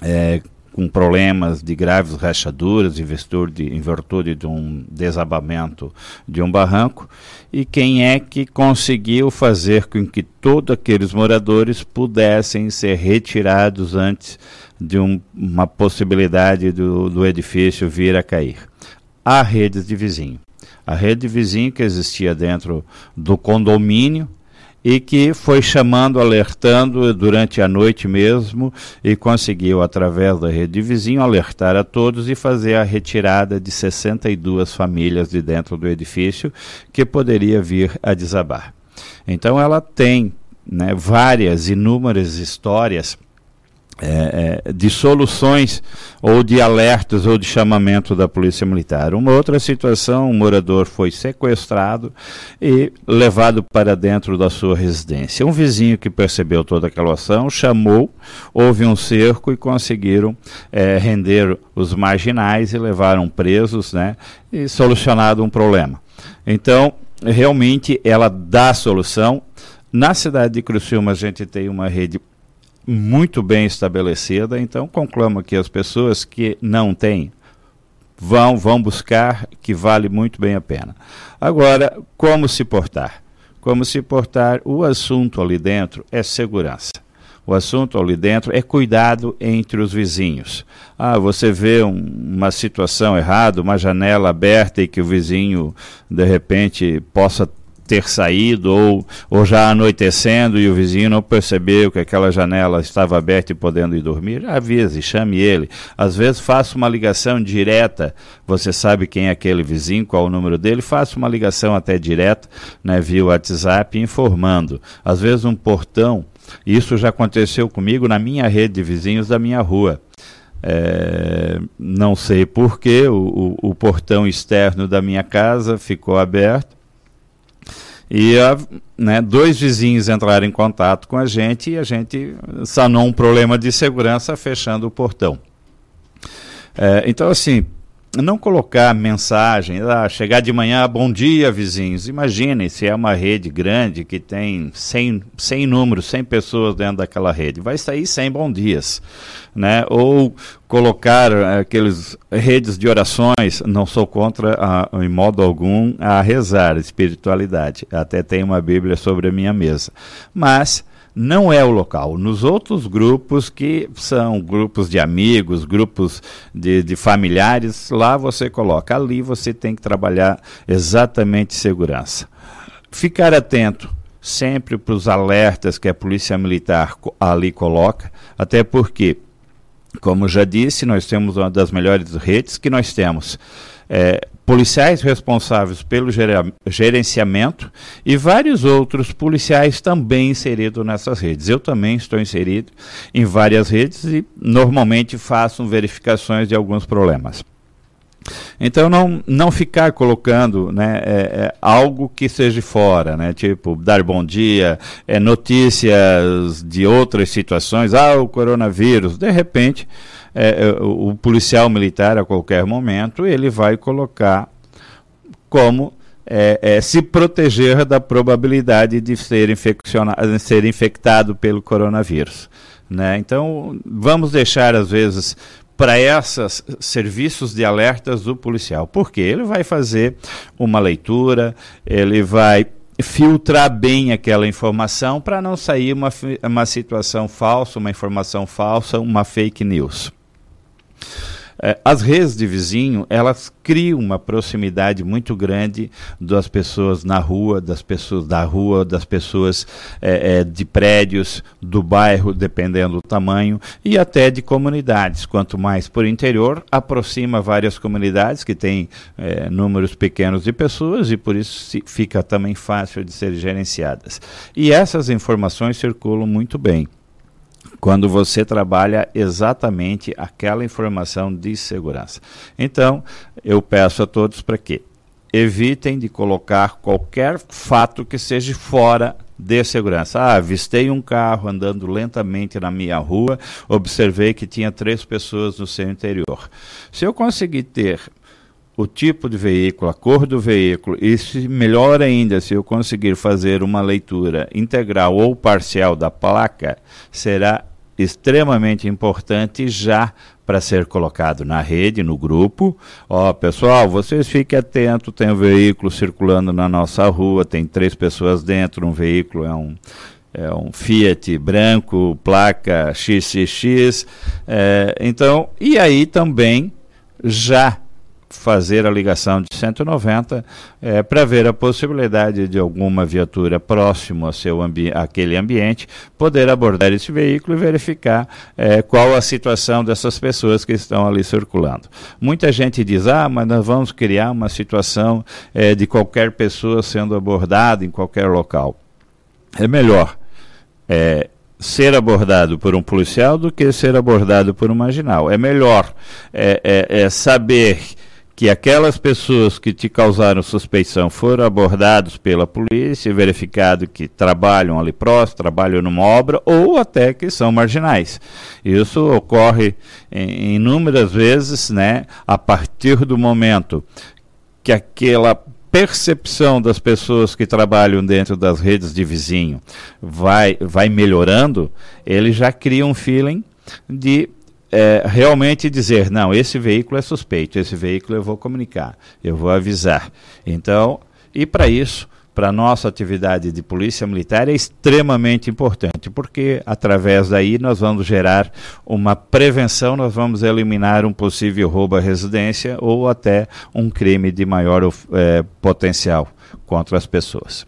é, com problemas de graves rachaduras virtude, em virtude de um desabamento de um barranco, e quem é que conseguiu fazer com que todos aqueles moradores pudessem ser retirados antes de um, uma possibilidade do, do edifício vir a cair? A rede de vizinho. A rede de vizinho que existia dentro do condomínio e que foi chamando, alertando durante a noite mesmo e conseguiu, através da rede de vizinho, alertar a todos e fazer a retirada de 62 famílias de dentro do edifício que poderia vir a desabar. Então ela tem né, várias, inúmeras histórias é, é, de soluções ou de alertas ou de chamamento da Polícia Militar. Uma outra situação, um morador foi sequestrado e levado para dentro da sua residência. Um vizinho que percebeu toda aquela ação chamou, houve um cerco e conseguiram é, render os marginais e levaram presos né, e solucionado um problema. Então, realmente, ela dá solução. Na cidade de Criciúma, a gente tem uma rede muito bem estabelecida, então conclamo que as pessoas que não têm vão vão buscar que vale muito bem a pena. Agora, como se portar? Como se portar? O assunto ali dentro é segurança. O assunto ali dentro é cuidado entre os vizinhos. Ah, você vê um, uma situação errada, uma janela aberta e que o vizinho de repente possa ter saído ou, ou já anoitecendo e o vizinho não percebeu que aquela janela estava aberta e podendo ir dormir, avise, chame ele. Às vezes faça uma ligação direta, você sabe quem é aquele vizinho, qual o número dele, faça uma ligação até direta, né, via WhatsApp informando. Às vezes um portão, isso já aconteceu comigo na minha rede de vizinhos da minha rua. É, não sei porquê, o, o, o portão externo da minha casa ficou aberto e a, né, dois vizinhos entraram em contato com a gente e a gente sanou um problema de segurança fechando o portão. É, então, assim, não colocar mensagem, ah, chegar de manhã, bom dia, vizinhos. Imaginem se é uma rede grande que tem 100, 100 números, 100 pessoas dentro daquela rede. Vai sair 100 bom dias. Né? Ou colocar eh, aqueles redes de orações, não sou contra, a, em modo algum, a rezar, espiritualidade. Até tem uma Bíblia sobre a minha mesa. Mas não é o local. Nos outros grupos, que são grupos de amigos, grupos de, de familiares, lá você coloca. Ali você tem que trabalhar exatamente segurança. Ficar atento sempre para os alertas que a Polícia Militar ali coloca, até porque, como já disse, nós temos uma das melhores redes que nós temos. É, policiais responsáveis pelo gerenciamento e vários outros policiais também inseridos nessas redes. Eu também estou inserido em várias redes e normalmente faço verificações de alguns problemas. Então não, não ficar colocando né, é, é, algo que seja fora, né, tipo dar bom dia, é, notícias de outras situações, ah, o coronavírus, de repente é, é, o, policial militar a qualquer momento ele vai colocar como é, é, se proteger da probabilidade de ser, infeccionado, ser infectado pelo coronavírus. Né? Então, vamos deixar, às vezes, para esses serviços de alertas do policial. Porque ele vai fazer uma leitura, ele vai filtrar bem aquela informação para não sair uma, uma situação falsa, uma informação falsa, uma fake news. É, as redes de vizinho, elas criam uma proximidade muito grande das pessoas na rua, das pessoas da rua, das pessoas é, é, de prédios, do bairro, dependendo do tamanho, e até de comunidades. Quanto mais por interior, aproxima várias comunidades que têm é, números pequenos de pessoas e por isso fica também fácil de serem gerenciadas. E essas informações circulam muito bem quando você trabalha exatamente aquela informação de segurança. Então, eu peço a todos para que evitem de colocar qualquer fato que seja fora de segurança. Ah, avistei um carro andando lentamente na minha rua, observei que tinha três pessoas no seu interior. Se eu conseguir ter o tipo de veículo, a cor do veículo, e se melhor ainda, se eu conseguir fazer uma leitura integral ou parcial da placa, será extremamente importante já para ser colocado na rede, no grupo. Ó, pessoal, vocês fiquem atentos, tem um veículo circulando na nossa rua, tem três pessoas dentro, um veículo é um é um Fiat branco, placa XXX. É, então, e aí também já fazer a ligação de 190 é, para ver a possibilidade de alguma viatura próximo a seu ambi aquele ambiente poder abordar esse veículo e verificar é, qual a situação dessas pessoas que estão ali circulando. Muita gente diz, ah, mas nós vamos criar uma situação é, de qualquer pessoa sendo abordada em qualquer local. É melhor é, ser abordado por um policial do que ser abordado por um marginal. É melhor é, é, é saber que aquelas pessoas que te causaram suspeição foram abordados pela polícia, verificado que trabalham ali próximo, trabalham numa obra ou até que são marginais. Isso ocorre inúmeras vezes, né, a partir do momento que aquela percepção das pessoas que trabalham dentro das redes de vizinho vai, vai melhorando, ele já cria um feeling de é, realmente dizer, não, esse veículo é suspeito, esse veículo eu vou comunicar, eu vou avisar. Então, e para isso, para a nossa atividade de polícia militar é extremamente importante, porque através daí nós vamos gerar uma prevenção, nós vamos eliminar um possível roubo à residência ou até um crime de maior é, potencial contra as pessoas.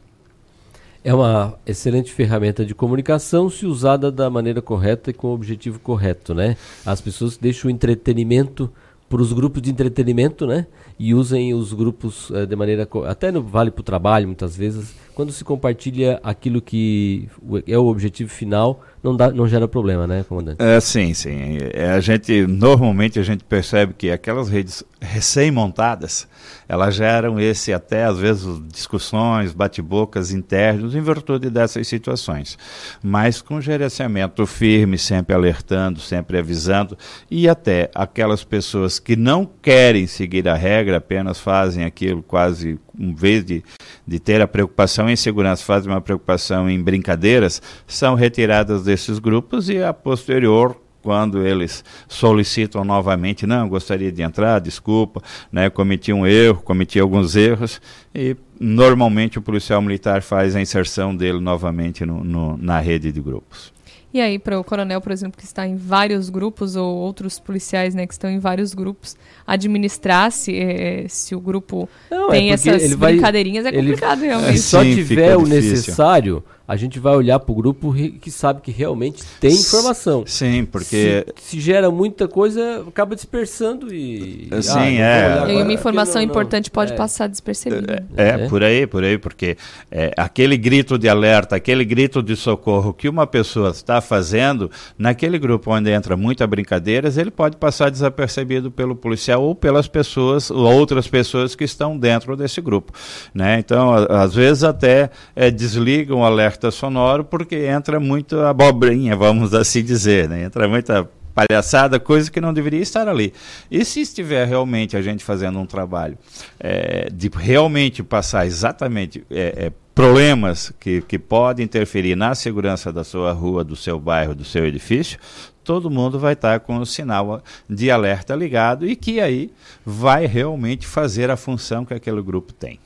É uma excelente ferramenta de comunicação se usada da maneira correta e com o objetivo correto, né? As pessoas deixam o entretenimento para os grupos de entretenimento, né? E usem os grupos eh, de maneira até no vale para o trabalho muitas vezes quando se compartilha aquilo que é o objetivo final, não, dá, não gera problema, né, comandante?
É, sim, sim. É, a gente, normalmente a gente percebe que aquelas redes recém-montadas, elas geram esse até, às vezes, discussões, bate-bocas internos em virtude dessas situações. Mas com gerenciamento firme, sempre alertando, sempre avisando, e até aquelas pessoas que não querem seguir a regra, apenas fazem aquilo quase em vez de, de ter a preocupação em segurança, fazem uma preocupação em brincadeiras, são retiradas desses grupos e a posterior quando eles solicitam novamente, não, gostaria de entrar, desculpa, né, cometi um erro, cometi alguns erros, e normalmente o policial militar faz a inserção dele novamente no, no, na rede de grupos.
E aí, para o coronel, por exemplo, que está em vários grupos, ou outros policiais né, que estão em vários grupos, administrar se, eh, se o grupo Não, tem é essas brincadeirinhas, é complicado ele, realmente.
Se só tiver o necessário, a gente vai olhar para o grupo que sabe que realmente tem informação.
Sim, porque.
Se, se gera muita coisa, acaba dispersando e.
Sim, ah,
é. E uma informação não, importante não. pode é. passar despercebida.
É, é, é, por aí, por aí, porque é, aquele grito de alerta, aquele grito de socorro que uma pessoa está fazendo, naquele grupo onde entra muita brincadeiras, ele pode passar desapercebido pelo policial ou pelas pessoas, ou outras pessoas que estão dentro desse grupo. Né? Então, às vezes até é, desligam o alerta sonoro porque entra muito abobrinha, vamos assim dizer, né? Entra muita palhaçada, coisa que não deveria estar ali. E se estiver realmente a gente fazendo um trabalho é, de realmente passar exatamente é, é, problemas que, que podem interferir na segurança da sua rua, do seu bairro, do seu edifício, todo mundo vai estar com o sinal de alerta ligado e que aí vai realmente fazer a função que aquele grupo tem.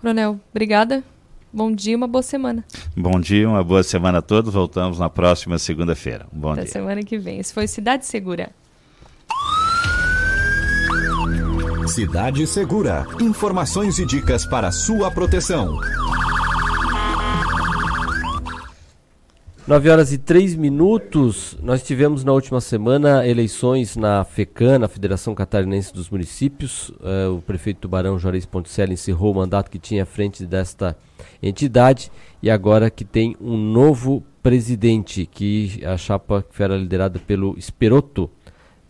Coronel, obrigada Bom dia, uma boa semana.
Bom dia, uma boa semana a todos. Voltamos na próxima segunda-feira. Um bom
Até
dia.
semana que vem. Esse foi Cidade Segura.
Cidade Segura. Informações e dicas para sua proteção.
9 horas e 3 minutos. Nós tivemos na última semana eleições na FECAN, na Federação Catarinense dos Municípios. Uh, o prefeito Tubarão, Juarez Ponticelli, encerrou o mandato que tinha à frente desta entidade e agora que tem um novo presidente, que a chapa que era liderada pelo Esperoto,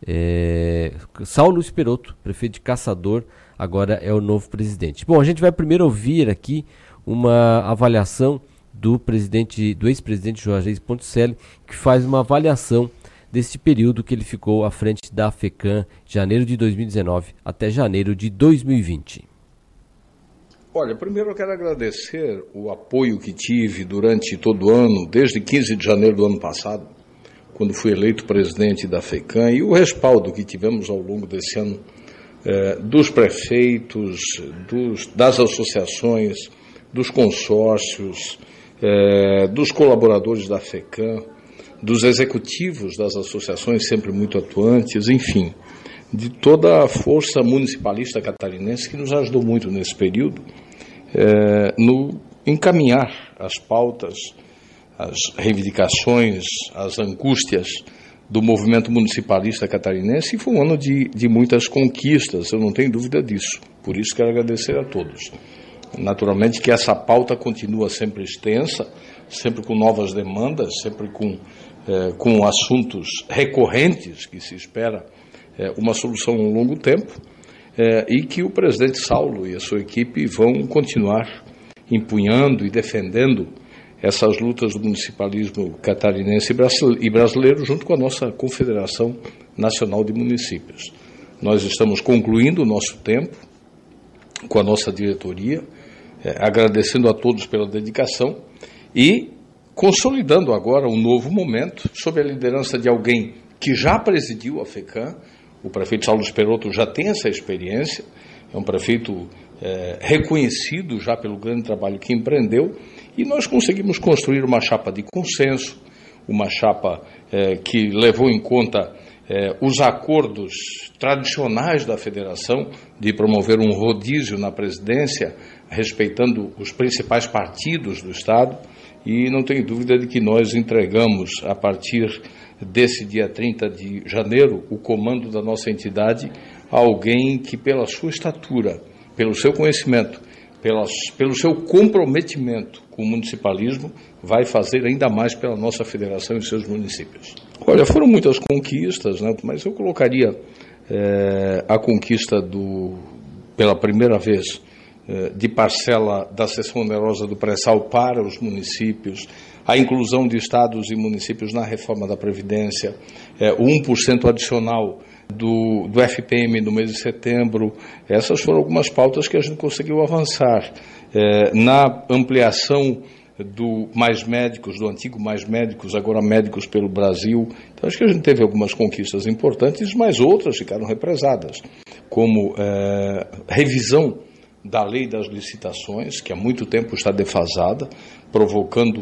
é, Saulo Esperoto, prefeito de Caçador, agora é o novo presidente. Bom, a gente vai primeiro ouvir aqui uma avaliação do presidente, do ex-presidente Jorge Ponticelli, que faz uma avaliação desse período que ele ficou à frente da FECAM, janeiro de 2019 até janeiro de 2020.
Olha, primeiro eu quero agradecer o apoio que tive durante todo o ano, desde 15 de janeiro do ano passado, quando fui eleito presidente da FECAM, e o respaldo que tivemos ao longo desse ano eh, dos prefeitos, dos, das associações, dos consórcios, é, dos colaboradores da FECAM, dos executivos das associações sempre muito atuantes, enfim, de toda a força municipalista catarinense que nos ajudou muito nesse período é, no encaminhar as pautas, as reivindicações, as angústias do movimento municipalista catarinense e foi um ano de, de muitas conquistas, eu não tenho dúvida disso. Por isso quero agradecer a todos. Naturalmente que essa pauta continua sempre extensa, sempre com novas demandas, sempre com, eh, com assuntos recorrentes que se espera eh, uma solução a um longo tempo, eh, e que o presidente Saulo e a sua equipe vão continuar empunhando e defendendo essas lutas do municipalismo catarinense e brasileiro junto com a nossa Confederação Nacional de Municípios. Nós estamos concluindo o nosso tempo com a nossa diretoria, eh, agradecendo a todos pela dedicação e consolidando agora um novo momento sob a liderança de alguém que já presidiu a FECAM. O prefeito Saulo Esperotto já tem essa experiência, é um prefeito é, reconhecido já pelo grande trabalho que empreendeu, e nós conseguimos construir uma chapa de consenso, uma chapa é, que levou em conta é, os acordos tradicionais da federação de promover um rodízio na presidência, respeitando os principais partidos do Estado, e não tenho dúvida de que nós entregamos, a partir desse dia 30 de janeiro, o comando da nossa entidade a alguém que, pela sua estatura, pelo seu conhecimento, pelas, pelo seu comprometimento com o municipalismo, vai fazer ainda mais pela nossa federação e seus municípios. Olha, foram muitas conquistas, né? mas eu colocaria é, a conquista do, pela primeira vez, de parcela da sessão onerosa do pré-sal para os municípios, a inclusão de estados e municípios na reforma da Previdência, é, o 1% adicional do, do FPM no mês de setembro. Essas foram algumas pautas que a gente conseguiu avançar. É, na ampliação do Mais Médicos, do antigo Mais Médicos, agora Médicos pelo Brasil. Então, acho que a gente teve algumas conquistas importantes, mas outras ficaram represadas, como é, revisão da lei das licitações, que há muito tempo está defasada, provocando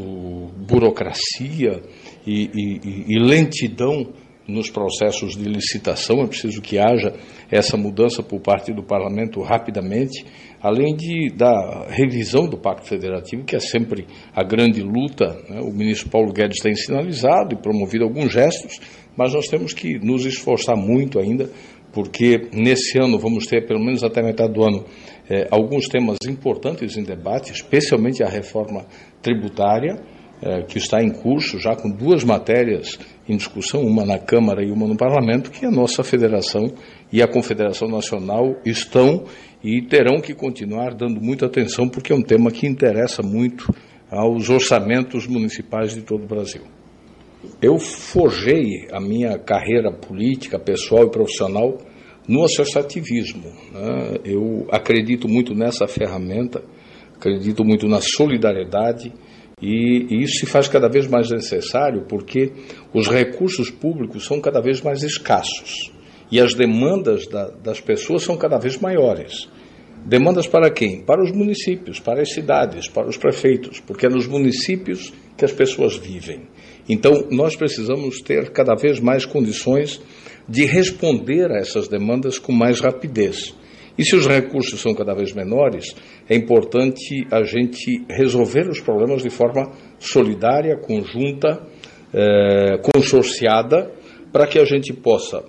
burocracia e, e, e lentidão nos processos de licitação, é preciso que haja essa mudança por parte do parlamento rapidamente, além de, da revisão do Pacto Federativo, que é sempre a grande luta. Né? O ministro Paulo Guedes tem sinalizado e promovido alguns gestos, mas nós temos que nos esforçar muito ainda, porque nesse ano vamos ter, pelo menos até metade do ano, eh, alguns temas importantes em debate, especialmente a reforma tributária é, que está em curso, já com duas matérias em discussão, uma na Câmara e uma no Parlamento, que a nossa federação e a Confederação Nacional estão e terão que continuar dando muita atenção, porque é um tema que interessa muito aos orçamentos municipais de todo o Brasil. Eu forjei a minha carreira política, pessoal e profissional no associativismo. Né? Eu acredito muito nessa ferramenta, acredito muito na solidariedade e, e isso se faz cada vez mais necessário porque os recursos públicos são cada vez mais escassos e as demandas da, das pessoas são cada vez maiores. Demandas para quem? Para os municípios, para as cidades, para os prefeitos, porque é nos municípios que as pessoas vivem. Então, nós precisamos ter cada vez mais condições de responder a essas demandas com mais rapidez. E se os recursos são cada vez menores, é importante a gente resolver os problemas de forma solidária, conjunta, eh, consorciada, para que a gente possa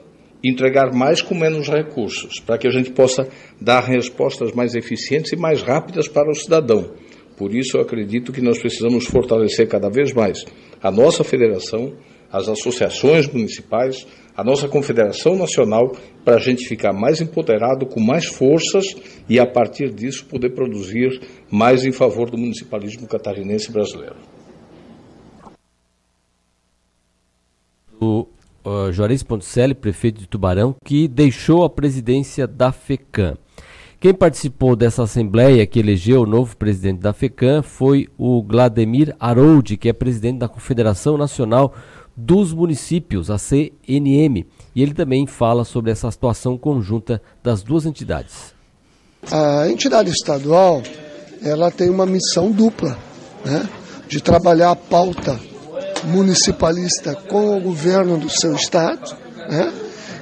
entregar mais com menos recursos, para que a gente possa dar respostas mais eficientes e mais rápidas para o cidadão. Por isso, eu acredito que nós precisamos fortalecer cada vez mais a nossa federação, as associações municipais, a nossa Confederação Nacional, para a gente ficar mais empoderado, com mais forças e, a partir disso, poder produzir mais em favor do municipalismo catarinense brasileiro.
O uh, Juarez Ponticelli, prefeito de Tubarão, que deixou a presidência da FECAM. Quem participou dessa assembleia que elegeu o novo presidente da FECAM foi o Glademir Harold, que é presidente da Confederação Nacional dos municípios, a CNM, e ele também fala sobre essa situação conjunta das duas entidades.
A entidade estadual ela tem uma missão dupla, né, de trabalhar a pauta municipalista com o governo do seu estado, né,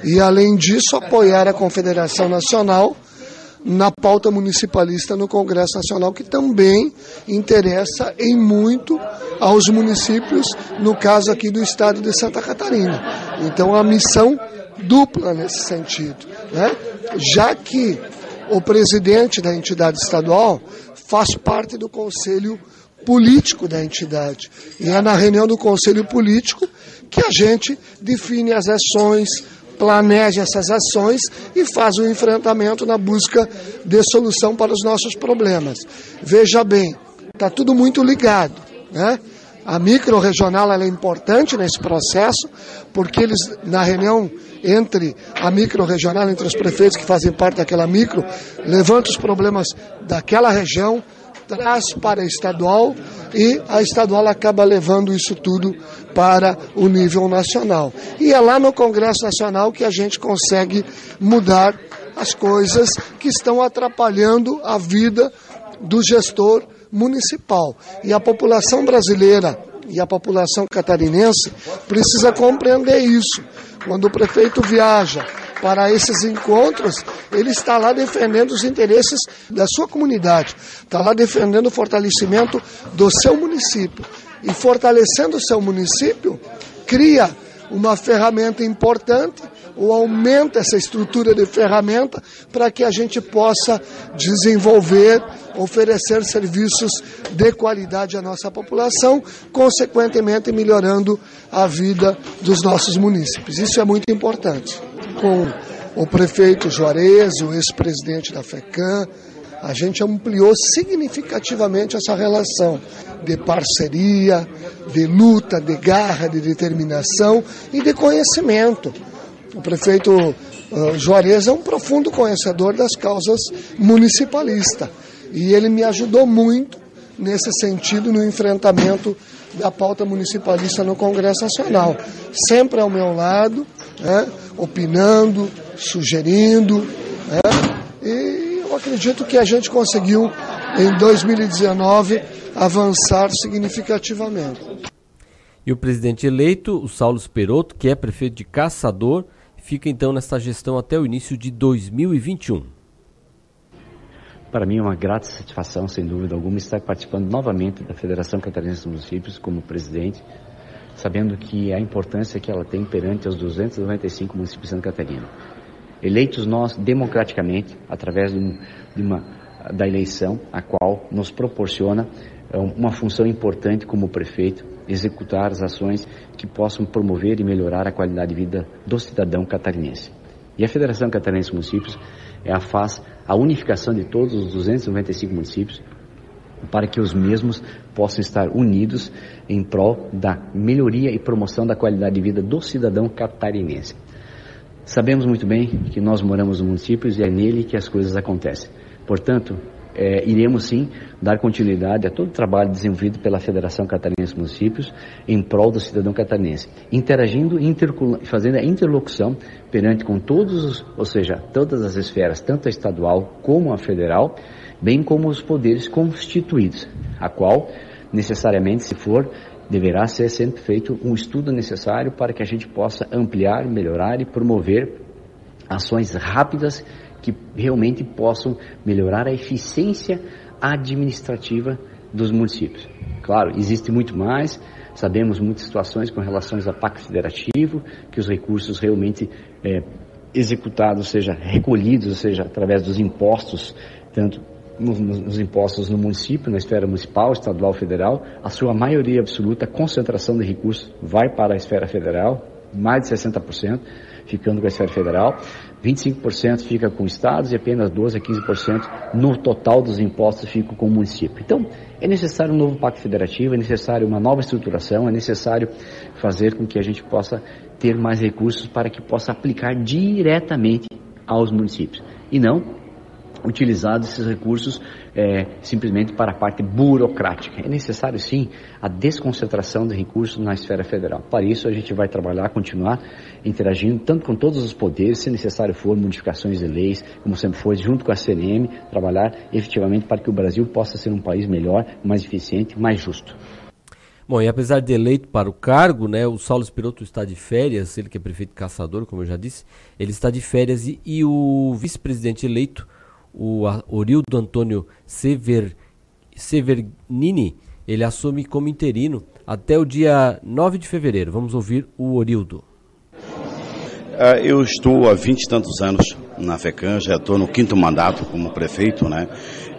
e além disso apoiar a Confederação Nacional na pauta municipalista no Congresso Nacional, que também interessa em muito aos municípios, no caso aqui do estado de Santa Catarina. Então, a missão dupla nesse sentido, né? já que o presidente da entidade estadual faz parte do Conselho político da entidade. E é na reunião do Conselho Político que a gente define as ações, planeja essas ações e faz o enfrentamento na busca de solução para os nossos problemas. Veja bem, está tudo muito ligado. Né? A micro-regional é importante nesse processo, porque eles, na reunião entre a micro-regional, entre os prefeitos que fazem parte daquela micro, levantam os problemas daquela região, traz para a estadual e a estadual acaba levando isso tudo para o nível nacional. E é lá no Congresso Nacional que a gente consegue mudar as coisas que estão atrapalhando a vida do gestor municipal. E a população brasileira e a população catarinense precisa compreender isso. Quando o prefeito viaja para esses encontros, ele está lá defendendo os interesses da sua comunidade, está lá defendendo o fortalecimento do seu município. E fortalecendo o seu município, cria uma ferramenta importante ou aumenta essa estrutura de ferramenta para que a gente possa desenvolver, oferecer serviços de qualidade à nossa população, consequentemente melhorando a vida dos nossos munícipes. Isso é muito importante. Com o prefeito Juarez, o ex-presidente da FECAM, a gente ampliou significativamente essa relação de parceria, de luta, de garra, de determinação e de conhecimento. O prefeito uh, Juarez é um profundo conhecedor das causas municipalistas e ele me ajudou muito nesse sentido no enfrentamento da pauta municipalista no Congresso Nacional. Sempre ao meu lado, né, opinando, sugerindo. Né, e eu acredito que a gente conseguiu, em 2019, avançar significativamente.
E o presidente eleito, o Saulo Speroto, que é prefeito de Caçador, fica então nesta gestão até o início de 2021.
Para mim é uma grata satisfação, sem dúvida alguma, estar participando novamente da Federação Catarinense dos Municípios como presidente, sabendo que a importância que ela tem perante os 295 municípios de Santa Catarina. Eleitos nós democraticamente, através de, um, uma, da eleição, a qual nos proporciona é uma função importante como prefeito, executar as ações que possam promover e melhorar a qualidade de vida do cidadão catarinense. E a Federação Catarinense de Municípios é a faz a unificação de todos os 295 municípios para que os mesmos possam estar unidos em prol da melhoria e promoção da qualidade de vida do cidadão catarinense. Sabemos muito bem que nós moramos no município e é nele que as coisas acontecem. Portanto, é, iremos sim dar continuidade a todo o trabalho desenvolvido pela Federação Catarinense de Municípios em prol do cidadão catarinense, interagindo, fazendo a interlocução perante com todos os, ou seja, todas as esferas, tanto a estadual como a federal, bem como os poderes constituídos, a qual necessariamente, se for, deverá ser sempre feito um estudo necessário para que a gente possa ampliar, melhorar e promover ações rápidas que realmente possam melhorar a eficiência administrativa dos municípios. Claro, existe muito mais, sabemos muitas situações com relação ao pacto federativo, que os recursos realmente é, executados, seja recolhidos, ou seja, através dos impostos, tanto nos, nos, impostos no município, na esfera municipal, estadual, federal, a sua maioria absoluta, concentração de recursos vai para a esfera federal, mais de 60%, ficando com a esfera federal, 25% fica com estados e apenas 12 a 15% no total dos impostos fica com o município. Então, é necessário um novo pacto federativo, é necessário uma nova estruturação, é necessário fazer com que a gente possa ter mais recursos para que possa aplicar diretamente aos municípios e não utilizados esses recursos é, simplesmente para a parte burocrática. É necessário, sim, a desconcentração de recursos na esfera federal. Para isso, a gente vai trabalhar, continuar interagindo tanto com todos os poderes, se necessário for, modificações de leis, como sempre foi, junto com a CNM, trabalhar efetivamente para que o Brasil possa ser um país melhor, mais eficiente, mais justo.
Bom, e apesar de eleito para o cargo, né, o Saulo Spiroto está de férias, ele que é prefeito caçador, como eu já disse, ele está de férias e, e o vice-presidente eleito, o Orildo Antônio Sever, Severnini, ele assume como interino até o dia 9 de fevereiro. Vamos ouvir o Orildo.
Uh, eu estou há vinte e tantos anos
na FECAM, já estou no quinto mandato como prefeito, né?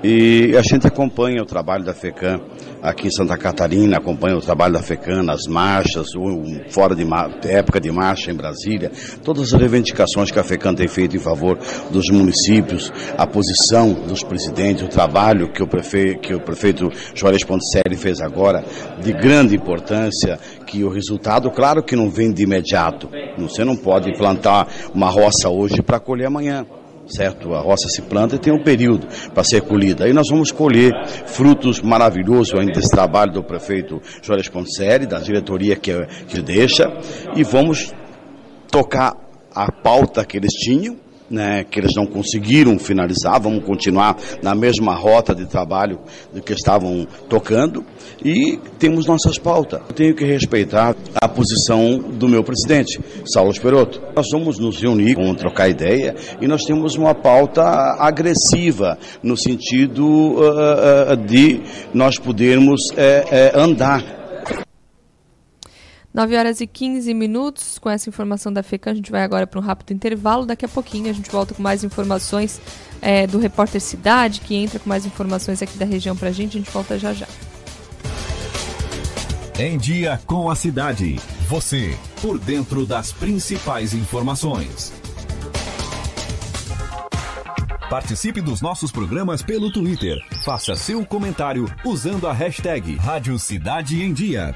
E a gente acompanha o trabalho da FECAM aqui em Santa Catarina, acompanha o trabalho da FECAM nas marchas, fora de época de marcha em Brasília, todas as reivindicações que a FECAM tem feito em favor dos municípios, a posição dos presidentes, o trabalho que o prefeito, que o prefeito Juarez Ponticelli fez agora, de grande importância, que o resultado, claro que não vem de imediato. Você não pode plantar uma roça hoje para colher amanhã certo? A roça se planta e tem um período para ser colhida. Aí nós vamos colher frutos maravilhosos ainda desse trabalho do prefeito Jorge Poncelli, da diretoria que, que deixa, e vamos tocar a pauta que eles tinham, né, que eles não conseguiram finalizar, vamos continuar na mesma rota de trabalho do que estavam tocando e temos nossas pautas. Eu tenho que respeitar a posição do meu presidente, Saulo Esperoto. Nós vamos nos reunir, vamos trocar ideia e nós temos uma pauta agressiva no sentido uh, uh, de nós podermos uh, andar
9 horas e 15 minutos. Com essa informação da FECAM, a gente vai agora para um rápido intervalo. Daqui a pouquinho a gente volta com mais informações é, do Repórter Cidade, que entra com mais informações aqui da região para a gente. A gente volta já já.
Em Dia com a Cidade. Você, por dentro das principais informações. Participe dos nossos programas pelo Twitter. Faça seu comentário usando a hashtag Rádio Cidade em Dia.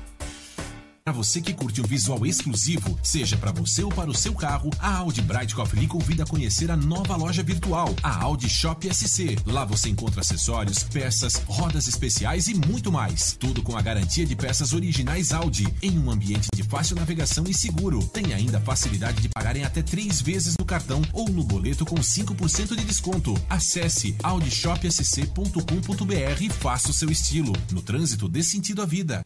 Para você que curte um visual exclusivo, seja para você ou para o seu carro, a Audi Brightcoff lhe convida a conhecer a nova loja virtual, a Audi Shop SC. Lá você encontra acessórios, peças, rodas especiais e muito mais. Tudo com a garantia de peças originais Audi, em um ambiente de fácil navegação e seguro. Tem ainda a facilidade de pagar em até três vezes no cartão ou no boleto com 5% de desconto. Acesse audishopsc.com.br e faça o seu estilo. No trânsito, dê sentido à vida.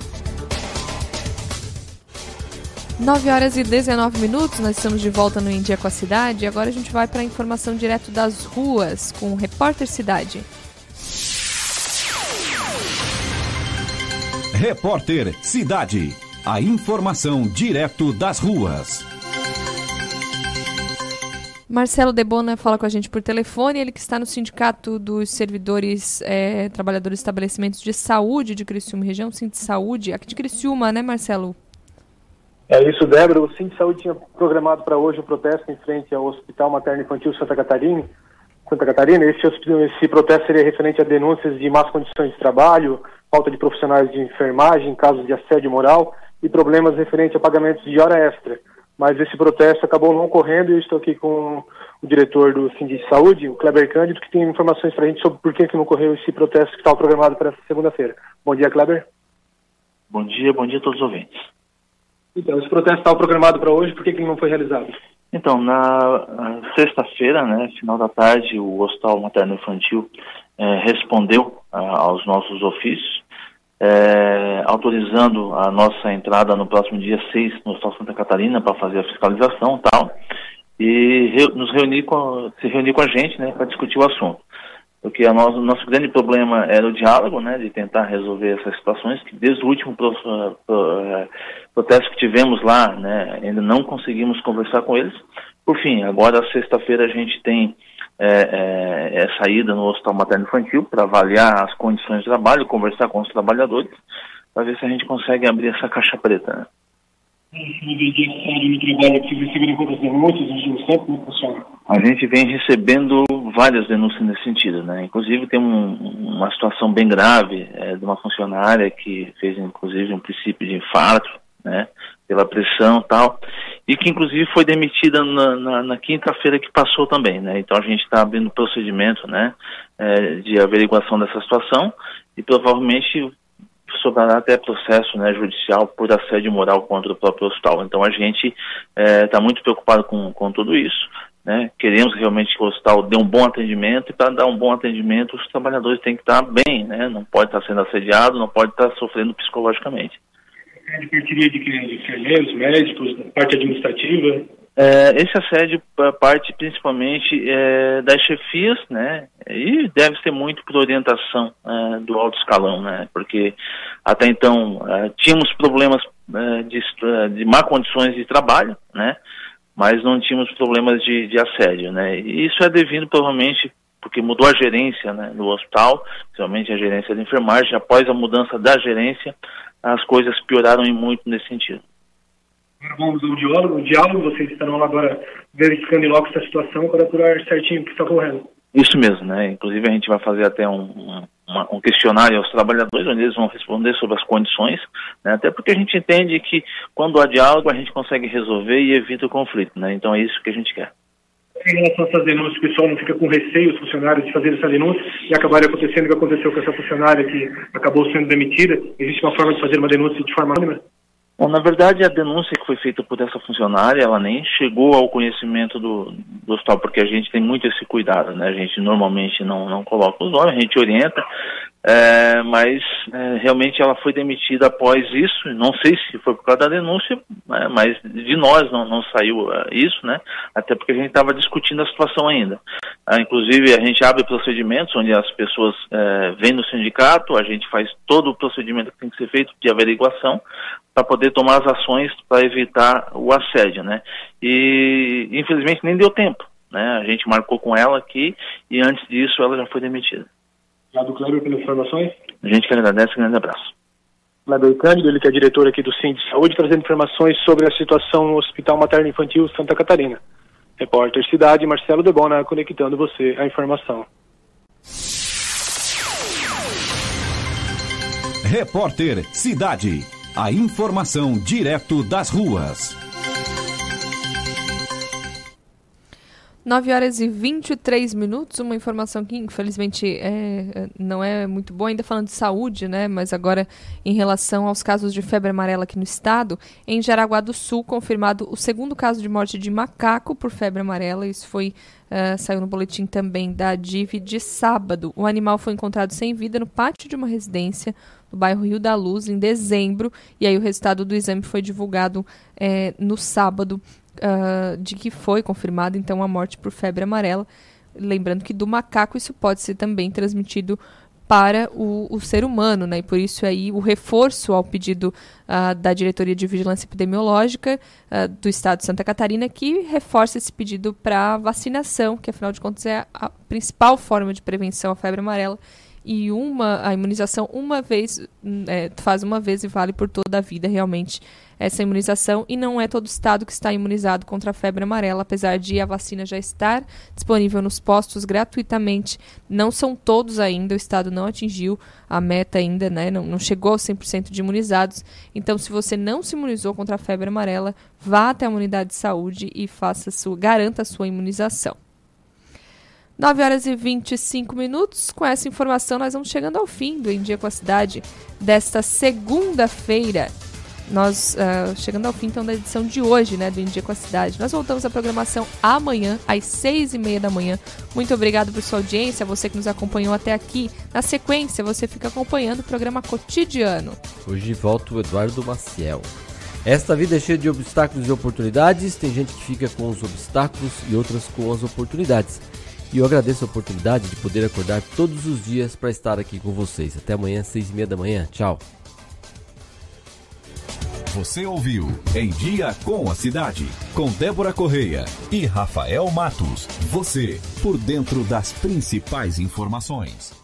9 horas e 19 minutos, nós estamos de volta no Em Dia com a Cidade e agora a gente vai para a informação direto das ruas com o Repórter Cidade.
Repórter Cidade.
A informação direto das ruas.
Marcelo Debona fala com a gente por telefone, ele que está no Sindicato dos Servidores é, Trabalhadores de Estabelecimentos de Saúde de Criciúma região, de Saúde, aqui de Criciúma, né, Marcelo?
É isso, Débora. O Sindicato de Saúde tinha programado para hoje o um protesto em frente ao Hospital Materno Infantil Santa Catarina. Santa Catarina. Esse, esse protesto seria referente a denúncias de más condições de trabalho, falta de profissionais de enfermagem, casos de assédio moral e problemas referentes a pagamentos de hora extra mas esse protesto acabou não ocorrendo e eu estou aqui com o diretor do Sindicato de Saúde, o Kleber Cândido, que tem informações para a gente sobre por que, que não ocorreu esse protesto que estava programado para essa segunda-feira. Bom dia, Kleber.
Bom dia, bom dia a todos os ouvintes.
Então, esse protesto estava programado para hoje, por que, que não foi realizado?
Então, na sexta-feira, né, final da tarde, o Hospital Materno Infantil eh, respondeu ah, aos nossos ofícios é, autorizando a nossa entrada no próximo dia 6 no Hospital Santa Catarina para fazer a fiscalização e tal, e re, nos reunir com, se reunir com a gente né, para discutir o assunto. Porque o nosso, nosso grande problema era o diálogo, né, de tentar resolver essas situações, que desde o último pro, pro, é, protesto que tivemos lá, né, ainda não conseguimos conversar com eles. Por fim, agora sexta-feira a gente tem é, é, é saída no Hospital Materno Infantil para avaliar as condições de trabalho, conversar com os trabalhadores, para ver se a gente consegue abrir essa caixa preta. Né? A gente vem recebendo várias denúncias nesse sentido, né? Inclusive tem um, uma situação bem grave é, de uma funcionária que fez inclusive um princípio de infarto, né? Pela pressão tal e que inclusive foi demitida na, na, na quinta-feira que passou também, né? Então a gente está abrindo procedimento, né, é, de averiguação dessa situação e provavelmente sobrará até processo né, judicial por assédio moral contra o próprio hospital. Então a gente está é, muito preocupado com, com tudo isso. Né? Queremos realmente que o hospital dê um bom atendimento e para dar um bom atendimento os trabalhadores têm que estar bem, né? não pode estar sendo assediado, não pode estar sofrendo psicologicamente
de parceria de, de enfermeiros, médicos, parte administrativa?
É, esse assédio parte principalmente é, das chefias, né? E deve ser muito por orientação é, do alto escalão, né? Porque até então é, tínhamos problemas é, de, de má condições de trabalho, né? Mas não tínhamos problemas de, de assédio, né? E isso é devido provavelmente porque mudou a gerência né, do hospital, principalmente a gerência de enfermagem. Após a mudança da gerência, as coisas pioraram em muito nesse sentido.
Vamos ao diálogo, o diálogo, vocês estarão agora verificando em loco essa situação para apurar certinho o que está ocorrendo.
Isso mesmo, né? Inclusive a gente vai fazer até um, um, um, questionário aos trabalhadores, onde eles vão responder sobre as condições, né? até porque a gente entende que quando há diálogo a gente consegue resolver e evita o conflito, né? Então é isso que a gente quer.
Em relação a essas denúncias, o pessoal não fica com receio, os funcionários, de fazer essa denúncia e acabar acontecendo o que aconteceu com essa funcionária que acabou sendo demitida? Existe uma forma de fazer uma denúncia de forma anônima?
Bom, na verdade, a denúncia que foi feita por essa funcionária, ela nem chegou ao conhecimento do, do hospital, porque a gente tem muito esse cuidado, né? A gente normalmente não, não coloca os nomes, a gente orienta, é, mas é, realmente ela foi demitida após isso. Não sei se foi por causa da denúncia, né, mas de nós não, não saiu é, isso, né? Até porque a gente estava discutindo a situação ainda. Ah, inclusive, a gente abre procedimentos onde as pessoas é, vêm no sindicato, a gente faz todo o procedimento que tem que ser feito de averiguação para poder tomar as ações para evitar o assédio, né? E infelizmente nem deu tempo, né? A gente marcou com ela aqui e antes disso ela já foi demitida.
Obrigado, Kleber, pelas informações.
A gente que agradece, um grande abraço.
Kleber Cândido, ele que é diretor aqui do Sim de Saúde, trazendo informações sobre a situação no Hospital Materno Infantil Santa Catarina. Repórter Cidade, Marcelo Debona, conectando você à informação.
Repórter Cidade. A informação direto das ruas.
9 horas e 23 minutos, uma informação que infelizmente é, não é muito boa, ainda falando de saúde, né? Mas agora em relação aos casos de febre amarela aqui no estado, em Jaraguá do Sul, confirmado o segundo caso de morte de macaco por febre amarela. Isso foi uh, saiu no boletim também da DIV de sábado. O animal foi encontrado sem vida no pátio de uma residência no bairro Rio da Luz em dezembro, e aí o resultado do exame foi divulgado é, no sábado uh, de que foi confirmada então a morte por febre amarela. Lembrando que do macaco isso pode ser também transmitido para o, o, ser humano, né? E por isso aí o reforço ao pedido uh, da Diretoria de Vigilância Epidemiológica uh, do Estado de Santa Catarina, que reforça esse pedido para vacinação, que afinal de contas é a principal forma de prevenção à febre amarela e uma a imunização uma vez é, faz uma vez e vale por toda a vida realmente essa imunização e não é todo estado que está imunizado contra a febre amarela, apesar de a vacina já estar disponível nos postos gratuitamente. Não são todos ainda, o estado não atingiu a meta ainda, né? não, não chegou aos 100% de imunizados. Então, se você não se imunizou contra a febre amarela, vá até a unidade de saúde e faça sua, garanta a sua imunização. 9 horas e 25 minutos. Com essa informação, nós vamos chegando ao fim do Em Dia com a Cidade desta segunda-feira. Nós uh, chegando ao fim então da edição de hoje, né, do Em com a Cidade. Nós voltamos à programação amanhã às seis e meia da manhã. Muito obrigado por sua audiência, você que nos acompanhou até aqui. Na sequência, você fica acompanhando o programa cotidiano.
Hoje volta o Eduardo Maciel. Esta vida é cheia de obstáculos e oportunidades. Tem gente que fica com os obstáculos e outras com as oportunidades. E eu agradeço a oportunidade de poder acordar todos os dias para estar aqui com vocês. Até amanhã, seis e meia da manhã. Tchau.
Você ouviu Em Dia com a Cidade, com Débora Correia e Rafael Matos. Você, por dentro das principais informações.